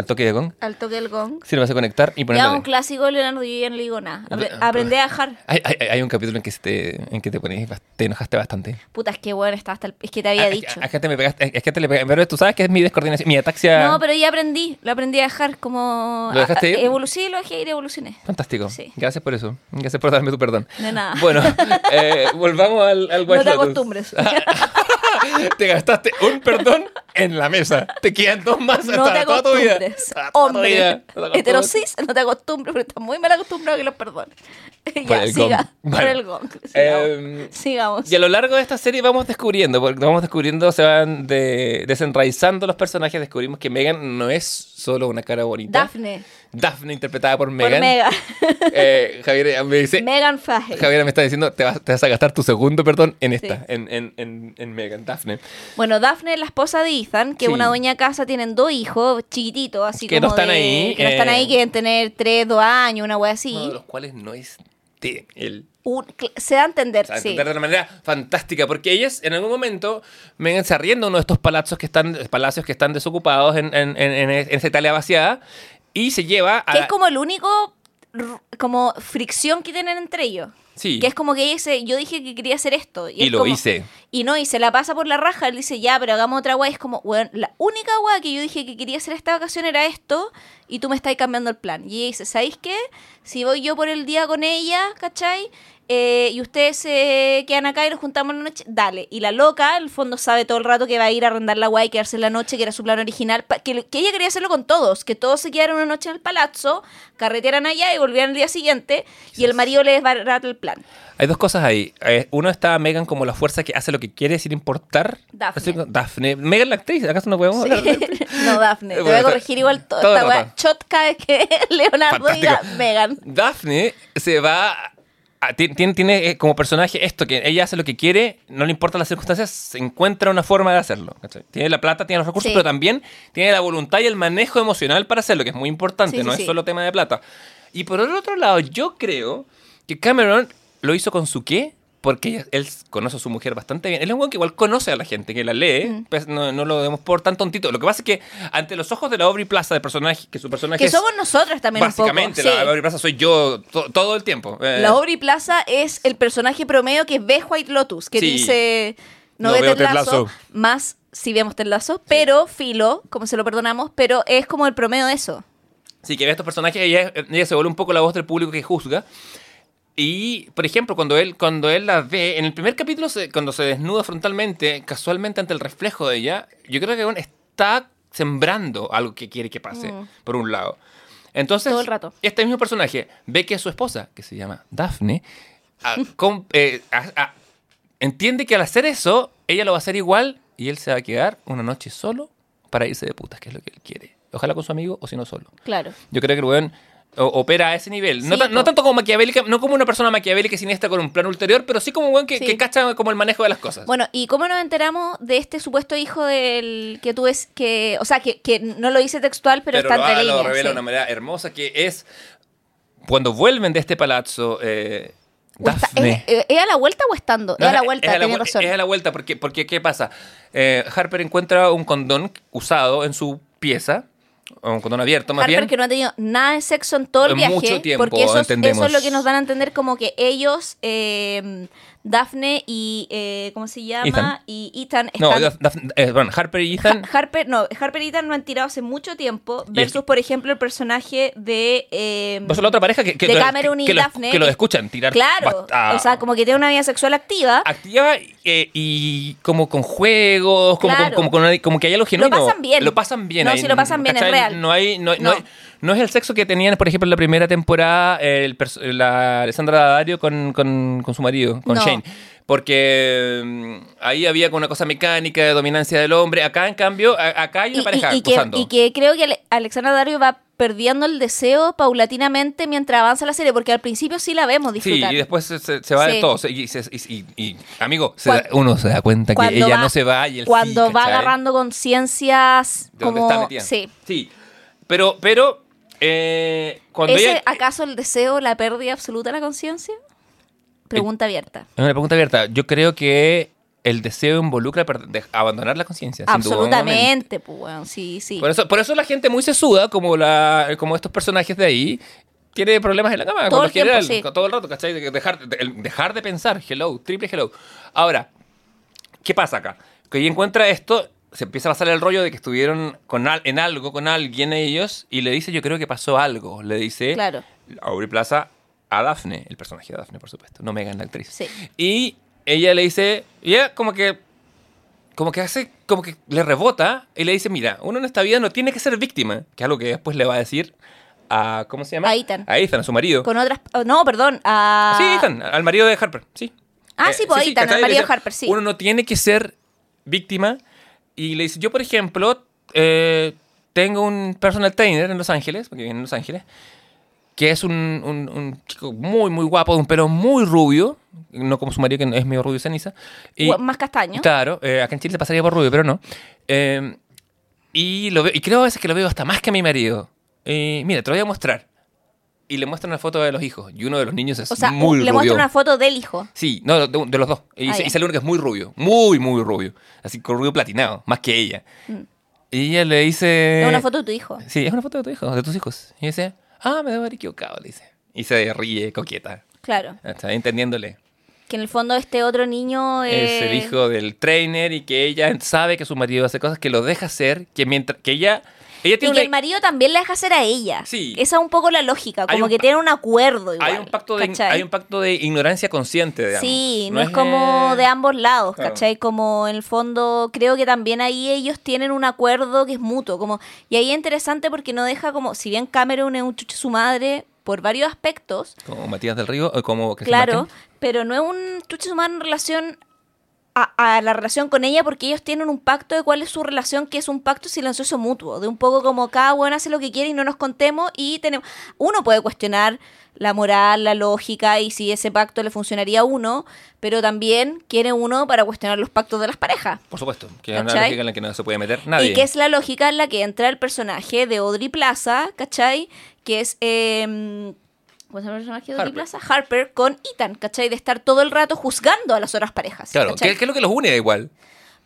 Al toque de gong. Al toque del gong. Si lo vas a conectar y Ya ponerlo. un clásico de Leonardo, yo ya no le digo nada. Apre- Ah, aprendí a dejar. hay, hay- hay un capítulo en que, te, en que te, pones, te enojaste bastante. Puta, es que bueno, estaba hasta el... Es que te había Ah, dicho. Es, que- es que te me pegaste, es que te le pegaste. Pero tú sabes que es mi descoordinación, mi ataxia. No, pero ya aprendí. Lo aprendí a dejar como... ¿Lo dejaste ir? Evolu- sí, lo dejé ir evolucioné. Fantástico. Sí. Gracias por eso. Gracias por darme tu perdón. De nada. Bueno, eh, volvamos al, al no te acostumbres. te gastaste un perdón en la mesa. Te quedan dos más no hasta te toda tu vida. Hasta. Hombre. No. Heterosis, no te acostumbres, pero estás muy mal acostumbrado a que los perdones. ya, el siga. gong. Por Bueno, el gong. Sigamos. eh, Sigamos. Y a lo largo de esta serie vamos descubriendo, porque vamos descubriendo, se van de- desenraizando los personajes, descubrimos que Megan no es solo una cara bonita. Daphne. Daphne, interpretada por Megan. Megan. Eh, Javier me dice, Megan Fahey. Javier me está diciendo, te vas, te vas a gastar tu segundo perdón en esta, Sí. en, en, en, en Megan, Daphne. Bueno, Daphne es la esposa de Ethan, que es Sí. una dueña casa, tienen dos hijos chiquititos, así Que como no están de- ahí, Que no están eh, ahí, que deben tener tres, dos años, una wea así. Uno de los cuales no es de él. Un- se da a entender, sea, sí. entender de una manera fantástica, porque ellas en algún momento Megan se arrienda uno de estos palacios que están, palacios que están desocupados en, en, en- en esa Italia vaciada y se lleva a... Que es como el único como fricción que tienen entre ellos. Sí. Que es como que ella dice, yo dije que quería hacer esto. Y lo como- hice. Y no, y se la pasa por la raja. Él dice, ya, pero hagamos otra weá. Es como, weón, la única weá que yo dije que quería hacer esta vacación era esto. Y tú me estás cambiando el plan. Y ella dice, ¿sabéis qué? Si voy yo por el día con ella, ¿cachai? Eh, y ustedes se quedan acá y nos juntamos en la noche, dale. Y la loca, en el fondo, sabe todo el rato que va a ir a arrendar la weá y quedarse en la noche, que era su plan original. Que, que ella quería hacerlo con todos. Que todos se quedaran una noche en el palazzo, carretearan allá y volvieran el día siguiente. Y el marido le desbarata el plan. Hay dos cosas ahí. Eh, uno está Megan como la fuerza que hace lo que quiere sin importar. Daphne. Daphne. Megan la actriz, ¿acaso no podemos hablar no, Daphne. Te voy a corregir igual to- todo esta weá. vez que Leonardo diga Fantástico. Megan. Daphne se va. A- ti- tiene, tiene eh, como personaje esto, que ella hace lo que quiere, no le importan las circunstancias, se encuentra una forma de hacerlo. ¿cachai? Tiene la plata, tiene los recursos, Sí. pero también tiene la voluntad y el manejo emocional para hacerlo, que es muy importante, Sí, no sí. es solo tema de plata. Y por el otro lado, yo creo que Cameron lo hizo con su qué, porque ella- él conoce a su mujer bastante bien. Él es un weón que igual conoce a la gente, que la lee, Mm. pues no, no lo vemos por tan tontito. Lo que pasa es que ante los ojos de la Aubrey Plaza, de personaje, que su personaje Que es somos nosotras también un básicamente, poco. la sí. Aubrey Plaza soy yo to- todo el tiempo. Eh, La Aubrey Plaza es el personaje promedio que ve White Lotus, que Sí. dice no, No ve veo más si vemos Ted Lasso, pero Filo, como se lo perdonamos, pero es como el promedio de eso. Sí, que ve a estos personajes, ella, ella se vuelve un poco la voz del público que juzga. Y, por ejemplo, cuando él, cuando él la ve, en el primer capítulo, se- cuando se desnuda frontalmente, casualmente ante el reflejo de ella, yo creo que bueno, está sembrando algo que quiere que pase, Mm. por un lado. Entonces, Todo el rato. este mismo personaje ve que su esposa, que se llama Daphne, a- com- eh, a- a- entiende que al hacer eso, ella lo va a hacer igual y él se va a quedar una noche solo para irse de putas, que es lo que él quiere. Ojalá con su amigo o si no solo. Claro. Yo creo que el weón o- opera a ese nivel. No, Sí, tanto como maquiavélica, no como una persona maquiavélica y siniestra con un plan ulterior, pero sí como un weón que, Sí. que cacha como el manejo de las cosas. Bueno, ¿y cómo nos enteramos de este supuesto hijo del que tú ves que, o sea, que, que no lo dice textual, pero, está lo, entre ah, lo líneas? revela sí. de una manera hermosa que es cuando vuelven de este palazzo eh, está- Daphne. ¿Es, es a la vuelta o estando? No, es a la es vuelta, a la tenés vu- razón. Es a la vuelta, porque, porque ¿qué pasa? Eh, Harper encuentra un condón usado en su pieza, un condón abierto más Harper bien. que no ha tenido nada de sexo en todo el En viaje. mucho tiempo, porque eso, es- eso es lo que nos dan a entender como que ellos, eh, Daphne y, eh, ¿cómo se llama? Ethan. Y Ethan No, están... Daf- Daf- eh, bueno, Harper y Ethan. Ha- Harper, no, Harper y Ethan no han tirado hace mucho tiempo versus, el- por ejemplo, el personaje de... eh, la otra pareja que, que, de lo- Cameron y que lo- Daphne. que lo escuchan tirar. Claro, o sea, como que tiene una vida sexual activa. activa eh, y como con juegos, como, Claro. como, como, con- como que hay algo genuino. pasan bien. Lo pasan bien. No, ahí, si lo pasan bien, es real. No, hay, no, no No. hay- no es el sexo que tenían, por ejemplo, en la primera temporada el la Alessandra Daddario con, con, con su marido, con No. Shane. Porque mm, ahí había como una cosa mecánica de dominancia del hombre. Acá, en cambio, acá hay una Y, pareja y- y que, gozando. y que creo que Ale- Alexandra Dario va perdiendo el deseo paulatinamente mientras avanza la serie, porque al principio sí la vemos Sí, disfrutar. y después se, se- se va de Sí. todo. se- Y, amigo, da- uno se da cuenta que ella va- no se va y sí, Cuando va agarrando conciencias de como... está metida. Sí. Sí. Pero, pero, eh, cuando ¿Ese ella... acaso el deseo, la pérdida absoluta de la conciencia? Pregunta abierta. Es una pregunta abierta. Yo creo que el deseo involucra abandonar la conciencia. Absolutamente, pues bueno, sí, sí. Por eso, por eso la gente muy sesuda, como, la, como estos personajes de ahí, tiene problemas en la cama. Todo el general, tiempo, sí. con todo el rato, ¿cachai? De- Dejar, dejar de pensar, hello, triple hello. Ahora, ¿qué pasa acá? Que ella encuentra esto, se empieza a pasar el rollo de que estuvieron con al- en algo con alguien ellos, y le dice, yo creo que pasó algo. Le dice Claro. Aubrey Plaza a Daphne, el personaje de Daphne, por supuesto, no Megan, la actriz. Sí. Y ella le dice, y ella como que, como que hace, como que le rebota y le dice, mira, uno en esta vida no tiene que ser víctima, que es algo que después le va a decir a, ¿cómo se llama? A Ethan. A Ethan, a su marido. Con otras... oh, no, perdón. A... Sí, Ethan, al marido de Harper, sí. Ah, sí, pues, Ethan, al marido de Harper, sí. Uno no tiene que ser víctima y le dice, yo por ejemplo, eh, tengo un personal trainer en Los Ángeles, porque vive en Los Ángeles, que es un, un- un chico muy, muy guapo, de un pelo muy rubio, no como su marido que es medio rubio ceniza. Y, Más castaño. Claro, eh, acá en Chile se pasaría por rubio, pero no. Eh, y, lo veo, y creo a veces que lo veo hasta más que a mi marido. Eh, mira, te lo voy a mostrar. Y le muestra una foto de los hijos. Y uno de los niños es O sea, muy le rubio. muestra una foto del hijo. Sí, no, de, de los dos. Y, Ah, se- y sale uno que es muy rubio. Muy, muy rubio. Así con rubio platinado, más que ella. Y ella le dice... Mm. Es una foto de tu hijo. Sí, es una foto de tu hijo, de tus hijos. Y dice, ah, me debo haber equivocado, le dice. Y se ríe, coqueta. Claro. Está entendiéndole. Que en el fondo este otro niño Es eh, el hijo del trainer y que ella sabe que su marido hace cosas que lo deja hacer, que mientras que ella ella Y que el marido también le deja hacer a ella. Sí. Esa es un poco la lógica, como que tienen un acuerdo igual. hay un pacto de hay un pacto de ignorancia consciente, digamos. Sí, no, es como de ambos lados, Claro. ¿cachai? Como en el fondo, creo que también ahí ellos tienen un acuerdo que es mutuo. Como, y ahí es interesante porque no deja como, si bien Cameron es un chucho su madre por varios aspectos, como Matías del Río como claro, pero no es un chucho su madre en relación a, a la relación con ella porque ellos tienen un pacto de cuál es su relación, que es un pacto silencioso mutuo, de un poco como cada uno hace lo que quiere y no nos contemos y tenemos... Uno puede cuestionar la moral, la lógica y si ese pacto le funcionaría a uno, pero también quiere uno para cuestionar los pactos de las parejas. Por supuesto, que es una lógica en la que no se puede meter nadie. Y que es la lógica en la que entra el personaje de Audrey Plaza, ¿cachai? Que es eh, ¿Cómo se llama el personaje de Harper. Plaza? Harper con Ethan, ¿cachai? De estar todo el rato juzgando a las otras parejas. Claro. ¿qué, qué es lo que los une igual?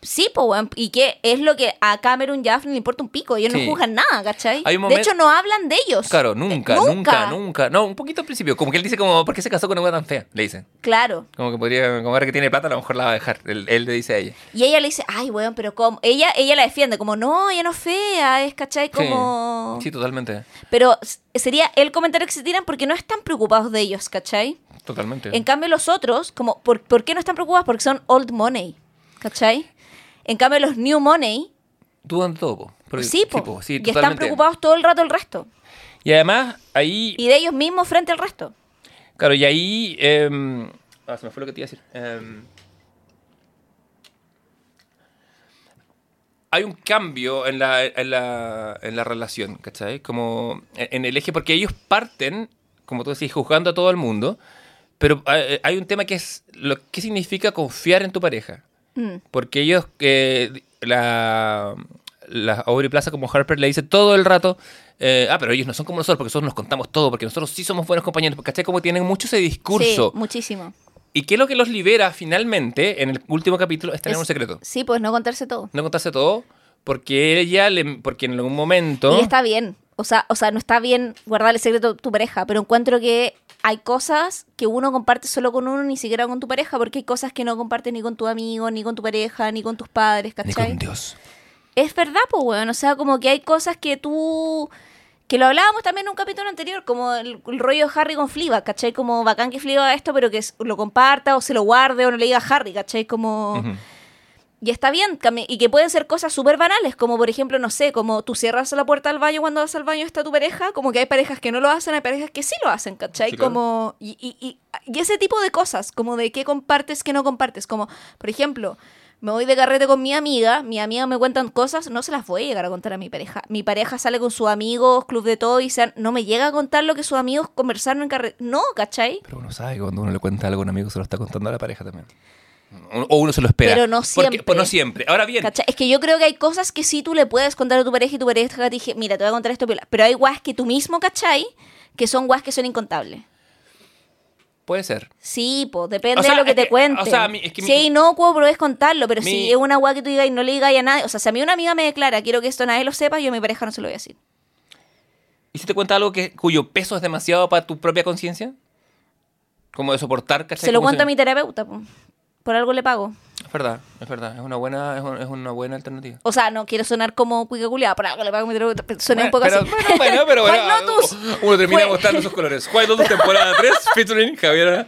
Sí, pues. Y que es lo que a Cameron y a le importa un pico. Ellos Sí. no juzgan nada, ¿cachai? Hay De hecho, no hablan de ellos. Claro, nunca, Eh, nunca, nunca, No, un poquito al principio. Como que él dice como, ¿por qué se casó con una mujer tan fea? Le dicen. Claro. Como que podría, como ahora que tiene plata, a lo mejor la va a dejar. Él, él le dice a ella. Y ella le dice, ay, weón, pero como. Ella, ella la defiende, como, no, ella no es fea, es, ¿cachai? Como. Sí, sí, totalmente. Pero sería el comentario que se tiran porque no están preocupados de ellos, ¿cachai? Totalmente. En cambio, los otros, como, ¿por, por qué no están preocupados? Porque son old money, ¿cachai? En cambio, los new money, Dudan todo, po. Porque- sí, po, po, sí, y están preocupados todo el rato el resto. Y además, ahí. Y de ellos mismos frente al resto. Claro, y ahí. em, ah, se me fue lo que te iba a decir. Em, hay un cambio en la, en la, en la relación, ¿cachai? Como en en el eje, porque ellos parten, como tú decís, juzgando a todo el mundo, pero hay, hay un tema que es lo que significa confiar en tu pareja. Mm. Porque ellos, eh, la, la Aubrey Plaza como Harper le dice todo el rato, eh, ah, pero ellos no son como nosotros porque nosotros nos contamos todo, porque nosotros sí somos buenos compañeros, ¿cachai? Como tienen mucho ese discurso. Sí, muchísimo. ¿Y qué es lo que los libera finalmente en el último capítulo? Es tener Es- un secreto. Sí, pues no contarse todo. No contarse todo, porque ella, le, porque en algún momento... Y está bien. O sea, o sea, no está bien guardar el secreto de tu pareja, pero encuentro que hay cosas que uno comparte solo con uno, ni siquiera con tu pareja, porque hay cosas que no compartes ni con tu amigo, ni con tu pareja, ni con tus padres, Ni ¿cachai? con Dios. Es verdad, pues, weón. O sea, como que hay cosas que tú. Que lo hablábamos también en un capítulo anterior, como el, el rollo de Harry con Fleabag, ¿cachai? Como bacán que haga esto, pero que lo comparta o se lo guarde o no le diga a Harry, ¿cachai? Como... Y está bien, y que pueden ser cosas súper banales, como por ejemplo, no sé, como tú cierras la puerta del baño cuando vas al baño está tu pareja, como que hay parejas que no lo hacen, hay parejas que sí lo hacen, ¿cachai? Sí, claro. Como, y, y, y, y ese tipo de cosas, como de qué compartes, qué no compartes, como, por ejemplo, me voy de carrete con mi amiga, mi amiga me cuentan cosas, no se las voy a llegar a contar a mi pareja. Mi pareja sale con sus amigos, club de todo, y sean, no me llega a contar lo que sus amigos conversaron en carrete. No, ¿cachai? Pero uno sabe que cuando uno le cuenta algo a un amigo se lo está contando a la pareja también. O uno se lo espera. Pero no Porque- siempre. pues no siempre. Ahora bien. Es que yo creo que hay cosas que sí tú le puedes contar a tu pareja y tu pareja te dije, mira, te voy a contar esto, pero hay guas que tú mismo, ¿cachai? Que son guas que son incontables. puede ser. Sí, pues depende O sea, de lo que es te que- cuenten. o sea, es que si mi- es inocuo, puedes contarlo, pero Mi- si es una gua que tú digas y no le digas a nadie, o sea, si a mí una amiga me declara, quiero que esto nadie lo sepa, yo a mi pareja no se lo voy a decir. ¿Y si te cuenta algo que, cuyo peso es demasiado para tu propia conciencia? Como de soportar, ¿cachai? Se lo cuento a mi terapeuta, po. Por algo le pago. Es verdad, es verdad. Es una buena, es una, es una buena alternativa. O sea, no quiero sonar como cuica culiada, algo le pago mi. Suena un poco pero, así. Bueno, bueno, pero bueno. Uno termina Fue- mostrando sus colores. White Lotus temporada 3, featuring Javier.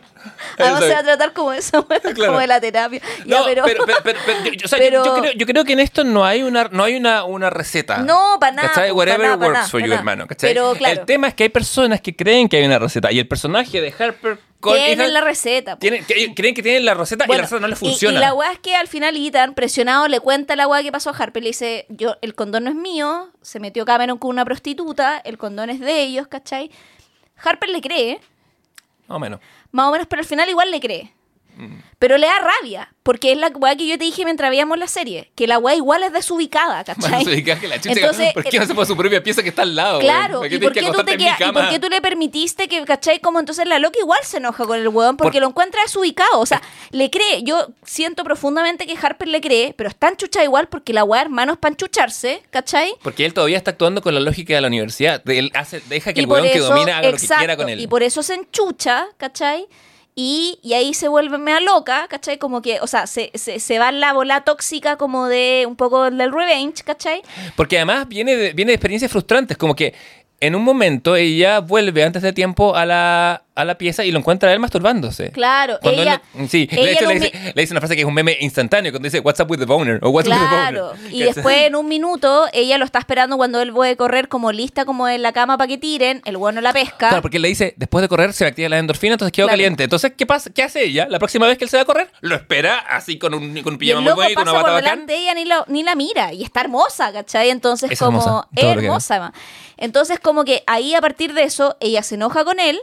Además se va a tratar como eso, Claro. como de la terapia. Ya, No, pero... pero, pero, pero- pero yo, o sea, yo- pero- yo, creo, yo creo que en esto no hay una, no hay una, una receta. No, pa' nada, ¿Cachai? Whatever nada, works nada, for you, nada. hermano. ¿cachai? Pero, claro. El tema es que hay personas que creen que hay una receta y el personaje de Harper Tienen la receta. tienen- creen que tienen la receta y Bueno, la receta no les y- funciona. Y, la weá es que al final Ethan, presionado, le cuenta la weá que pasó a Harper. Le dice, yo, el condón no es mío, se metió Cameron con una prostituta, el condón es de ellos, ¿cachai? Harper le cree, Más o menos. más o menos, pero al final igual le cree. Mm. Pero le da rabia, porque es la weá que yo te dije mientras veíamos la serie, que la weá igual es desubicada, ¿cachai? Que la chucha, Entonces, ¿Por qué no se pone su propia pieza que está al lado? Claro? ¿y por qué, que tú te quedas- y cama? por qué tú le permitiste que, cachai? Como entonces la loca igual se enoja con el weón porque Por- lo encuentra desubicado. O sea, le cree. Yo siento profundamente que Harper le cree, pero está enchucha igual porque la weá, hermano, es para enchucharse, ¿cachai? Porque él todavía está actuando con la lógica de la universidad. Él hace, deja que Y el weón que domina haga lo que quiera con él. Y por eso se enchucha, ¿cachai? Y, y ahí se vuelve mea loca, ¿cachai? Como que, o sea, se, se, se va la bola tóxica como de un poco del revenge, ¿cachai? Porque además viene de, viene de experiencias frustrantes, como que en un momento ella vuelve antes de tiempo a la, a la pieza y lo encuentra él masturbándose. Claro, Cuando ella... sí, de ella hecho lo le dice, le dice una frase que es un meme instantáneo, cuando dice What's up with the boner o What's with Claro, the boner. y después en un minuto ella lo está esperando cuando él puede correr como lista como en la cama para que tiren, el bueno la pesca. Claro, porque él le dice, después de correr se me activa la endorfina, entonces quedo Claro. caliente. Entonces, ¿qué pasa? ¿Qué hace ella? La próxima vez que él se va a correr, lo espera así con un, con un pijama muy bonito, una por bata bacán. delante de ella ni, lo- ni la mira y está hermosa, ¿cachai? Entonces Es como hermosa. Entonces como que ahí a partir de eso ella se enoja con él,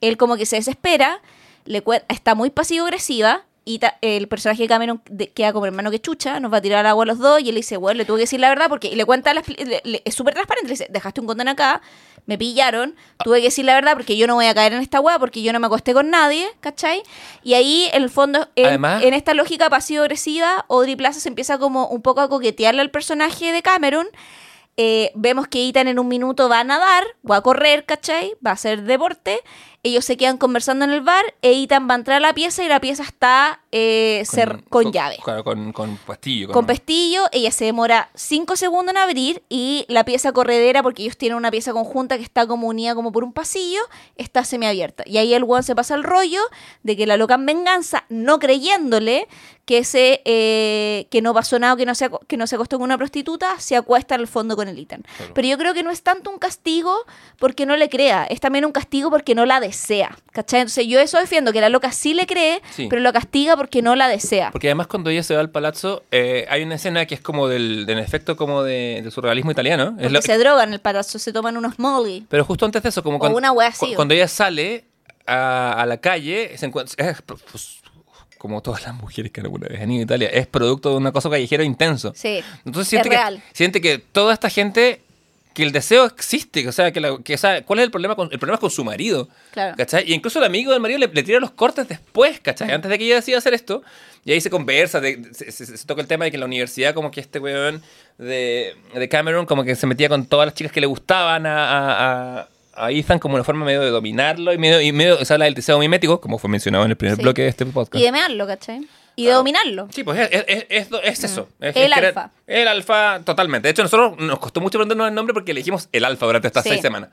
él como que se desespera, le está muy pasivo agresiva y el personaje de Cameron de- queda como hermano que chucha, nos va a tirar agua a los dos y él dice, bueno, le tuve que decir la verdad porque y le cuenta, las le- le- es súper transparente, le dice, dejaste un condón acá, me pillaron, tuve que decir la verdad porque yo no voy a caer en esta weá porque yo no me acosté con nadie, ¿cachai? Y ahí, en el fondo, en, Además- en esta lógica pasivo-agresiva, Audrey Plaza se empieza como un poco a coquetearle al personaje de Cameron. Eh, vemos que Ethan en un minuto va a nadar, va a correr, ¿cachai? Va a hacer deporte. Ellos se quedan conversando en el bar e Ethan va a entrar a la pieza y la pieza está eh, cer- con, llave. Claro, con, con pastillo. Con pestillo, ella se demora 5 segundos en abrir y la pieza corredera, porque ellos tienen una pieza conjunta que está como unida como por un pasillo, está semiabierta. Y ahí el weón se pasa el rollo de que la loca en venganza, no creyéndole que ese eh, que no pasó nada, que no, se, que no se acostó con una prostituta, se acuesta al fondo con el Ethan. Claro. Pero yo creo que no es tanto un castigo porque no le crea, es también un castigo porque no la desea. ¿Cachai? Entonces yo eso defiendo, que la loca sí le cree, Sí. pero lo castiga porque no la desea. Porque además cuando ella se va al palazzo, eh, hay una escena que es como del, del efecto como de, del surrealismo italiano. Es lo- se drogan el palazo, se toman unos molly. Pero justo antes de eso, como O cuando, una wea así, cu- o- cuando ella sale a, a la calle, se encuentra, es, pues, como todas las mujeres que alguna vez han ido a Italia, es producto de un acoso callejero intenso. Sí. Entonces siente Es que, real. siente que toda esta gente, que el deseo existe, o sea, que, la- que o sea, ¿cuál es el problema? Con, el problema es con su marido. Claro. ¿Cachai? Y incluso el amigo del marido le, le tira los cortes después, ¿cachai? Antes de que ella decida hacer esto. Y ahí se conversa, de- se, se- se toca el tema de que en la universidad como que este weón de, de Cameron como que se metía con todas las chicas que le gustaban a, a, a- Ethan como una forma medio de dominarlo y medio, y medio se habla del deseo mimético, como fue mencionado en el primer Sí. bloque de este podcast. Y de mearlo, ¿cachai? Y de dominarlo. Sí, pues es, es- es- es eso. Es- Mm. El alfa. El alfa, totalmente. De hecho, nosotros nos costó mucho aprendernos el nombre porque elegimos el alfa durante estas Sí. seis semanas.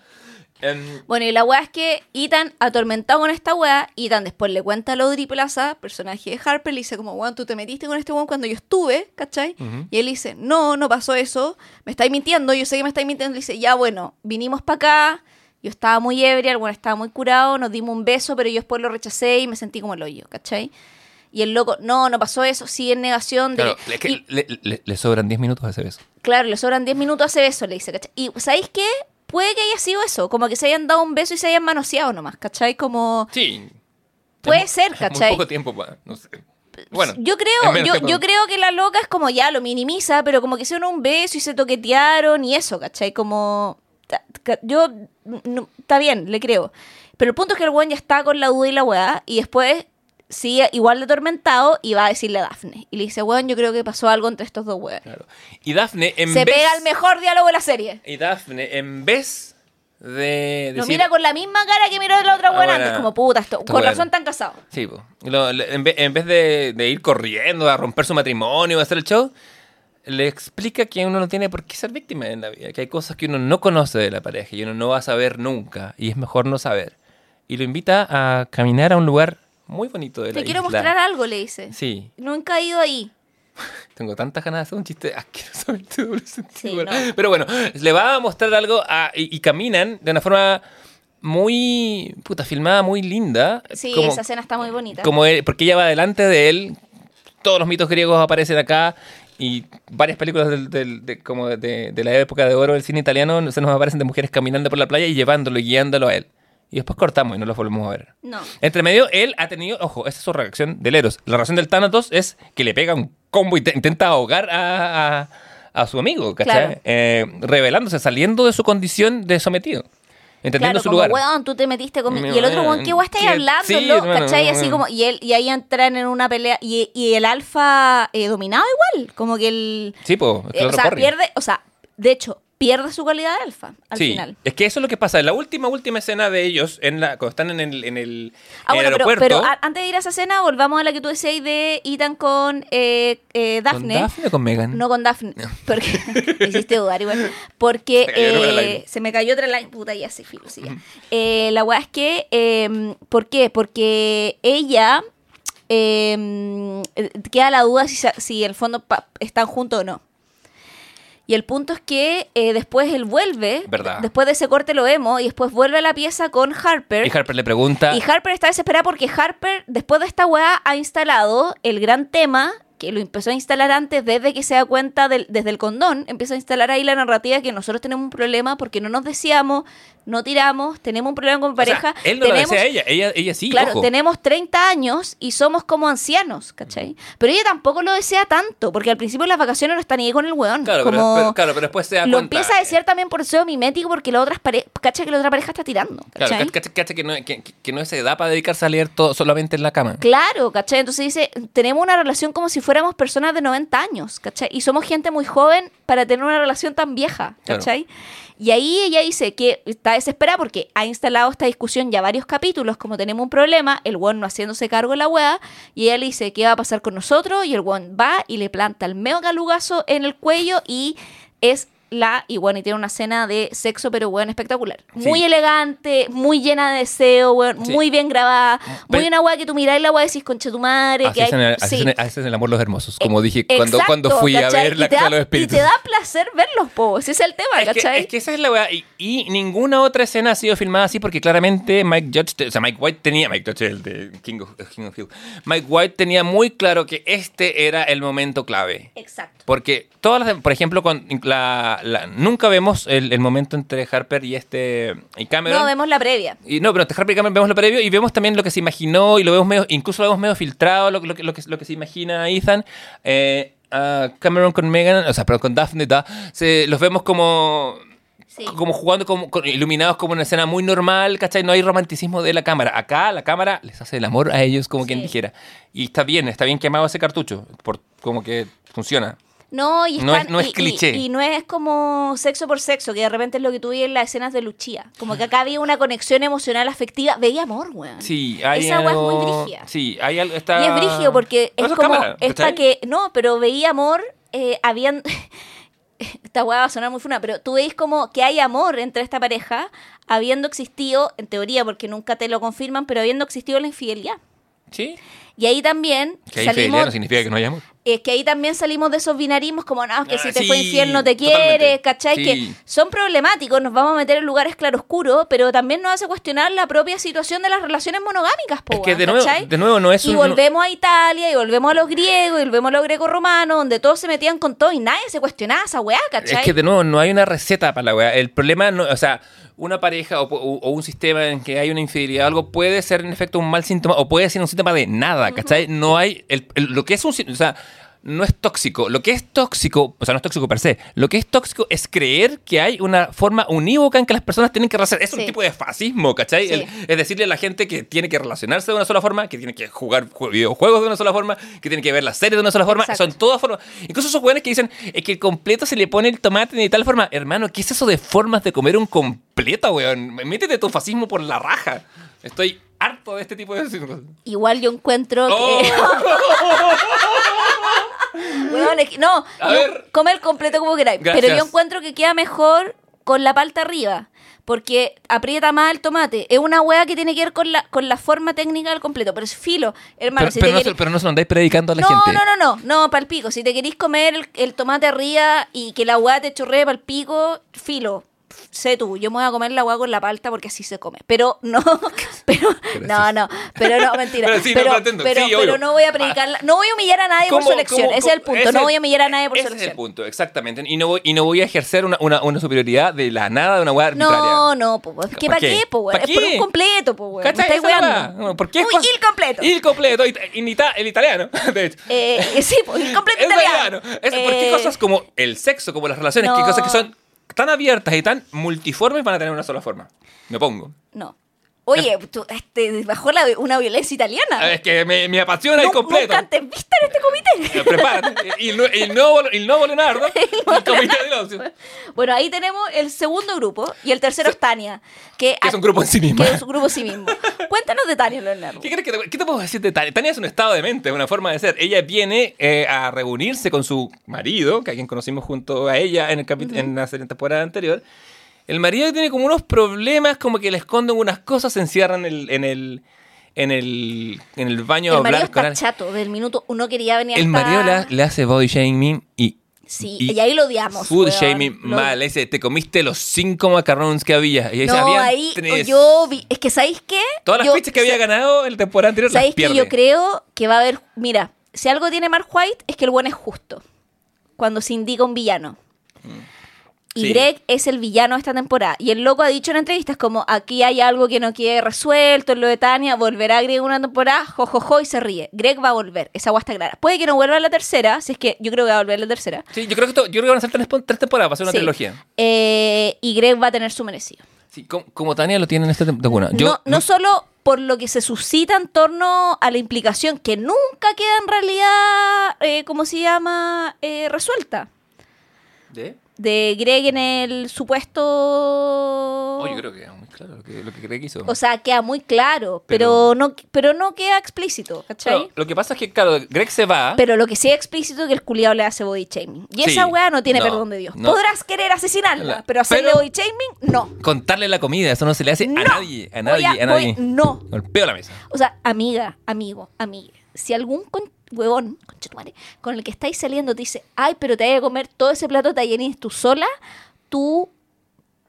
Em, Bueno, y la weá es que Ethan, atormentado con esta weá, Ethan después le cuenta a Audrey Plaza, personaje de Harper, le dice como, weón, tú te metiste con este weón cuando yo estuve, ¿cachai? Ujú. Y él dice, no, no pasó eso, me estáis mintiendo, yo sé que me estáis mintiendo. Le dice, ya, bueno, vinimos para acá, yo estaba muy ebria, el weón estaba muy curado, nos dimos un beso, pero yo después lo rechacé y me sentí como el hoyo, ¿cachai? Y el loco, no, no pasó eso, sigue en negación de... claro, es que y- le, le- le sobran 10 minutos a ese beso. Claro, le sobran 10 minutos a ese beso, le dice, ¿cachai? Y ¿sabéis qué? Puede que haya sido eso, como que se hayan dado un beso y se hayan manoseado nomás, ¿cachai? Como... Sí. Puede Es ser, ¿cachai? Muy poco tiempo para, no sé. Bueno. yo creo, yo, creo que la loca es como ya lo minimiza, pero como que hicieron un beso y se toquetearon y eso, ¿cachai? Como... Yo... no- Está bien, le creo. Pero el punto es que el weón ya está con la duda y la weá y después sigue igual de atormentado y va a decirle a Daphne. Y le dice, weón, yo creo que pasó algo entre estos dos weones. Claro. Y Daphne, en Se vez... pega el mejor diálogo de la serie. Y Daphne, en vez de Lo decir... mira con la misma cara que miró la otra Ah, buena bueno. antes, como puta, esto, con buena. razón tan casado. Sí. Lo- vez, en vez de, de ir corriendo a romper su matrimonio, a hacer el show, le explica que uno no tiene por qué ser víctima en la vida, que hay cosas que uno no conoce de la pareja y uno no va a saber nunca, y es mejor no saber. Y lo invita a caminar a un lugar muy bonito de la Te quiero mostrar algo, le dice. Sí, Nunca he ido ahí. tengo tantas ganas de hacer un chiste doble sentido. Sí, no. Pero bueno, le va a mostrar algo a- y, y caminan de una forma muy, puta, filmada, muy linda. Sí, como- esa escena está muy bonita. como él- porque ella va delante de él, todos los mitos griegos aparecen acá y varias películas del- del- de, como de, de la época de oro del cine italiano se nos aparecen de mujeres caminando por la playa y llevándolo y guiándolo a él. Y después cortamos y no los volvemos a ver. No. Entre medio, él ha tenido, ojo, esa es su reacción del Eros. La reacción del Thanatos es que le pega un combo y te- intenta ahogar a, a- a su amigo, ¿cachai? Claro. Eh, revelándose, saliendo de su condición de sometido. Entendiendo Claro, su como, lugar. weón, tú te metiste con mi... Mi Y el otro, weón, ¿qué weón estáis hablando, Sí, bueno, ¿Cachai? bueno. Así como... Y, él, y ahí entran en una pelea. Y, y el alfa eh, dominado igual. Como que el... Sí, pues. eh, o sea, pierde... O sea, de hecho, pierde su calidad de alfa al sí, final. es que eso es lo que pasa. En la última, última escena de ellos, en la, cuando están en el, en el, Ah, en bueno, pero, aeropuerto. pero a- antes de ir a esa escena, volvamos a la que tú decías de Ethan con eh, eh, ¿Con Daphne. Daphne o con Megan? No con Daphne. Porque me hiciste dudar igual. Porque Se cayó otra eh, se me cayó otra lágrima. Puta, ya se filo, sí, ya. Eh, la weá es que. eh, ¿Por qué? Porque ella. eh, queda la duda si, si el fondo pa- están juntos o no. Y el punto es que eh, después él vuelve. Verdad. Después de ese corte lo vemos. Y después vuelve a la pieza con Harper. Y Harper le pregunta. Y Harper está desesperada porque Harper, después de esta weá, ha instalado el gran tema, que lo empezó a instalar antes, desde que se da cuenta del- desde el condón, empieza a instalar ahí la narrativa de que nosotros tenemos un problema porque no nos deseamos, no tiramos, tenemos un problema con mi O sea, pareja. él no lo tenemos, desea a ella, ella, ella sí. Claro, ojo. tenemos 30 años y somos como ancianos, ¿cachai? Pero ella tampoco lo desea tanto, porque al principio de las vacaciones no está ni ahí con el weón. Claro, como pero, pero- claro, pero después se da lo cuenta. empieza a desear también por deseo mimético, porque la otra pare cacha que la otra pareja está tirando, Claro, ¿cachai? cacha, cacha que, no, que, que no se da para dedicarse a leer todo solamente en la cama. Claro, ¿cachai? Entonces dice, tenemos una relación como si fuéramos personas de 90 años, ¿cachai? Y somos gente muy joven para tener una relación tan vieja, Claro. Y ahí ella dice que está desesperada porque ha instalado esta discusión ya varios capítulos, como tenemos un problema, el weón no haciéndose cargo de la weá, y ella le dice, ¿qué va a pasar con nosotros? Y el weón va y le planta el mega galugazo en el cuello y es la, y bueno, y tiene una escena de sexo, pero weón, espectacular. Sí. Muy elegante, muy llena de deseo, weón, Sí. muy bien grabada, muy Pero- una weá que tú mirás y la weá decís, concha tu madre, Así que hay... el, así sí. el amor los hermosos, como dije cuando, Exacto, cuando fui a ¿cachai? ver la y casa de los Y espíritus. te da placer verlos, po. Ese es el tema, Es que, ¿cachai? es que esa es la weá. Y, y ninguna otra escena ha sido filmada así porque claramente Mike Judge, o sea, Mike White tenía, Mike Judge, el de King of, King of Hill, Mike White tenía muy claro que este era el momento clave. Exacto. Porque todas las, por ejemplo, con la, la- nunca vemos el, el momento entre Harper y este y Cameron. No, vemos la previa. Y no, pero entre Harper y Cameron vemos lo previo y vemos también lo que se imaginó y lo vemos medio, incluso lo vemos medio filtrado, lo, lo que, lo, que, lo que se imagina Ethan. Eh, a Cameron con Megan, o sea, pero con Daphne, da, se, los vemos como, Sí. como jugando, como, iluminados como una escena muy normal, ¿cachai? No hay romanticismo de la cámara. Acá la cámara les hace el amor a ellos, como quien Sí. dijera. Y está bien, está bien quemado ese cartucho, por, como que funciona. No, y No es- están- no es y- cliché. Y, no es como sexo por sexo, que de repente es lo que tú vi en las escenas de Luchía. Como que acá había una conexión emocional afectiva. Veía amor, weón. Sí, hay Esa weá es muy algo- brígida. Sí, hay algo. Está... Y es brigio porque es como. cámara, es ¿cachai? para que. No, pero veía amor. Eh, habían. Esta weá va a sonar muy funa, pero tú veis como que hay amor entre esta pareja, habiendo existido, en teoría, porque nunca te lo confirman, pero habiendo existido la infidelidad. Sí. Y ahí también Que hay infidelidad salimos. no significa que no haya amor. Es que ahí también salimos de esos binarismos como, no, que Ah, si te sí, fue infiel no te quiere, ¿cachai? Sí. Que son problemáticos, nos vamos a meter en lugares claroscuros, pero también nos hace cuestionar la propia situación de las relaciones monogámicas, po, Es que de nuevo, de nuevo no es Y un- volvemos a Italia, y volvemos a los griegos, y volvemos a los greco-romanos, donde todos se metían con todo y nadie se cuestionaba esa weá, ¿cachai? Es que de nuevo no hay una receta para la weá. El problema, no, o sea, una pareja o, o- o un sistema en que hay una infidelidad o algo puede ser en efecto un mal síntoma o puede ser un síntoma de nada, ¿cachai? No hay. el- el- lo que es un. O sea. No es tóxico. Lo que es tóxico, o sea, no es tóxico per se. Lo que es tóxico es creer que hay una forma unívoca en que las personas tienen que relacionarse. Es Sí. un tipo de fascismo, ¿cachai? Sí. El- es decirle a la gente que tiene que relacionarse de una sola forma, que tiene que jugar jue- videojuegos de una sola forma, que tiene que ver las series de una sola forma. Exacto. Son todas formas. Incluso esos jóvenes que dicen es que el completo se le pone el tomate de tal forma. Hermano, ¿qué es eso de formas de comer un completo, weón? Métete tu fascismo por la raja. Estoy harto de este tipo de. Igual yo encuentro Oh. que... Weón, es que- no, A yo- ver. comer completo como queráis. Gracias. Pero yo encuentro que queda mejor con la palta arriba. Porque aprieta más el tomate. Es una hueá que tiene que ver con la, con la forma técnica del completo. Pero es filo, hermano. Pero, si pero te no, queréis- se- pero no se lo andáis predicando a la no, gente. no, no, no, no, palpico. Si te queréis comer el, el tomate arriba y que la hueá te chorree palpico, filo. Sé tú, yo me voy a comer la hueá con la palta porque así se come. Pero no, pero, no, no, pero no, mentira. Pero sí, no, pero, lo entiendo. pero, Sí, pero obvio. no voy a predicarla, no voy a humillar a nadie por ¿Cómo- su elección. cómo- ese es el punto. no voy a humillar a nadie por su Ese es el elección. punto, exactamente. Y no voy, y no voy a ejercer una, una, una superioridad de la nada de una hueá arbitraria. No, no, pues, ¿qué ¿Pa' para qué? qué, po, weón? ¿Pa' Es por un completo, pues, weón. Estáis la weando. ¿Por qué es Uy, cosa- il completo. Il completo. ita- el italiano, de hecho. Eh, sí, pues, il completo italiano. italiano. Es- ¿Por qué Eh, cosas como el sexo, como las relaciones, no. qué cosas que son tan abiertas y tan multiformes van a tener una sola forma? Me pongo. No. Oye, tú, este, bajó la, una violencia italiana. Es que me, me apasiona el Nun- completo. Nunca antes vista en este comité. Prepárate. Y el, el nuevo, el nuevo Leonardo, el comité del ocio. Bueno, ahí tenemos el segundo grupo y el tercero es Tania. Que, Que es un grupo en sí misma. Que es un grupo en sí mismo. Cuéntanos de Tania, Leonardo. ¿Qué, crees que te, ¿Qué te puedo decir de Tania? Tania es un estado de mente, una forma de ser. Ella viene eh, a reunirse con su marido, que a quien conocimos junto a ella en, el capi- en la temporada anterior. El marido tiene como unos problemas, como que le esconden unas cosas, se encierran en el, en el, en el, en el baño El marido está chato. Del minuto uno quería venir El hasta- marido le, le hace body shaming y... Sí, y ahí lo odiamos, Food weón. shaming Lo- mal. Dice, te comiste los cinco macarons que había. Y dice, No, "Habían ahí tres". yo vi. Es que, ¿sabéis qué? Todas las Yo- fichas que había ganado en la temporada anterior las ¿Sabéis que pierde. yo creo que va a haber. Mira, si algo tiene Mark White es que el buen es justo. Cuando se indica un villano. Y Sí. Greg es el villano de esta temporada. Y el loco ha dicho en entrevistas como, aquí hay algo que no quede resuelto en lo de Tania, volverá Greg una temporada, jojojo, y se ríe. Greg va a volver, esa agua está clara. Puede que no vuelva a la tercera, si es que yo creo que va a volver a la tercera. Sí, yo creo que, esto- yo creo que van a ser tres, tres temporadas, va a ser una Sí. trilogía. Eh, y Greg va a tener su merecido. Sí, como, como Tania lo tiene en esta temporada. Yo, no, no solo por lo que se suscita en torno a la implicación que nunca queda en realidad, eh, ¿cómo se llama?, Eh, resuelta. ¿De? De Greg en el supuesto... Oh, yo creo que queda muy claro lo que, lo que que hizo. O sea, queda muy claro, pero, Pero- no, pero no queda explícito, ¿cachai? Lo que pasa es que, claro, Greg se va. Pero lo que sí es explícito es que el culiado le hace body shaming. Y Sí. esa weá no tiene No, perdón de Dios. no. Podrás querer asesinarla, La- pero hacerle pero- body shaming, no. Contarle la comida, eso no se le hace a nadie, a nadie, Voy a- a nadie. voy- no. Golpeo la mesa. O sea, amiga, amigo, amiga, si algún huevón con el que estáis saliendo te dice, ay, pero te vas a comer todo ese plato de tallarines tú sola, tú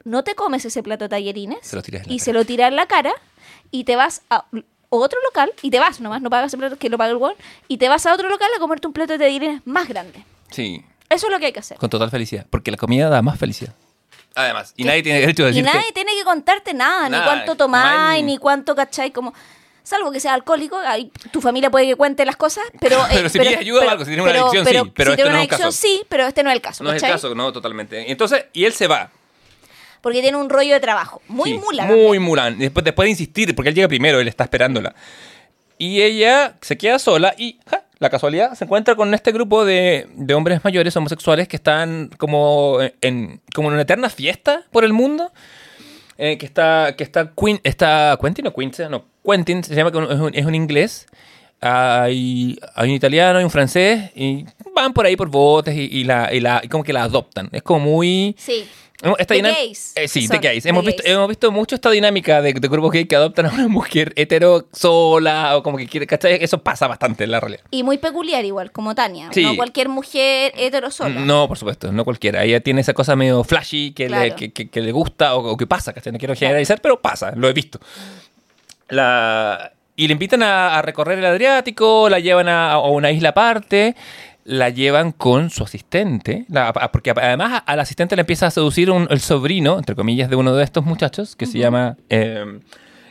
no te comes ese plato de tallarines Se y cara. se lo tiras en la cara y te vas a otro local y te vas nomás, no pagas el plato que lo paga el huevón, y te vas a otro local a comerte un plato de tallarines más grande. Sí, Eso es lo que hay que hacer. con total felicidad. Porque la comida da más felicidad. Además, y nadie tiene derecho a Y decirte. nadie tiene que contarte nada, Nada, ni cuánto tomáis, ni cuánto, ¿cachai? Como, salvo que sea alcohólico, ahí tu familia puede que cuente las cosas, pero... eh, Pero si pides ayuda o algo, si tienes una adicción, sí, pero si este no una es caso. adicción, sí, pero este no es el caso, No es el caso, no, totalmente. Entonces, y él se va. Porque tiene un rollo de trabajo. Muy Sí, mula. Muy. Mulan. Después, después de insistir, porque él llega primero, él está esperándola. Y ella se queda sola y, ja, la casualidad, se encuentra con este grupo de, de hombres mayores homosexuales que están como en, como en una eterna fiesta por el mundo. Eh, que está, que está, Queen, está Quentin o Quince, no, Quentin, se llama, es un, es un inglés. Hay, hay un italiano y un francés y van por ahí por botes y, y la, y la y como que la adoptan. Es como muy... Sí. Esta The gays, Eh, sí, son, de gays. the Hemos visto, hemos visto mucho esta dinámica de, de grupos gay que adoptan a una mujer hetero sola o como que quiere, ¿cachai? Eso pasa bastante en la realidad. Y muy peculiar igual, como Tania. Sí. No cualquier mujer hetero sola. No, por supuesto, no cualquiera. Ella tiene esa cosa medio flashy que, le, que, que- que le gusta o, o que pasa, ¿cachai? No quiero generalizar, pero pasa, lo he visto. La... Y le invitan a, a recorrer el Adriático, la llevan a, a una isla aparte, la llevan con su asistente, la- a- porque además al asistente le empieza a seducir un- el sobrino, entre comillas, de uno de estos muchachos, que se llama eh,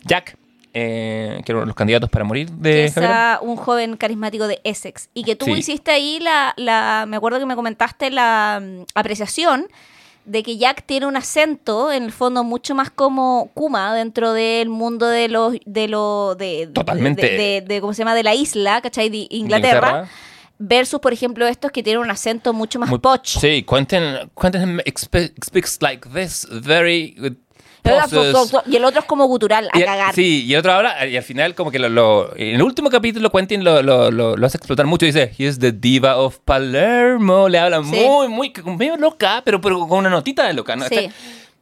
Jack, eh, que era uno de los candidatos para morir de es a un joven carismático de Essex. Y que tú Sí. hiciste ahí la, la. Me acuerdo que me comentaste la mm, apreciación de que Jack tiene un acento, en el fondo, mucho más como Kuma dentro del mundo de los. de lo. de. Totalmente. De, de- de- ¿Cómo se llama? De la isla, ¿cachai? De de Inglaterra. Versus, por ejemplo, estos que tienen un acento mucho más Muy- poch. Sí, Quentin, Quentin speaks like this, very. Y el otro es como gutural, a Y- cagar. Sí, y el otro habla, y al final como que lo, lo- en el último capítulo Quentin lo, lo, lo, lo hace explotar mucho, dice, he is the diva of Palermo, le habla Sí. muy, muy, medio loca, pero, pero con una notita de loca, ¿no? Sí.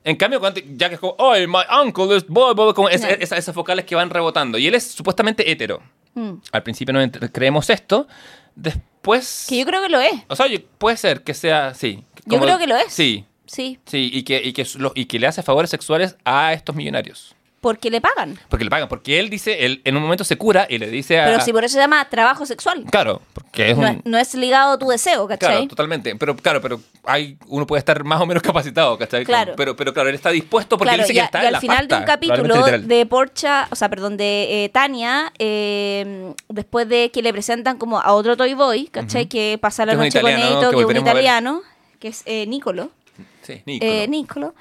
En cambio, Quentin, Jack es como, oh, my uncle is boy, boy", como es- No. esas, esas vocales que van rebotando, y él es supuestamente hetero. Mm. Al principio no creemos esto, después... Que yo creo que lo es. O sea, puede ser que sea, sí. Yo creo que lo es. Sí, Sí. sí, y que, y que, lo- y que le hace favores sexuales a estos millonarios. Porque le pagan. Porque le pagan, porque él dice, él en un momento se cura y le dice a... Pero si por eso se llama trabajo sexual. Claro, porque es No, un... es, no es ligado a tu deseo, ¿cachai? Claro, totalmente. Pero claro, pero hay, uno puede estar más o menos capacitado, ¿cachai? Claro. Pero, pero claro, él está dispuesto porque Claro, él dice y, que está y en al la final de un pasta, capítulo de Porcha, o sea, perdón, de eh, Tania, eh, después de que le presentan como a otro Toy Boy, ¿cachai? Que pasa la Que es un noche con Eito, que que es un italiano, que es eh, Nicolo. Sí, Nicolo. Eh, Nicolo.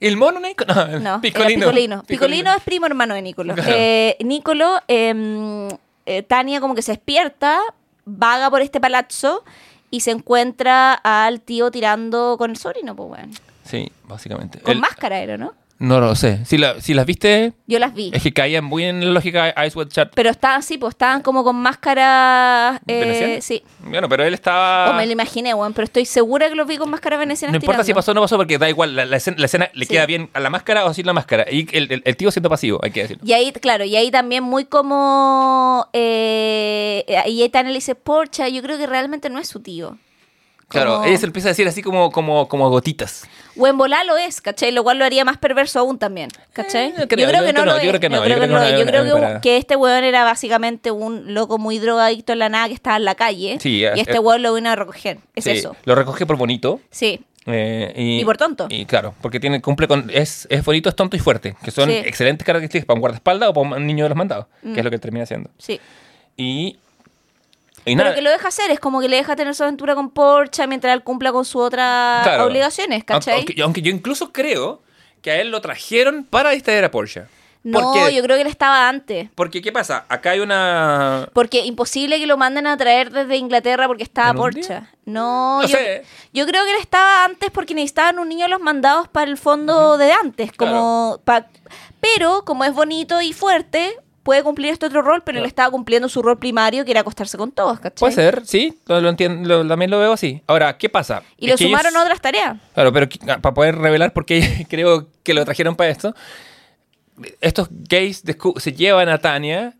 ¿El mono Nicolo? No, Picolino. Picolino. Picolino es primo hermano de Nicolo. Claro. Eh, Nicolo, eh, eh, Tania como que se despierta, vaga por este palazzo y se encuentra al tío tirando con el sobrino, pues bueno. Sí, básicamente. Con El- máscara era, ¿no? No lo sé. Si, la- si las viste, Yo las vi. es que caían muy en la lógica Ice White Chat. Pero estaban, sí, pues estaban como con máscaras. Eh, sí. Bueno, pero él estaba... O me lo imaginé, weón, pero estoy segura que los vi con máscaras venecianas No importa si pasó o no pasó, porque da igual, la, la escena, la escena le queda bien a la máscara o sin la máscara. Y el, el- el tío siendo pasivo, hay que decirlo. Y ahí, claro, y ahí también muy como. Eh, y ahí Tania le dice, porcha, yo creo que realmente no es su tío. Claro, Como- ella se lo empieza a decir así como, como, como gotitas. O en volá lo es, ¿cachai? Lo cual lo haría más perverso aún también, ¿cachai? Eh, yo creo- yo creo que no, yo creo que no, Yo creo que, no. Yo creo que, este weón era básicamente un loco muy drogadicto en la nada que estaba en la calle. Sí, y eh, este eh. weón lo vino a recoger. Es Sí, eso. Lo recoge por bonito. Sí. Eh, y, Y por tonto. Y claro, porque tiene, cumple con. Es, es bonito, es tonto y fuerte, que son Sí. excelentes características para un guardaespaldas o para un niño de los mandados, Mm. que es lo que termina haciendo. Sí. Y. Y Pero nada. que lo deja hacer, es como que le deja tener su aventura con Porsche mientras él cumpla con sus otras Claro. obligaciones, ¿cachai? Aunque, aunque yo incluso creo que a él lo trajeron para distraer a Porsche. no, yo creo que él estaba antes. Porque, ¿qué pasa? Acá hay una. Porque imposible que lo manden a traer desde Inglaterra porque estaba ¿En un Porsche. No, No yo, sé. yo creo que él estaba antes porque necesitaban un niño los mandados para el fondo de antes. Como pa- pero como es bonito y fuerte, puede cumplir este otro rol, pero él estaba cumpliendo su rol primario que era acostarse con todos, ¿cachai? Puede ser, sí, lo, lo también lo veo así. Ahora, ¿qué pasa? Y Es lo ellos- sumaron a otras tareas. Claro, pero ah, para poder revelar por qué creo que lo trajeron para esto, estos gays se llevan a Tania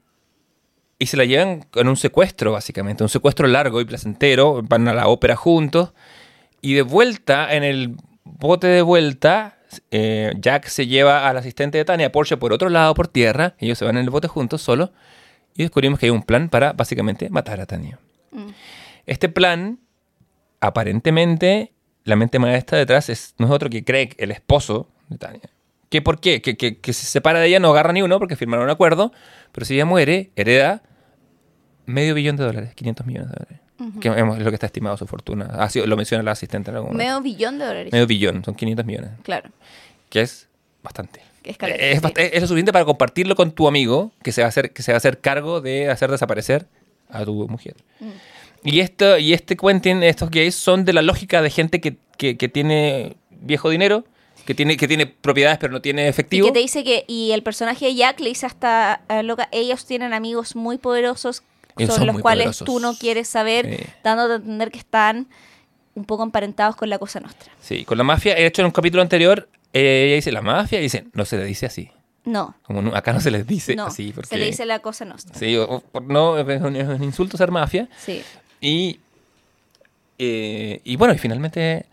y se la llevan en un secuestro, básicamente, un secuestro largo y placentero, van a la ópera juntos y de vuelta, en el bote de vuelta, eh, Jack se lleva al asistente de Tania, Porsche, por otro lado, por tierra, ellos se van en el bote juntos, solo, y descubrimos que hay un plan para, básicamente, matar a Tania. Este plan, aparentemente, la mente maestra detrás es, no es otro que Craig, el esposo de Tania. ¿Qué por qué? Que, que, que se separa de ella, no agarra ni uno porque firmaron un acuerdo, pero si ella muere, hereda medio billón de dólares, 500 millones de dólares. Que es lo que está estimado su fortuna. Así lo menciona la asistente en algún momento. Medio billón de dólares. Medio billón, son 500 millones, Claro. que es bastante. Que es caleta, es, sí. bast- es lo suficiente para compartirlo con tu amigo que se va a hacer, que se va a hacer cargo de hacer desaparecer a tu mujer. Mm. Y esto, y este Quentin, estos gays, son de la lógica de gente que, que- que tiene viejo dinero, que tiene, que tiene propiedades pero no tiene Y efectivo. que te dice que, y el personaje de Jack le dice hasta a loca, ellos tienen amigos muy poderosos Ellos sobre los cuales poderosos. tú no quieres saber, Sí. dándote a entender que están un poco emparentados con la cosa nuestra. Sí, con la mafia, de hecho en un capítulo anterior, eh, ella dice la mafia y dice, no se le dice así. No, Como no- acá no se les dice no, así. Porque, se le dice la cosa nuestra. Sí, o- o no, es un, es un insulto ser mafia. Sí. Y, eh, y bueno, y finalmente,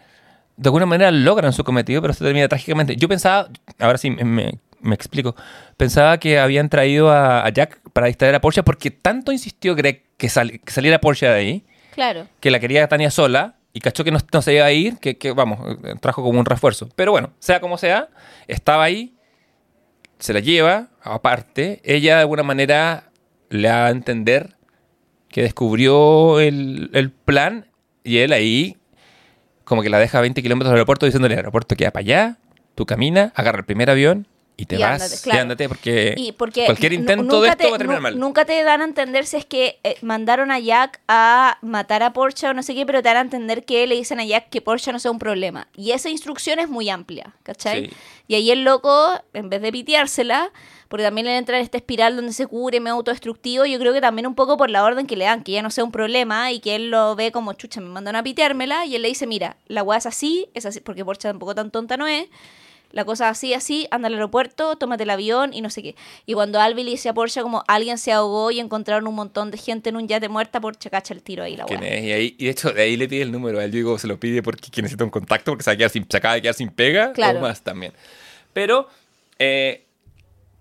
de alguna manera logran su cometido, pero se termina trágicamente. Yo pensaba, ahora sí me, me explico, pensaba que habían traído a, a Jack para distraer a Porsche porque tanto insistió Greg que, sal- que saliera Porsche de ahí, Claro. que la quería Tania sola y cachó que no, no se iba a ir, que, que, vamos, trajo como un refuerzo. Pero bueno, sea como sea, estaba ahí, se la lleva, aparte, ella de alguna manera le da a entender que descubrió el, el plan y él ahí como que la deja a 20 kilómetros del aeropuerto diciéndole, el aeropuerto queda para allá, tú camina, agarra el primer avión y te Y vas ándate, y ándate porque, Y porque cualquier intento de esto te- va a terminar mal. Nunca te dan a entender si es que eh, mandaron a Jack a matar a Porsche o no sé qué, pero te dan a entender que le dicen a Jack que Porsche no sea un problema. Y esa instrucción es muy amplia, ¿cachai? Sí. Y ahí el loco, en vez de piteársela, porque también le entra en esta espiral donde se cubre, medio autodestructivo, yo creo que también un poco por la orden que le dan, que ya no sea un problema y que él lo ve como, chucha, me mandan a piteármela, y él le dice, mira, la weá es así, es así, porque Porsche tampoco tan tonta no es, la cosa así, así, anda al aeropuerto, tómate el avión y no sé qué. Y cuando Albi le dice a Porsche como alguien se ahogó y encontraron un montón de gente en un yate muerta, Porsche cacha el tiro ahí la ¿Quién es? Y, ahí, y de hecho, de ahí le pide el número. él. Yo digo, se lo pide porque que necesita un contacto, porque se, va a quedar sin, se acaba de quedar sin pega Claro. o más también. Pero eh,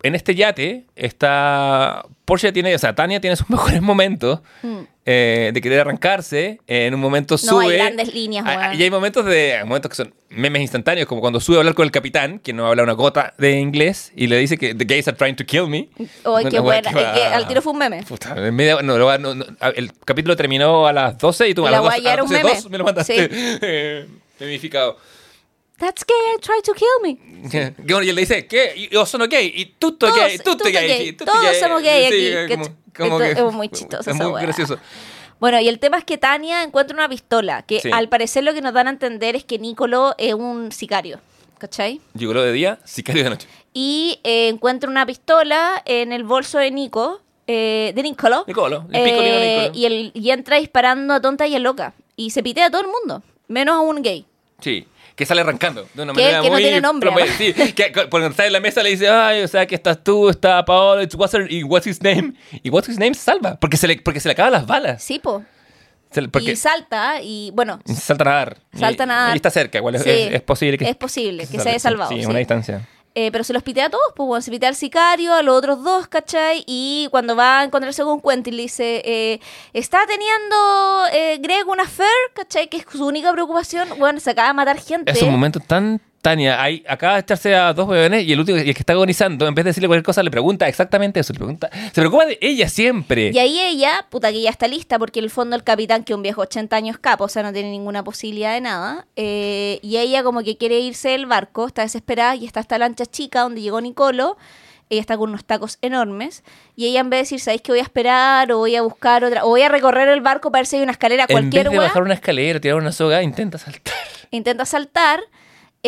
en este yate está. Porsche tiene, o sea, Tania tiene sus mejores momentos Mm. eh, de querer arrancarse. En un momento No, sube. hay grandes líneas, weón. Y hay momentos de momentos que son memes instantáneos, como cuando sube a hablar con el capitán, que no habla una gota de inglés, y le dice que the gays are trying to kill me. Ay, Una qué buena. que va- al tiro fue un meme. Puta, en media- no, no, no, no, el capítulo terminó a las 12 y tú a las 12, a las un 12 meme. dos me lo mandaste eh, memificado. That's gay, try to kill me. Que bueno, y él le dice, ¿qué? Yo soy gay, y tú Todos- gay, tú gay, sí, gay, todos somos gay Sí, aquí, como- como que- es muy chistoso Es muy gracioso. Bueno, y el tema es que Tania encuentra una pistola, que Sí. al parecer lo que nos dan a entender es que Nicolo es un sicario, ¿cachai? Gigolo de día, sicario de noche. Y eh, encuentra una pistola en el bolso de Nico, eh, de Nicolo. Nicolo, el eh, Nicolo. Y, él, y entra disparando a tonta y a loca. Y se pitea a todo el mundo, menos a un gay. Sí, que sale arrancando de una Que- manera que no muy... tiene nombre. Sí, que cu- cuando está en la mesa le dice, ay, o sea, que estás tú, está Paolo, it's what's her- y what's his name. Y what's his name se salva, porque se le, porque se le acaban las balas. Sí, po. Se le- porque Y salta, y bueno, salta a nadar. Salta a Y- nadar. Y está cerca, igual es, Sí, es- es posible que... es posible que se salve, haya salvado, Sí, sí. una distancia. Eh, pero se los pitea a todos, pues bueno, se pitea al sicario, a los otros dos, ¿cachai? Y cuando va a encontrarse con Quentin, le dice, eh, está teniendo eh, Greg una affair, ¿cachai? Que es su única preocupación, bueno, se acaba de matar gente. Es un momento tan. Tania, hay, acaba de echarse a dos huevones y el último, y el que está agonizando, en vez de decirle cualquier cosa, le pregunta exactamente eso. Le pregunta, se preocupa de ella siempre. Y ahí ella, puta que ya está lista, porque en el fondo el capitán, que es un viejo 80 años capo, o sea, no tiene ninguna posibilidad de nada. eh, y ella como que quiere irse del barco, está desesperada, y está esta lancha chica donde llegó Nicolo. Ella está con unos tacos enormes. Y ella en vez de decir, ¿sabéis que voy a esperar? O voy a buscar otra. O voy a recorrer el barco para ver si hay una escalera, en cualquier vez de bajar una escalera, tirar una soga, intenta saltar. Intenta saltar.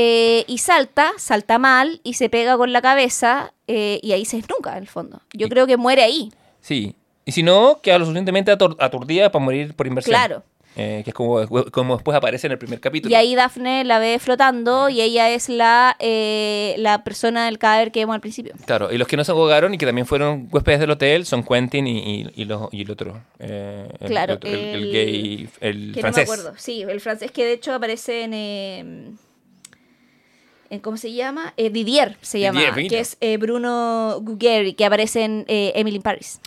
Eh, y salta, salta mal, y se pega con la cabeza. eh, y ahí se desnuca, en el fondo. Yo Y- creo que muere ahí. Sí. Y si no, queda lo suficientemente atur- aturdida para morir por inversión. Claro. Eh, que es como, como después aparece en el primer capítulo. Y ahí Daphne la ve flotando y ella es la, eh, la persona del cadáver que vemos al principio. Claro, y los que no se ahogaron y que también fueron huéspedes del hotel son Quentin y, y, y los- y el otro. eh, el, Claro, el, el- el el- gay, el Que francés. no me acuerdo. Sí, el francés que de hecho aparece en... ¿Cómo se llama? Eh, Didier se llama. Didier, que es eh, Bruno Gugueri, que aparece en eh, Emily in Paris.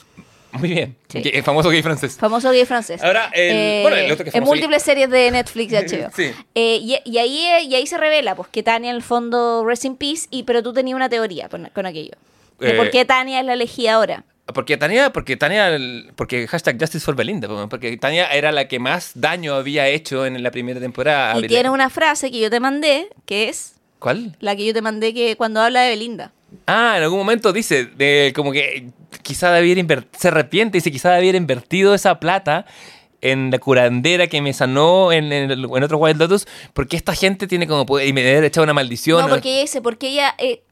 Muy bien. Sí. Que- famoso gay francés. Famoso gay francés. Ahora, el- bueno, el otro que En múltiples series de Netflix y HBO. Sí. Eh, y, y ahí, y ahí se revela pues que Tania en el fondo rest in peace, y, pero tú tenías una teoría con, con aquello. De Eh, por qué Tania es la elegida ahora. Porque Tania, porque Tania, porque hashtag Justice for Belinda, po, porque Tania era la que más daño había hecho en la primera temporada. Y tiene una frase que yo te mandé, que es ¿Cuál? la que yo te mandé que cuando habla de Belinda. Ah, en algún momento dice, de, como que quizá debiera se arrepiente, dice quizá debiera invertido esa plata en la curandera que me sanó en, en, el- en otro Wild Lotus, porque esta gente tiene como poder, y me debe echado una maldición. No, porque ella dice, porque ella... eh,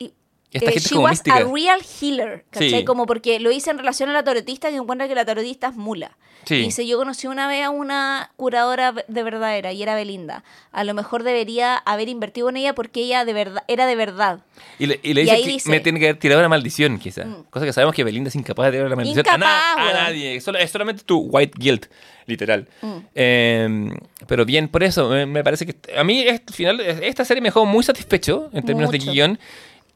Esta eh, gente she como was mística. a real healer, ¿cachai? Sí. Como porque lo hice en relación a la tarotista que encuentra que la tarotista es mula. Sí. Y dice, yo conocí una vez a una curadora de verdadera y era Belinda. A lo mejor debería haber invertido en ella porque ella de verdad era de verdad. Y le, y le Y dice ahí que dice- me tiene que haber tirado una maldición, quizá. Mm. Cosa que sabemos que Belinda es incapaz de tirar una maldición a, na- Incapaz, a nadie. Solo- es solamente tu white guilt, literal. Mm. Eh, pero bien, por eso, me, me parece que... A mí, al final, esta serie me dejó muy satisfecho en términos de guion.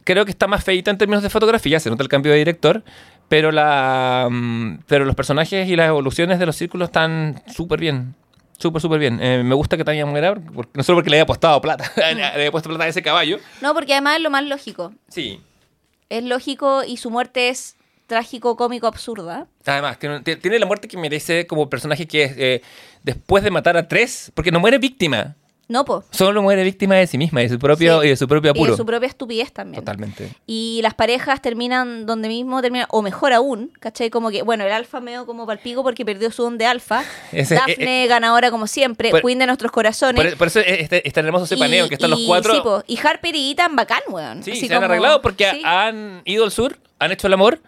Creo que está más feita en términos de fotografía, se nota el cambio de director. Pero, la, mm, pero los personajes y las evoluciones de los círculos están súper bien. Súper, súper bien. Eh, me gusta que Tania muera, porque- no solo porque le haya apostado plata, le haya puesto plata a ese caballo. No, porque además es lo más lógico. Sí, Es lógico y su muerte es trágico, cómico, absurda. Además, no- ti- tiene la muerte que merece como personaje que es eh, después de matar a tres, porque no muere víctima, No, po. solo muere víctima de sí misma y de su propio, Sí. y de su propio Y apuro. de su propia estupidez también. Totalmente. Y las parejas terminan donde mismo terminan, o mejor aún, ¿cachai? Como que, bueno, el alfa medio como palpico porque perdió su don de alfa. Ese- Daphne ganadora como siempre, Por- Queen de nuestros corazones. Por, por eso es este, es tan hermoso ese Y- paneo, que están los y- cuatro. sí, po, y Harper y Ethan bacán, weón. Sí, Así se han como- arreglado porque sí. han ido al sur, han hecho el amor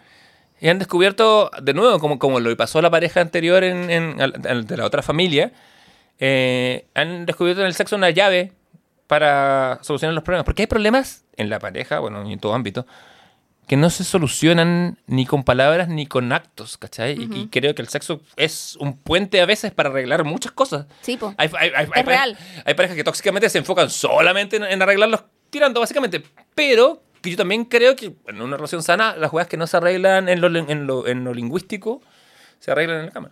y han descubierto de nuevo, como, como lo pasó a la pareja anterior en, en- al- de la otra familia, eh, han descubierto en el sexo una llave para solucionar los problemas. Porque hay problemas en la pareja, bueno, y en todo ámbito, que no se solucionan ni con palabras ni con actos, ¿cachai? Y- y, creo que el sexo es un puente a veces para arreglar muchas cosas. Sí, po. Hay, hay- hay- hay Es parejas- real. hay parejas que tóxicamente se enfocan solamente en, en arreglarlos tirando, básicamente. Pero que yo también creo que en una relación sana, las juegas que no se arreglan en lo, en lo, en lo lingüístico se arreglan en la cama.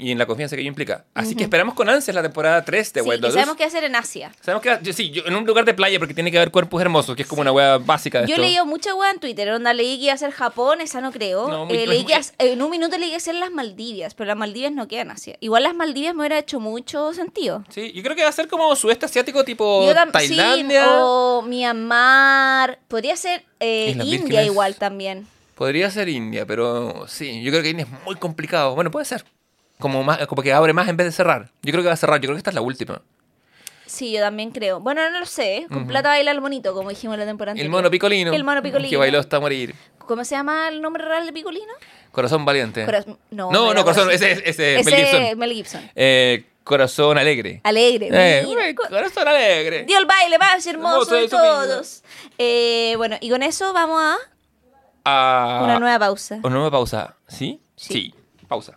Y en la confianza que ello implica. Así que esperamos con ansias la temporada 3 de Sí, Wild sabemos qué hacer en Asia. Sabemos que, yo- sí, yo- en un lugar de playa porque tiene que haber cuerpos hermosos, que es como una wea básica de Yo he leído mucha weá en Twitter, onda leí que iba a ser Japón, esa no creo. No, Eh, leí muy- que en un minuto leí que ser las Maldivias, pero las Maldivias no quedan Asia. Igual las Maldivias me hubiera hecho mucho sentido. Sí, yo creo que va a ser como sudeste asiático tipo Tailandia. Sí, o Myanmar. Podría ser eh, India igual también. Podría ser India, pero sí, yo creo que India es muy complicado. Bueno, puede ser. Como, más, como que abre más en vez de cerrar. Yo creo que va a cerrar, yo creo que esta es la última. Sí, yo también creo. Bueno, no lo sé. Con plata baila el monito, como dijimos en la temporada El anterior. mono picolino. El mono picolino. Que bailó hasta morir. ¿Cómo se llama el nombre real de Picolino? Corazón valiente. Coraz- no, no, corazón, ese, es Ese Mel Gibson. Mel Gibson. Eh, corazón alegre. Alegre. Eh, corazón alegre. Dio el baile más hermoso Hermoso de todos. Eh, bueno, y con eso vamos a Ah, una nueva pausa. Una nueva pausa. ¿Sí? Sí. Pausa.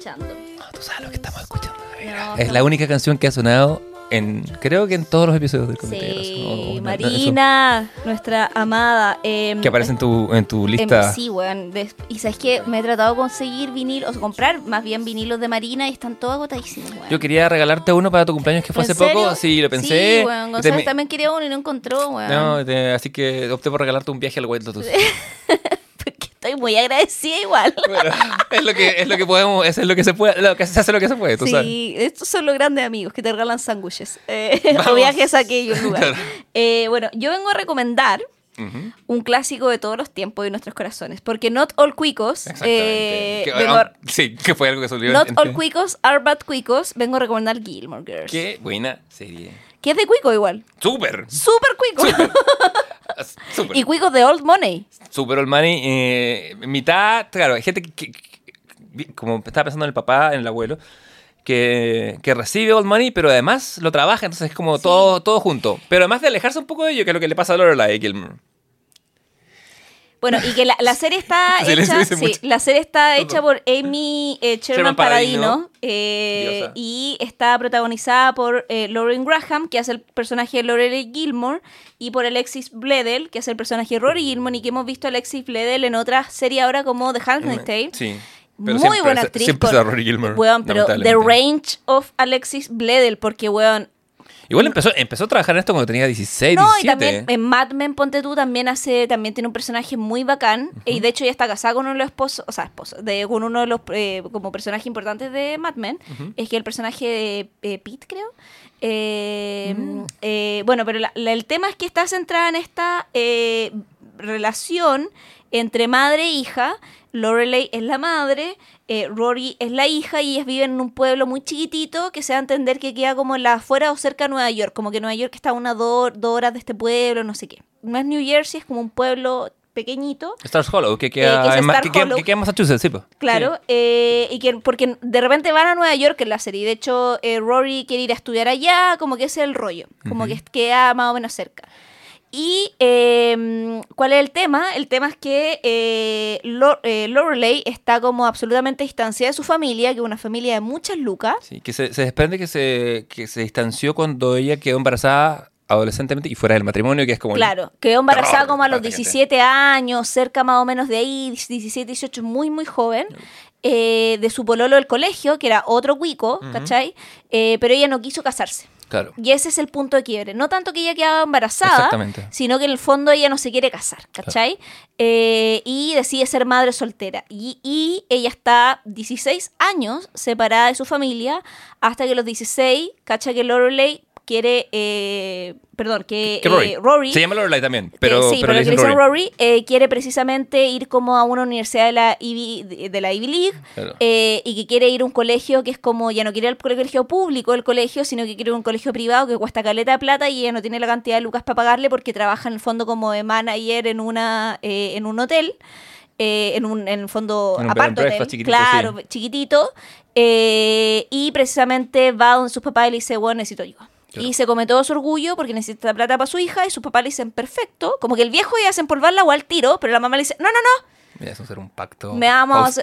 Escuchando. Ah, Tú sabes lo que estamos escuchando. No, es estamos- la única canción que ha sonado en, creo que en todos los episodios del Comité de Sí, no- no, Marina, nuestra amada. eso, que aparece en tu, en tu em, lista. sí, weón. Y sabes que me he tratado de conseguir vinil, o sea, comprar más bien vinilos de Marina y están todos agotadísimos, weón. Yo quería regalarte uno para tu cumpleaños que fue ¿En hace poco. Sí, lo pensé. Sí, weón. González también quería uno y no encontró, weón. No, te- así que opté por regalarte un viaje al White Lotus. Estoy muy agradecida igual. Bueno, es lo que es lo que podemos, es lo que se puede, lo que se hace lo que se puede, tú sabes. Sí, estos son los grandes amigos que te regalan sándwiches eh, o viajes a aquellos lugares. Claro. Eh, bueno, yo vengo a recomendar un clásico de todos los tiempos y de nuestros corazones, porque Not All Cuicos, eh, Que- vengo ah, sí, que fue algo que salió Not en- All Cuicos are Bad Cuicos, vengo a recomendar Gilmore Girls. Qué buena serie. Que es de Cuico igual. Súper. Súper Cuico. Súper. y Cuicos de Old Money. Super Old Money, eh, mitad, claro, hay gente que, que- que- como estaba pensando en el papá, en el abuelo, que, que recibe Old Money, pero además lo trabaja, entonces es como todo, todo junto. Pero además de alejarse un poco de ello, que es lo que le pasa a Lorelai Gilmore. Bueno, y que la, la serie está hecha, sí, la serie está hecha por Amy eh, Sherman Sherman Paladino. Paladino, eh, y está protagonizada por eh, Lauren Graham, que hace el personaje de Lorelai Gilmore, y por Alexis Bledel, que hace el personaje de Rory Gilmore, y que hemos visto a Alexis Bledel en otra serie ahora como The Handmaid's Tale. Sí. Muy siempre buena actriz. Siempre con- Rory Gilmore. Weón, pero the range of Alexis Bledel, porque, weón, Igual empezó, empezó a trabajar en esto cuando tenía 16, No, 17. y también en Mad Men, ponte tú, también hace, también tiene un personaje muy bacán. Y de hecho ella está casada con uno de los esposos, o sea, esposos, de, con uno de los eh, como personajes importantes de Mad Men. Es que el personaje de eh, Pete, creo. Eh, Mm. eh, bueno, pero la- la- el tema es que está centrada en esta eh, relación entre madre e hija. Lorelei es la madre, eh, Rory es la hija y ellas viven en un pueblo muy chiquitito que se da a entender que queda como en la afuera o cerca de Nueva York, como que Nueva York está a una do- dos horas de este pueblo, no sé qué. No es New Jersey, es como un pueblo pequeñito. Stars Hollow, que Eh, queda, que es en, Star que queda- Hollow. que queda en Massachusetts, sí. Claro, eh, y que porque de repente van a Nueva York en la serie. De hecho, eh, Rory quiere ir a estudiar allá, como que ese es el rollo, como que queda más o menos cerca. Y eh, ¿cuál es el tema? El tema es que eh, eh, Lorelei está como absolutamente distanciada de su familia, que es una familia de muchas lucas. Sí, que se, se desprende que se, que se distanció cuando ella quedó embarazada adolescentemente y fuera del matrimonio, que es como... Claro, quedó embarazada como a los para la gente. 17 años, cerca más o menos de ahí, 17, 18, muy, muy joven, eh, de su pololo del colegio, que era otro cuico, ¿cachai? Eh, pero ella no quiso casarse. Claro. Y ese es el punto de quiebre. No tanto que ella quedaba embarazada, sino que en el fondo ella no se quiere casar, ¿cachai? Eh, y decide ser madre soltera. Y, y ella está 16 años separada de su familia hasta que los 16, ¿cachai? Que Lorelei quiere, eh, perdón, que, Que Rory. eh, Rory Se llama Lorelai también, que- pero, sí, pero, le dicen Rory. Rory eh, quiere precisamente ir como a una universidad de la Ivy, de- la Ivy League Claro. eh, y que quiere ir a un colegio que es como, ya no quiere ir al colegio público el colegio, sino que quiere ir a un colegio privado que cuesta caleta de plata y ella no tiene la cantidad de lucas para pagarle porque trabaja en el fondo como de manager en, una, eh, en un hotel. eh, en un en el fondo En un aparte hotel, breakfast chiquitito, claro, sí. chiquitito, eh, y precisamente va donde sus papás y le dice, bueno, necesito ayuda. Y se come todo su orgullo porque necesita plata para su hija y sus papás le dicen, perfecto. Como que el viejo ya hace empolvarla o al tiro, pero la mamá le dice, no, no, no. Mira, eso será un pacto Me vamos.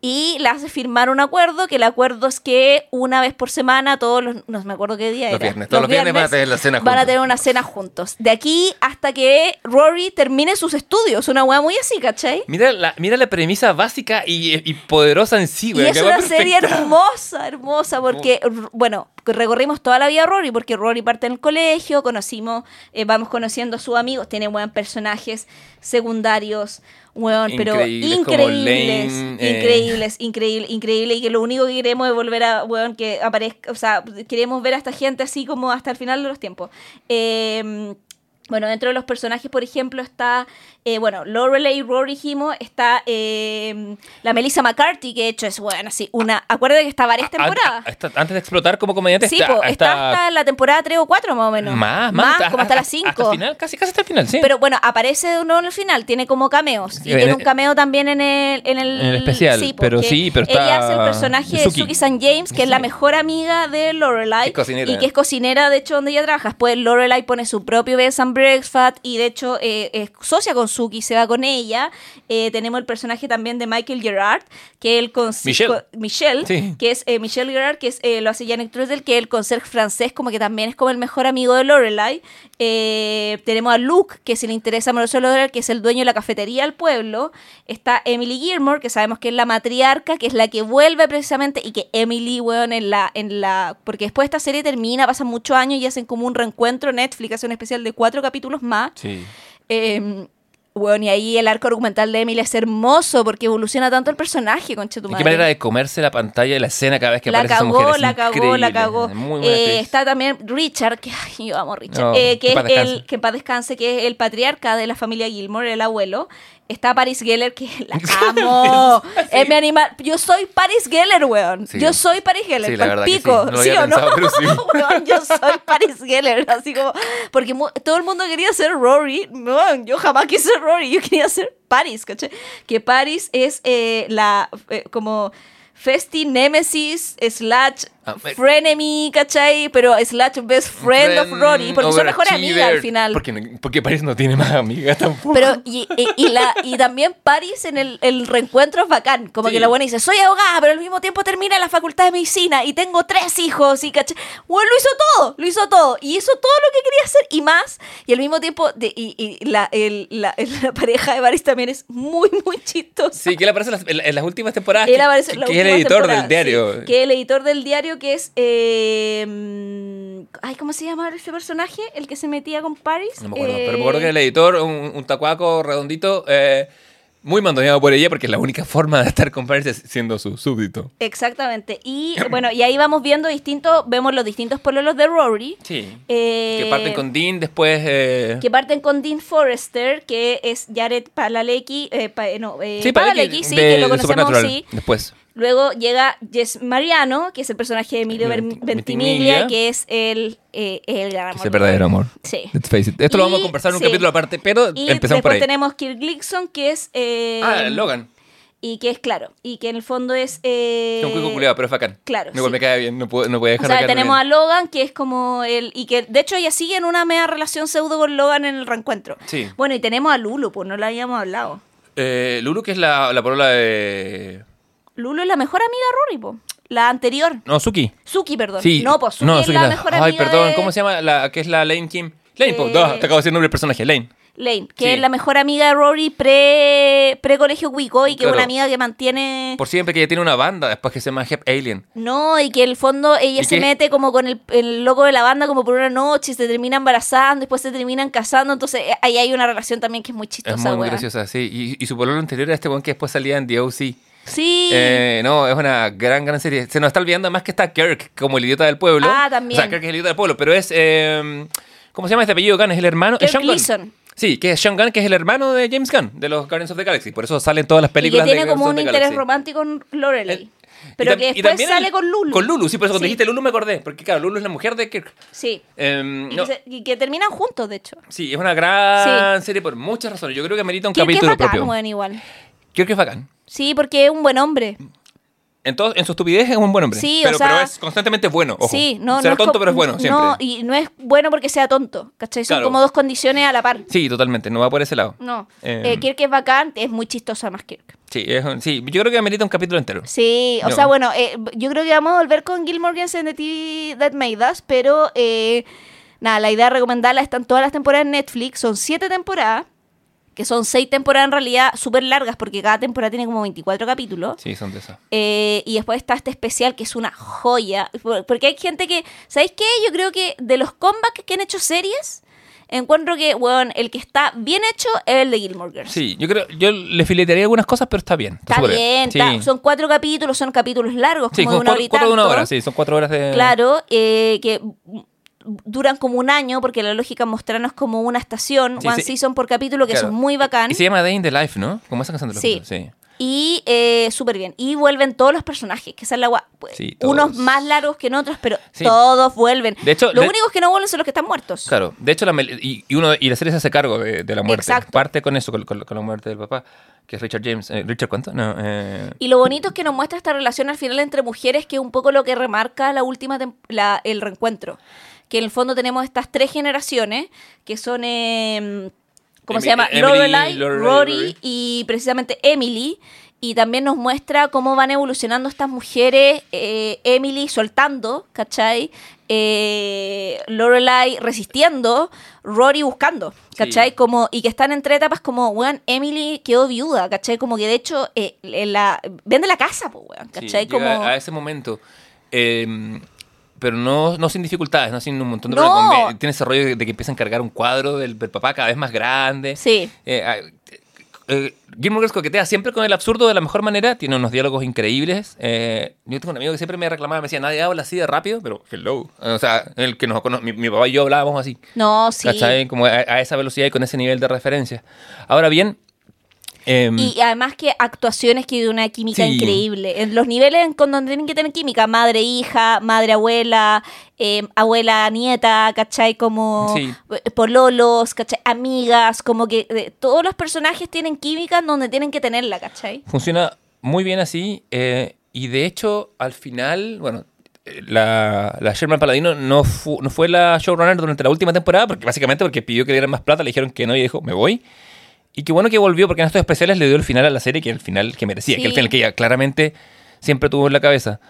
Y le hace firmar un acuerdo, que el acuerdo es que una vez por semana, todos los, no me acuerdo qué día Los era. viernes, todos los viernes van a tener la cena Van a juntos. tener una cena juntos. De aquí hasta que Rory termine sus estudios. Una wea muy así, ¿cachai? Mira la, mira la premisa básica y, y poderosa en sí, Y güey. es que una serie hermosa, hermosa, porque, bueno, recorrimos toda la vida a Rory, porque Rory parte en el colegio, conocimos, eh, vamos conociendo a sus amigos, tiene buen personajes secundarios, weón, pero Increíbles, Lane, eh. increíbles, increíble, increíble, y que lo único que queremos es volver a, weón, que aparezca, o sea, queremos ver a esta gente así como hasta el final de los tiempos. Eh, bueno, dentro de los personajes, por ejemplo, está, eh, bueno, Lorelei, Rory dijimos, está eh, la Melissa McCarthy, que de hecho es, bueno, así, una, acuérdate que está varias temporadas. a- hasta- antes de explotar como comediante, Sí, está, po, está, hasta la temporada 3 o 4 más o menos. más, más, como hasta las Hasta 5. el final, casi, casi hasta el final, sí. Pero bueno, aparece de nuevo en el final, tiene como cameos. Y Sí, en tiene el- un cameo también en el, en el, En el especial, pero porque sí, pero está Ella hace el personaje de Suki. San James, que es la Sí. mejor amiga de Lorelai. Y que es cocinera, de hecho, donde ella trabaja. Después Lorelai pone su propio Bed and Breakfast y de hecho eh, es socia con Suki, se va con ella. Eh, tenemos el personaje también de Michael Gerard, que él con Michelle. Sí. que es eh, Michelle Gerard, que es, eh, lo hace Janet Trudel, que es el conserje francés, como que también es como el mejor amigo de Lorelai. Eh, tenemos a Luke, que se le interesa a Lorelai, que es el dueño de la cafetería del pueblo. Está Emily Gilmore, que sabemos que es la matriarca, que es la que vuelve precisamente, y que Emily, weón, en la, en la. Porque después esta serie termina, pasan muchos años y hacen como un reencuentro. Netflix hace un especial de cuatro capítulos más. Sí. Eh, bueno, y ahí el arco argumental de Emily es hermoso porque evoluciona tanto el personaje, concha tu ¿De madre. qué manera de comerse la pantalla de la escena cada vez que la aparece esa cagó, mujer? Es la cagó, la cagó. Buena Eh, está también Richard, que ay, yo amo Richard, No, eh, que que es el que en paz descanse, que es el patriarca de la familia Gilmore, el abuelo. Está Paris Geller, que la amo. Es mi animal. Yo soy Paris Geller, weón. Sí. Yo soy Paris Geller. Sí, la sí. pico. No ¿Sí o no? pensado, sí. Weón, yo soy Paris Geller. Así como. Porque todo el mundo quería ser Rory. No, yo jamás quise ser Rory. Yo quería ser Paris, ¿cachai? Que Paris es eh, la. eh, como. Festi Nemesis slash frenemy, ¿cachai? Pero slash best friend, of Rory, porque son mejores amigas al final. Porque, porque Paris no tiene más amigas tampoco. Pero, y, y, y la, y también Paris en el, el reencuentro es bacán. Como Sí. que la buena dice, soy abogada, pero al mismo tiempo termina la facultad de medicina y tengo tres hijos. Y caché. Bueno, lo hizo todo, lo hizo todo. Y hizo todo lo que quería hacer y más. Y al mismo tiempo, de, y, y la, el- la, la pareja de Paris también es muy, muy chistosa. Sí, que él aparece en las, en- las últimas temporadas. Él que, aparece que- es el editor del diario. sí, que el editor del diario que es... eh, mm, ay, ¿cómo se llama ese personaje? El que se metía con Paris. No me acuerdo, Eh, pero me acuerdo que era el editor, un, un tacuaco redondito, eh, muy mandoneado por ella, porque es la única forma de estar con Paris es siendo su súbdito. Exactamente. Y bueno, y ahí vamos viendo distintos, vemos los distintos pololos de Rory. Sí. eh, que parten con Dean, después... eh, que parten con Dean Forrester, que es Jared Padalecki, eh, pa- no, sí, Padalecki, de, sí, que lo conocemos, sí. Después. Luego llega Jess Mariano, que es el personaje de Emilio Venti- Ven- Ventimiglia, Ventimiglia. que es el, eh, el gran amor. Es el verdadero amor. Sí. Let's face it. Esto lo vamos a conversar en un sí. capítulo aparte, pero Y empezamos por después ahí. tenemos Kirk Gleason, que es... eh, Ah, Logan. Y que es claro, y que en el fondo es... eh, Es un cuico culiado, pero es bacán. claro, sí. me cae bien, no puedo, no puedo O dejar de sea, tenemos a. Logan, que es como el. Y que de hecho ella sigue en una media relación pseudo con Logan en el reencuentro. Sí. Bueno, y tenemos a Lulu, pues no la habíamos hablado. Eh, Lulu, que es la, la polola de... Lulu es la mejor amiga de Rory, po. La anterior. No, Suki. Suki, perdón. Sí. No, pues Suki no, es Suki la no. mejor Ay, amiga perdón, de ¿cómo se llama? La que es la Lane Kim. Lane, po, Eh, no, te acabo de decir el nombre del personaje, Lane. Lane, que Sí. es la mejor amiga de Rory pre, pre Wico y que es una amiga que mantiene. Por siempre que ella tiene una banda después que se llama Hep Alien. No, y que en el fondo ella ¿Y se qué? mete como con el, el loco de la banda como por una noche y se termina embarazando, después se terminan casando, entonces eh, ahí hay una relación también que es muy chistosa. Es muy, muy graciosa, sí. Y, y su pololo anterior era este buen que después salía en The O.C. Sí. Eh, no, es una gran, gran serie. Se nos está olvidando más que está Kirk como el idiota del pueblo. Ah, también. O sea, Kirk es el idiota del pueblo, pero es... eh, ¿Cómo se llama este apellido Gunn? Es el hermano... es Kirk Sean Gunn. Sí, que es Sean Gunn, que es el hermano de James Gunn, de los Guardians of the Galaxy. Por eso salen todas las Y que películas tiene de como un interés Galaxy. romántico con Lorelai. El- Pero y que y después también sale el- con Lulu. Con Lulu, sí, por eso cuando Sí. dijiste Lulu me acordé. Porque claro, Lulu es la mujer de Kirk. Sí. Em, Y, no, que se- y que terminan juntos, de hecho. Sí, es una gran serie por muchas razones. Yo creo que amerita un Kirk es capítulo bacán, propio. weón, igual. Kirk es bacán. Sí, porque es un buen hombre. En, todo, en su estupidez es un buen hombre. Sí, o pero, sea- pero es constantemente bueno. Ojo. Sí, no, Será no tonto, pero es bueno siempre. No, y no es bueno porque sea tonto, ¿cachai? Son Claro. como dos condiciones a la par. Sí, totalmente. No va por ese lado. No. Eh. Eh, Kirk es bacán, es muy chistosa más Kirk. Sí, es sí, yo creo que amerita un capítulo entero. Sí, o No. sea, bueno, eh, yo creo que vamos a volver con Gilmore Girls and the TV That Made Us, pero eh, nada, la idea de recomendarla están todas las temporadas en Netflix, son siete temporadas, que son seis temporadas en realidad súper largas, porque cada temporada tiene como 24 capítulos. Sí, son de esas. Eh, y después está este especial que es una joya. por- Porque hay gente que. ¿Sabéis qué? Yo creo que de los comebacks que han hecho series, encuentro que, bueno, el que está bien hecho es el de Gilmore Girls. Sí, yo creo, yo le filetearía algunas cosas, pero está bien. Está bien, Sí. está- son cuatro capítulos, son capítulos largos, Sí, como de una hora cuatro, y cuatro de una hora, sí, son cuatro horas de... Claro, eh, que duran como un año, porque la lógica mostrarnos como una estación, Sí, one sí. season por capítulo, que Claro. son muy bacán. Y se llama Day in the Life, ¿no? Como esa canción de los Sí. Sí. Y eh, súper bien. Y vuelven todos los personajes, que esa es la gua- Sí, Unos más largos que en otros, pero Sí. todos vuelven. De hecho, los únicos que no vuelven son los que están muertos. Claro, de hecho, la, y, y uno, y la serie se hace cargo de, de la muerte. Exacto. Parte con eso, con, con- con la muerte del papá, que es Richard James. Eh, ¿Richard cuánto? No, eh, Y lo bonito es que nos muestra esta relación al final entre mujeres, que es un poco lo que remarca la última la- el reencuentro. Que en el fondo tenemos estas tres generaciones, que son, eh, ¿cómo se llama? Lorelai, Rory y precisamente Emily. Y también nos muestra cómo van evolucionando estas mujeres, eh, Emily soltando, ¿cachai? Eh, Lorelai resistiendo, Rory buscando, ¿cachai? Sí. Como, y que están en tres etapas como, weón, Emily quedó viuda, ¿cachai? Como que de hecho, eh, la, vende la casa, pues, weón, ¿cachai? como... a ese momento. Eh, pero no, no sin dificultades, no sin un montón de No. problemas. Tiene ese rollo de que empieza a encargar un cuadro del, del papá cada vez más grande. Sí. Eh, ah, eh, Gilmore Girls coquetea siempre con el absurdo de la mejor manera, tiene unos diálogos increíbles. Eh, yo tengo un amigo que siempre me reclamaba, me decía, nadie habla así de rápido, pero hello. O sea, el que nos cono- mi, mi papá y yo hablábamos así. No, sí. ¿Cachai? Como a, a esa velocidad y con ese nivel de referencia. Ahora bien, em, Y además que actuaciones que de una química Sí. increíble. En los niveles con donde tienen que tener química, madre, hija, madre, abuela, eh, abuela, nieta, ¿cachai? Como Sí. pololos, ¿cachai? Amigas, como que eh, todos los personajes tienen química en donde tienen que tenerla, ¿cachai? Funciona muy bien así. eh, y de hecho, al final, bueno, la, la Sherman Paladino no, fu- no fue la showrunner durante la última temporada, porque básicamente porque pidió que le dieran más plata, le dijeron que no y dijo, me voy. Y qué bueno que volvió, porque en estos especiales le dio el final a la serie, que el final que merecía, que el Sí. final que ella claramente siempre tuvo en la cabeza.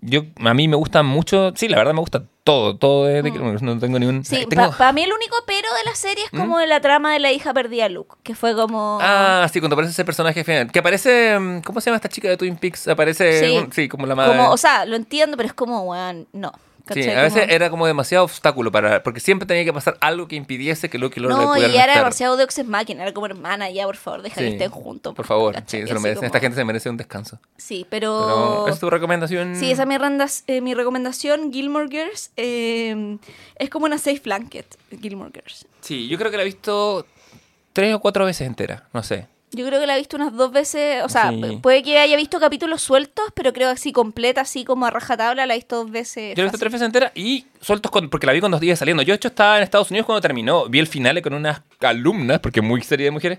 Yo, a mí me gusta mucho, sí, la verdad me gusta todo, todo de, de Girls, no tengo ningún... Mm. Sí, tengo- para mí el único pero de la serie es como de la trama de la hija perdida de Luke, que fue como... Ah, sí, cuando aparece ese personaje final. Que aparece. mm, ¿Cómo se llama esta chica de Twin Peaks? Aparece. Sí. Sí, como la madre. como, o sea, lo entiendo, pero es como, weón, no. Sí, a veces Como- era como demasiado obstáculo para. Porque siempre tenía que pasar algo que impidiese que y Lorelai No, y era estar. demasiado de Ex Machina, era como hermana, ya por favor, deja que Sí, estén juntos. Por favor, ¿cachai? sí, se lo Así merecen. como- Esta gente se merece un descanso. Sí, Pero, pero... ¿esa es tu recomendación? Sí, esa es mi, randas- eh, mi recomendación, Gilmore Girls. eh, es como una safe blanket, Gilmore Girls. Sí, yo creo que la he visto tres o cuatro veces entera. No sé. Yo creo que la he visto unas dos veces, o sea, Sí. puede que haya visto capítulos sueltos, pero creo así completa, así como a rajatabla, la he visto dos veces. Yo la he visto tres veces entera y sueltos con- porque la vi con dos días saliendo. Yo, de hecho, estaba en Estados Unidos cuando terminó. Vi el final con unas alumnas, porque muy serie de mujeres.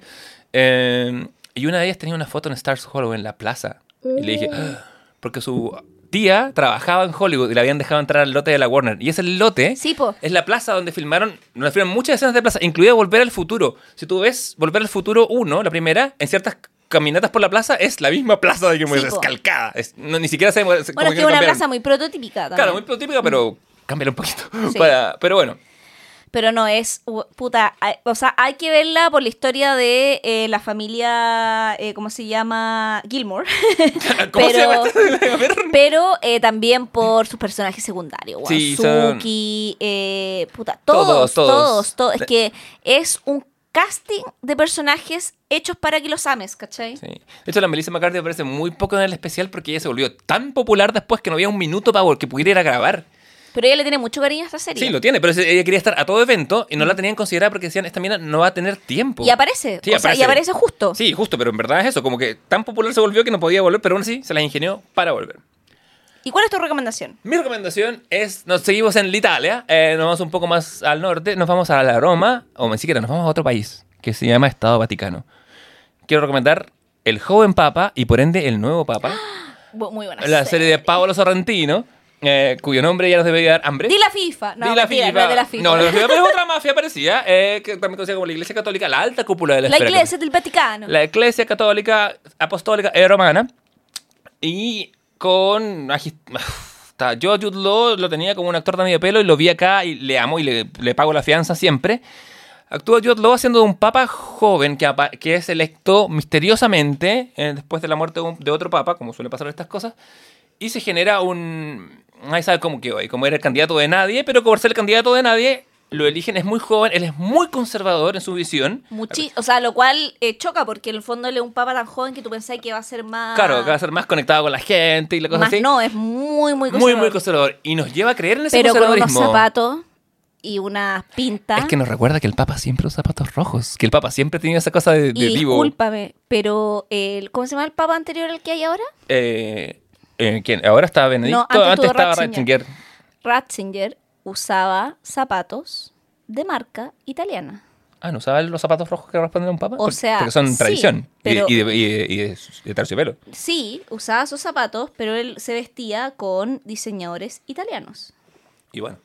eh, y una de ellas tenía una foto en Stars Hollow en la plaza. Y le dije, "Ah", porque su tía trabajaba en Hollywood y la habían dejado entrar al lote de la Warner. Y ese lote Sí, es la plaza donde filmaron, donde filmaron muchas escenas de plaza, incluida Volver al Futuro. Si tú ves Volver al Futuro 1, la primera, en ciertas caminatas por la plaza, es la misma plaza de que Sí, es po. calcada. Es- no, ni siquiera se Bueno, es que una plaza muy prototípica también. Claro, muy prototípica, pero cámbiala un poquito. Sí. Para- pero bueno, Pero no es, puta, hay- o sea, hay que verla por la historia de eh, la familia, eh, ¿cómo se llama? Gilmore. ¿cómo se Pero- llama esto? A ver. Pero eh, también por sus personajes secundarios. Sí, Suki, eh, puta, Todos, todos, todos. todos, todos. Es que es un casting de personajes hechos para que los ames, ¿cachai? Sí. De hecho, la Melissa McCarthy aparece muy poco en el especial porque ella se volvió tan popular después que no había un minuto para que pudiera ir a grabar. Pero ella le tiene mucho cariño a esta serie. Sí, lo tiene, pero ella quería estar a todo evento y no la tenían considerada porque decían, esta mina no va a tener tiempo. Y aparece, Sí, o sea, y aparece. aparece justo. Sí, justo, pero en verdad es eso, como que tan popular se volvió que no podía volver, pero aún así se la ingenió para volver. ¿Y cuál es tu recomendación? Mi recomendación es, nos seguimos en Italia, eh, nos vamos un poco más al norte, nos vamos a la Roma, o ni siquiera nos vamos a otro país, que se llama Estado Vaticano. Quiero recomendar El joven Papa y por ende El nuevo Papa, Muy buena la serie de Paolo Sorrentino, eh, cuyo nombre ya nos debería dar hambre. Di la FIFA. No, Di la mentira, FIFA. no es de la FIFA. No, no, la FIFA, pero es otra mafia parecida, eh, que también conocida como la Iglesia Católica, la alta cúpula de la, la iglesia del Vaticano. la Iglesia Católica Apostólica y Romana. Y con. Yo Jude Law lo tenía como un actor de medio pelo y lo vi acá y le amo y le, le pago la fianza siempre. Actúa Jude Law haciendo de un papa joven que, es electo misteriosamente eh, después de la muerte de, un- de otro papa, como suele pasar estas cosas. Y se genera un. Nadie sabe cómo quedó ahí, como era el candidato de nadie, pero por ser el candidato de nadie, lo eligen, es muy joven, él es muy conservador en su visión. Muchi- o sea, lo cual eh, choca porque en el fondo él es un papa tan joven que tú pensás que va a ser más. Claro, que va a ser más conectado con la gente y la cosa más así. no, es muy, muy muy, muy conservador. conservador. Y nos lleva a creer en ese Pero con unos conservadurismo. zapatos y unas pintas. Es que nos recuerda que el Papa siempre usa zapatos rojos. Que el Papa siempre tenía esa cosa de, de y vivo. discúlpame, pero el, ¿cómo se llama el papa anterior al que hay ahora? Eh, eh, ¿Quién? Ahora está Benedicto. antes antes, estuvo estaba Ratzinger. Ratzinger. Usaba zapatos de marca italiana. Ah, ¿no usaba los zapatos rojos que corresponden a un Papa? O sea, Porque son sí, tradición. Y- pero- Y, de, y de- y de- de terciopelo. Sí, usaba sus zapatos, pero él se vestía con diseñadores italianos. Y bueno.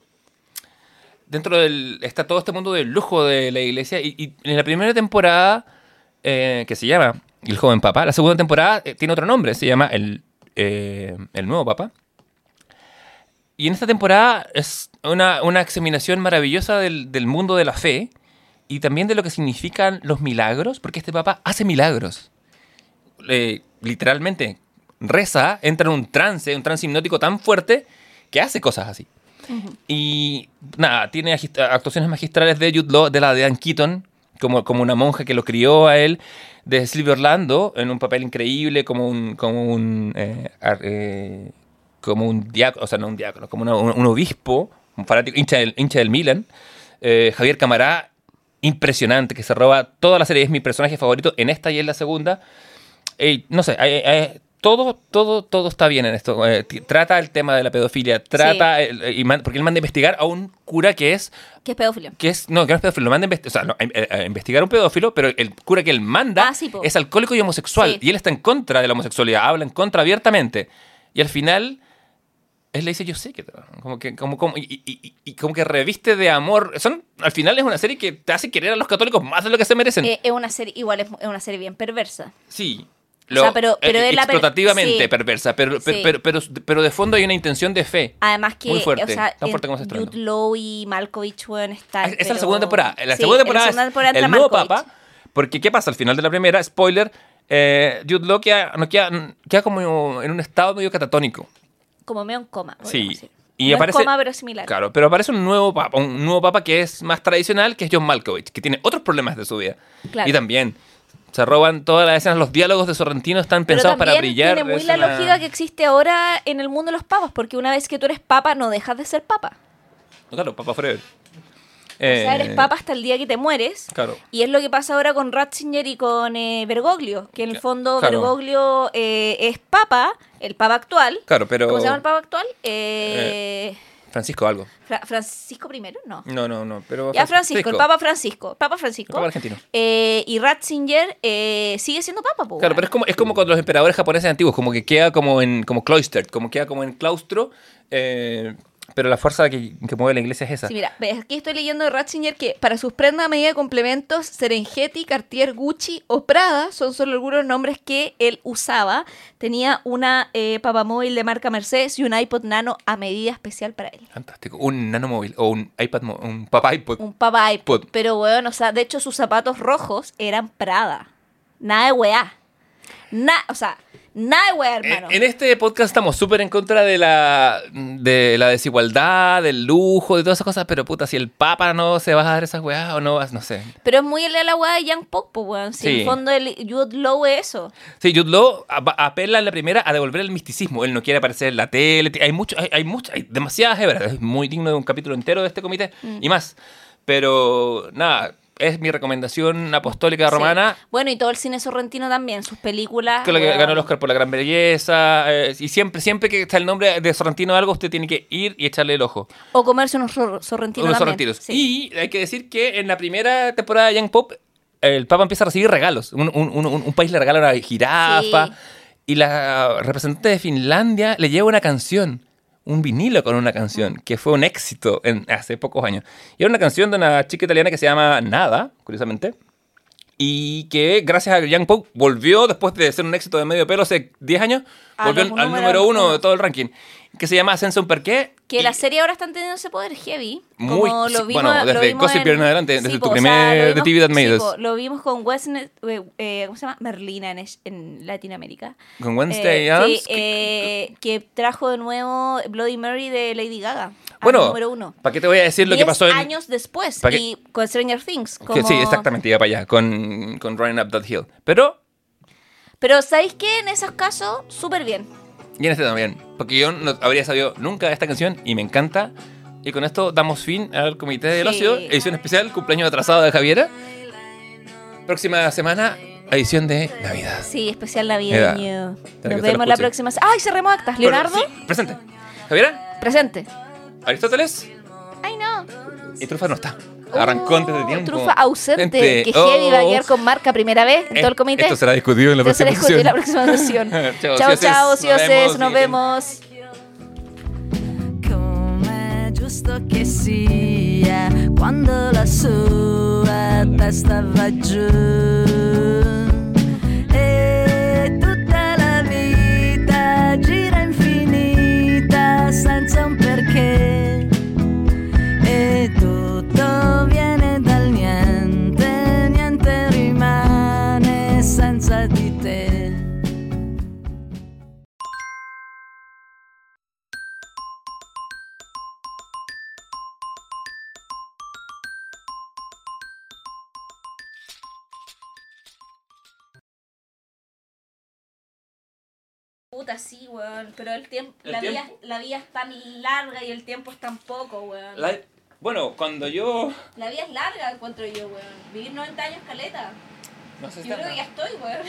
dentro del. Está todo este mundo del lujo de la iglesia. Y, y en la primera temporada, eh, que se llama El joven papa, la segunda temporada eh, tiene otro nombre, se llama El, eh, el nuevo papa. Y en esta temporada es una, una examinación maravillosa del, del mundo de la fe y también de lo que significan los milagros, porque este papa hace milagros. Eh, literalmente reza, entra en un trance, un trance hipnótico tan fuerte que hace cosas así. Y nada, tiene actuaciones magistrales de Jude Law, de la de Ann Keaton, como, como una monja que lo crió a él, de Silvio Orlando, en un papel increíble, como un, como un, eh, eh, como un diácono, o sea, no un diácono, como un, obispo, un fanático, hincha del, hincha del Milan. Eh, Javier Camará, impresionante, que se roba toda la serie, es mi personaje favorito en esta y en la segunda. No sé, eh, todo, todo, todo está bien en esto. Eh, trata el tema de la pedofilia, trata, el- eh, y man- porque él manda a investigar a un cura que es, Que es pedófilo. que es, no, que no es pedófilo, lo manda a, investi- o sea, no, a- a- a investigar a un pedófilo, pero el cura que él manda Ah, sí, es alcohólico y homosexual, Sí. y él está en contra de la homosexualidad, habla en contra abiertamente, y al final él le dice, yo sé que... Como que, como, como, y, y- y- y como que reviste de amor. Son, al final es una serie que te hace querer a los católicos más de lo que se merecen. Eh, es una serie, igual es, es una serie bien perversa. Sí. O sea, pero- pero eh, es la per- explotativamente sí. perversa, pero, Sí. pero, pero, pero de fondo hay una intención de fe. Además que, Muy fuerte, o sea, tan fuerte como se. Jude Law y Malkovich, weón, están, Ah, Esa es la segunda temporada. La Sí, segunda temporada, es temporada el nuevo Malkovich. papa. Porque, ¿qué pasa? Al final de la primera, spoiler, eh, Jude Law queda, no queda, queda como en un estado medio catatónico. Como medio en coma. Sí. decir. Y no aparece- en coma, pero similar. Claro, pero aparece un nuevo papa, un nuevo papa que es más tradicional, que es John Malkovich, que tiene otros problemas de su vida. Claro. Y también se roban todas las escenas, los diálogos de Sorrentino están Pero pensados para también brillar. tiene muy es la una- lógica que existe ahora en el mundo de los papas, porque una vez que tú eres papa, no dejas de ser papa. Claro, Papa Forever. O sea, Eh, eres papa hasta el día que te mueres. Claro. Y es lo que pasa ahora con Ratzinger y con eh, Bergoglio, que en el fondo claro. Bergoglio eh, es papa, el papa actual. Claro, pero. ¿Cómo se llama el papa actual? Eh, Francisco algo. Fra- Francisco I, no. No, no, no. Pero Ya Francisco, el Papa Francisco. Papa El Francisco. Papa argentino. Eh, y Ratzinger eh, sigue siendo papa, po, Claro, pero es como, es como con los emperadores japoneses antiguos, como que queda como en como cloistered, como queda como en claustro, eh, pero la fuerza que, que mueve la iglesia es esa. Sí, mira, aquí estoy leyendo de Ratzinger que para sus prendas a medida de complementos, Serengeti, Cartier, Gucci o Prada son solo algunos nombres que él usaba. Tenía una eh, papamóvil de marca Mercedes y un iPod Nano a medida especial para él. Fantástico. Un nanomóvil o un iPad, un papá iPod. Un papa iPod. Pod. Pero, weón, o sea, de hecho sus zapatos rojos eran Prada. Nada de weá. Na, o sea, nada de weá, hermano. En, en este podcast estamos súper en contra de la, de la desigualdad, del lujo, de todas esas cosas, pero puta, si el papa no se va a dar esas weas o no vas, no sé. Pero es muy la weá de Young Pop, pues, weón. Si en el fondo el Jude Law es eso. Sí, Jude Law ap- apela en la primera a devolver el misticismo. Él no quiere aparecer en la tele. Hay mucho, hay, hay mucho, hay demasiadas hebras. Es muy digno de un capítulo entero de este comité Mm. y más. Pero nada, es mi recomendación apostólica Sí. romana. Bueno, y todo el cine sorrentino también, sus películas. Que lo que ganó el Oscar por la gran belleza. eh, y siempre, siempre que está el nombre de Sorrentino algo, usted tiene que ir y echarle el ojo. O comerse unos sor- sorrentinos Unos sorrentinos. Sí. Y hay que decir que en la primera temporada de Young Pop, el Papa empieza a recibir regalos. Un, un- un- un- un país le regala una jirafa. Sí. Y la representante de Finlandia le lleva una canción, un vinilo con una canción, que fue un éxito en, hace pocos años. Y era una canción de una chica italiana que se llama Nada, curiosamente. Y que gracias a Young Pop volvió, después de ser un éxito de medio pelo hace 10 años, A volvió al número uno. de todo el ranking. Que se llama Sense un Perqué. Que y- la serie ahora está teniendo ese poder heavy. Muy- como lo vimos, bueno, lo desde vimos Gossip Girl en adelante, desde tu po, primer lo The vimos- TV That sí, po, lo vimos con Westnet, eh, ¿cómo se llama? Merlina en, en Latinoamérica. Con Wednesday Eh, Addams, sí, eh, que trajo de nuevo Bloody Mary de Lady Gaga. Bueno, número uno. ¿para qué te voy a decir lo que Diez pasó en... años después. ¿Pa' qué? Y con Stranger Things. que como- sí, exactamente, iba para allá, con, con Running Up That Hill. Pero Pero ¿sabéis qué? En esos casos, súper bien. Y en este también. Porque yo no habría sabido nunca esta canción y me encanta. Y con esto damos fin al Comité del Sí. Ocio, edición especial, cumpleaños atrasado de Javiera. Próxima semana, edición de Navidad. Sí, especial navideño. Nos vemos la próxima. se- ¡Ay, cerremos actas! ¿Leonardo? Sí, presente. Javiera, Presente. Aristóteles ¡Ay, no! y Trufa no está. Arrancó antes de Oh, tiempo. Trufa ausente. Gente, Que heavy va a oh. quedar con marca primera vez en Eh, todo el comité. Esto será discutido en la Esto será próxima discutido en la sesión. próxima sesión. Chao, chao, chao, Nos cioses. vemos. Nos vemos. Come giù giusto che sia quando la sua testa va giù. Puta, sí, weón. Pero el tiempo, ¿El la, Vida, tiempo? la vida es tan larga y el tiempo es tan poco, weón. La- bueno, cuando yo... La vida es larga, encuentro yo, weón. Vivir 90 años caleta. No sé si Yo creo que ya está- estoy, weón.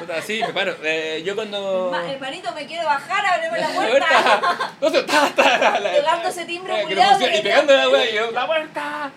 Puta, Sí, me paro. Eh, yo cuando... Ma- hermanito, me quiero bajar, ábreme la puerta. No ta, la- la- Pegando ese timbre que Y pegando la yo, la puerta.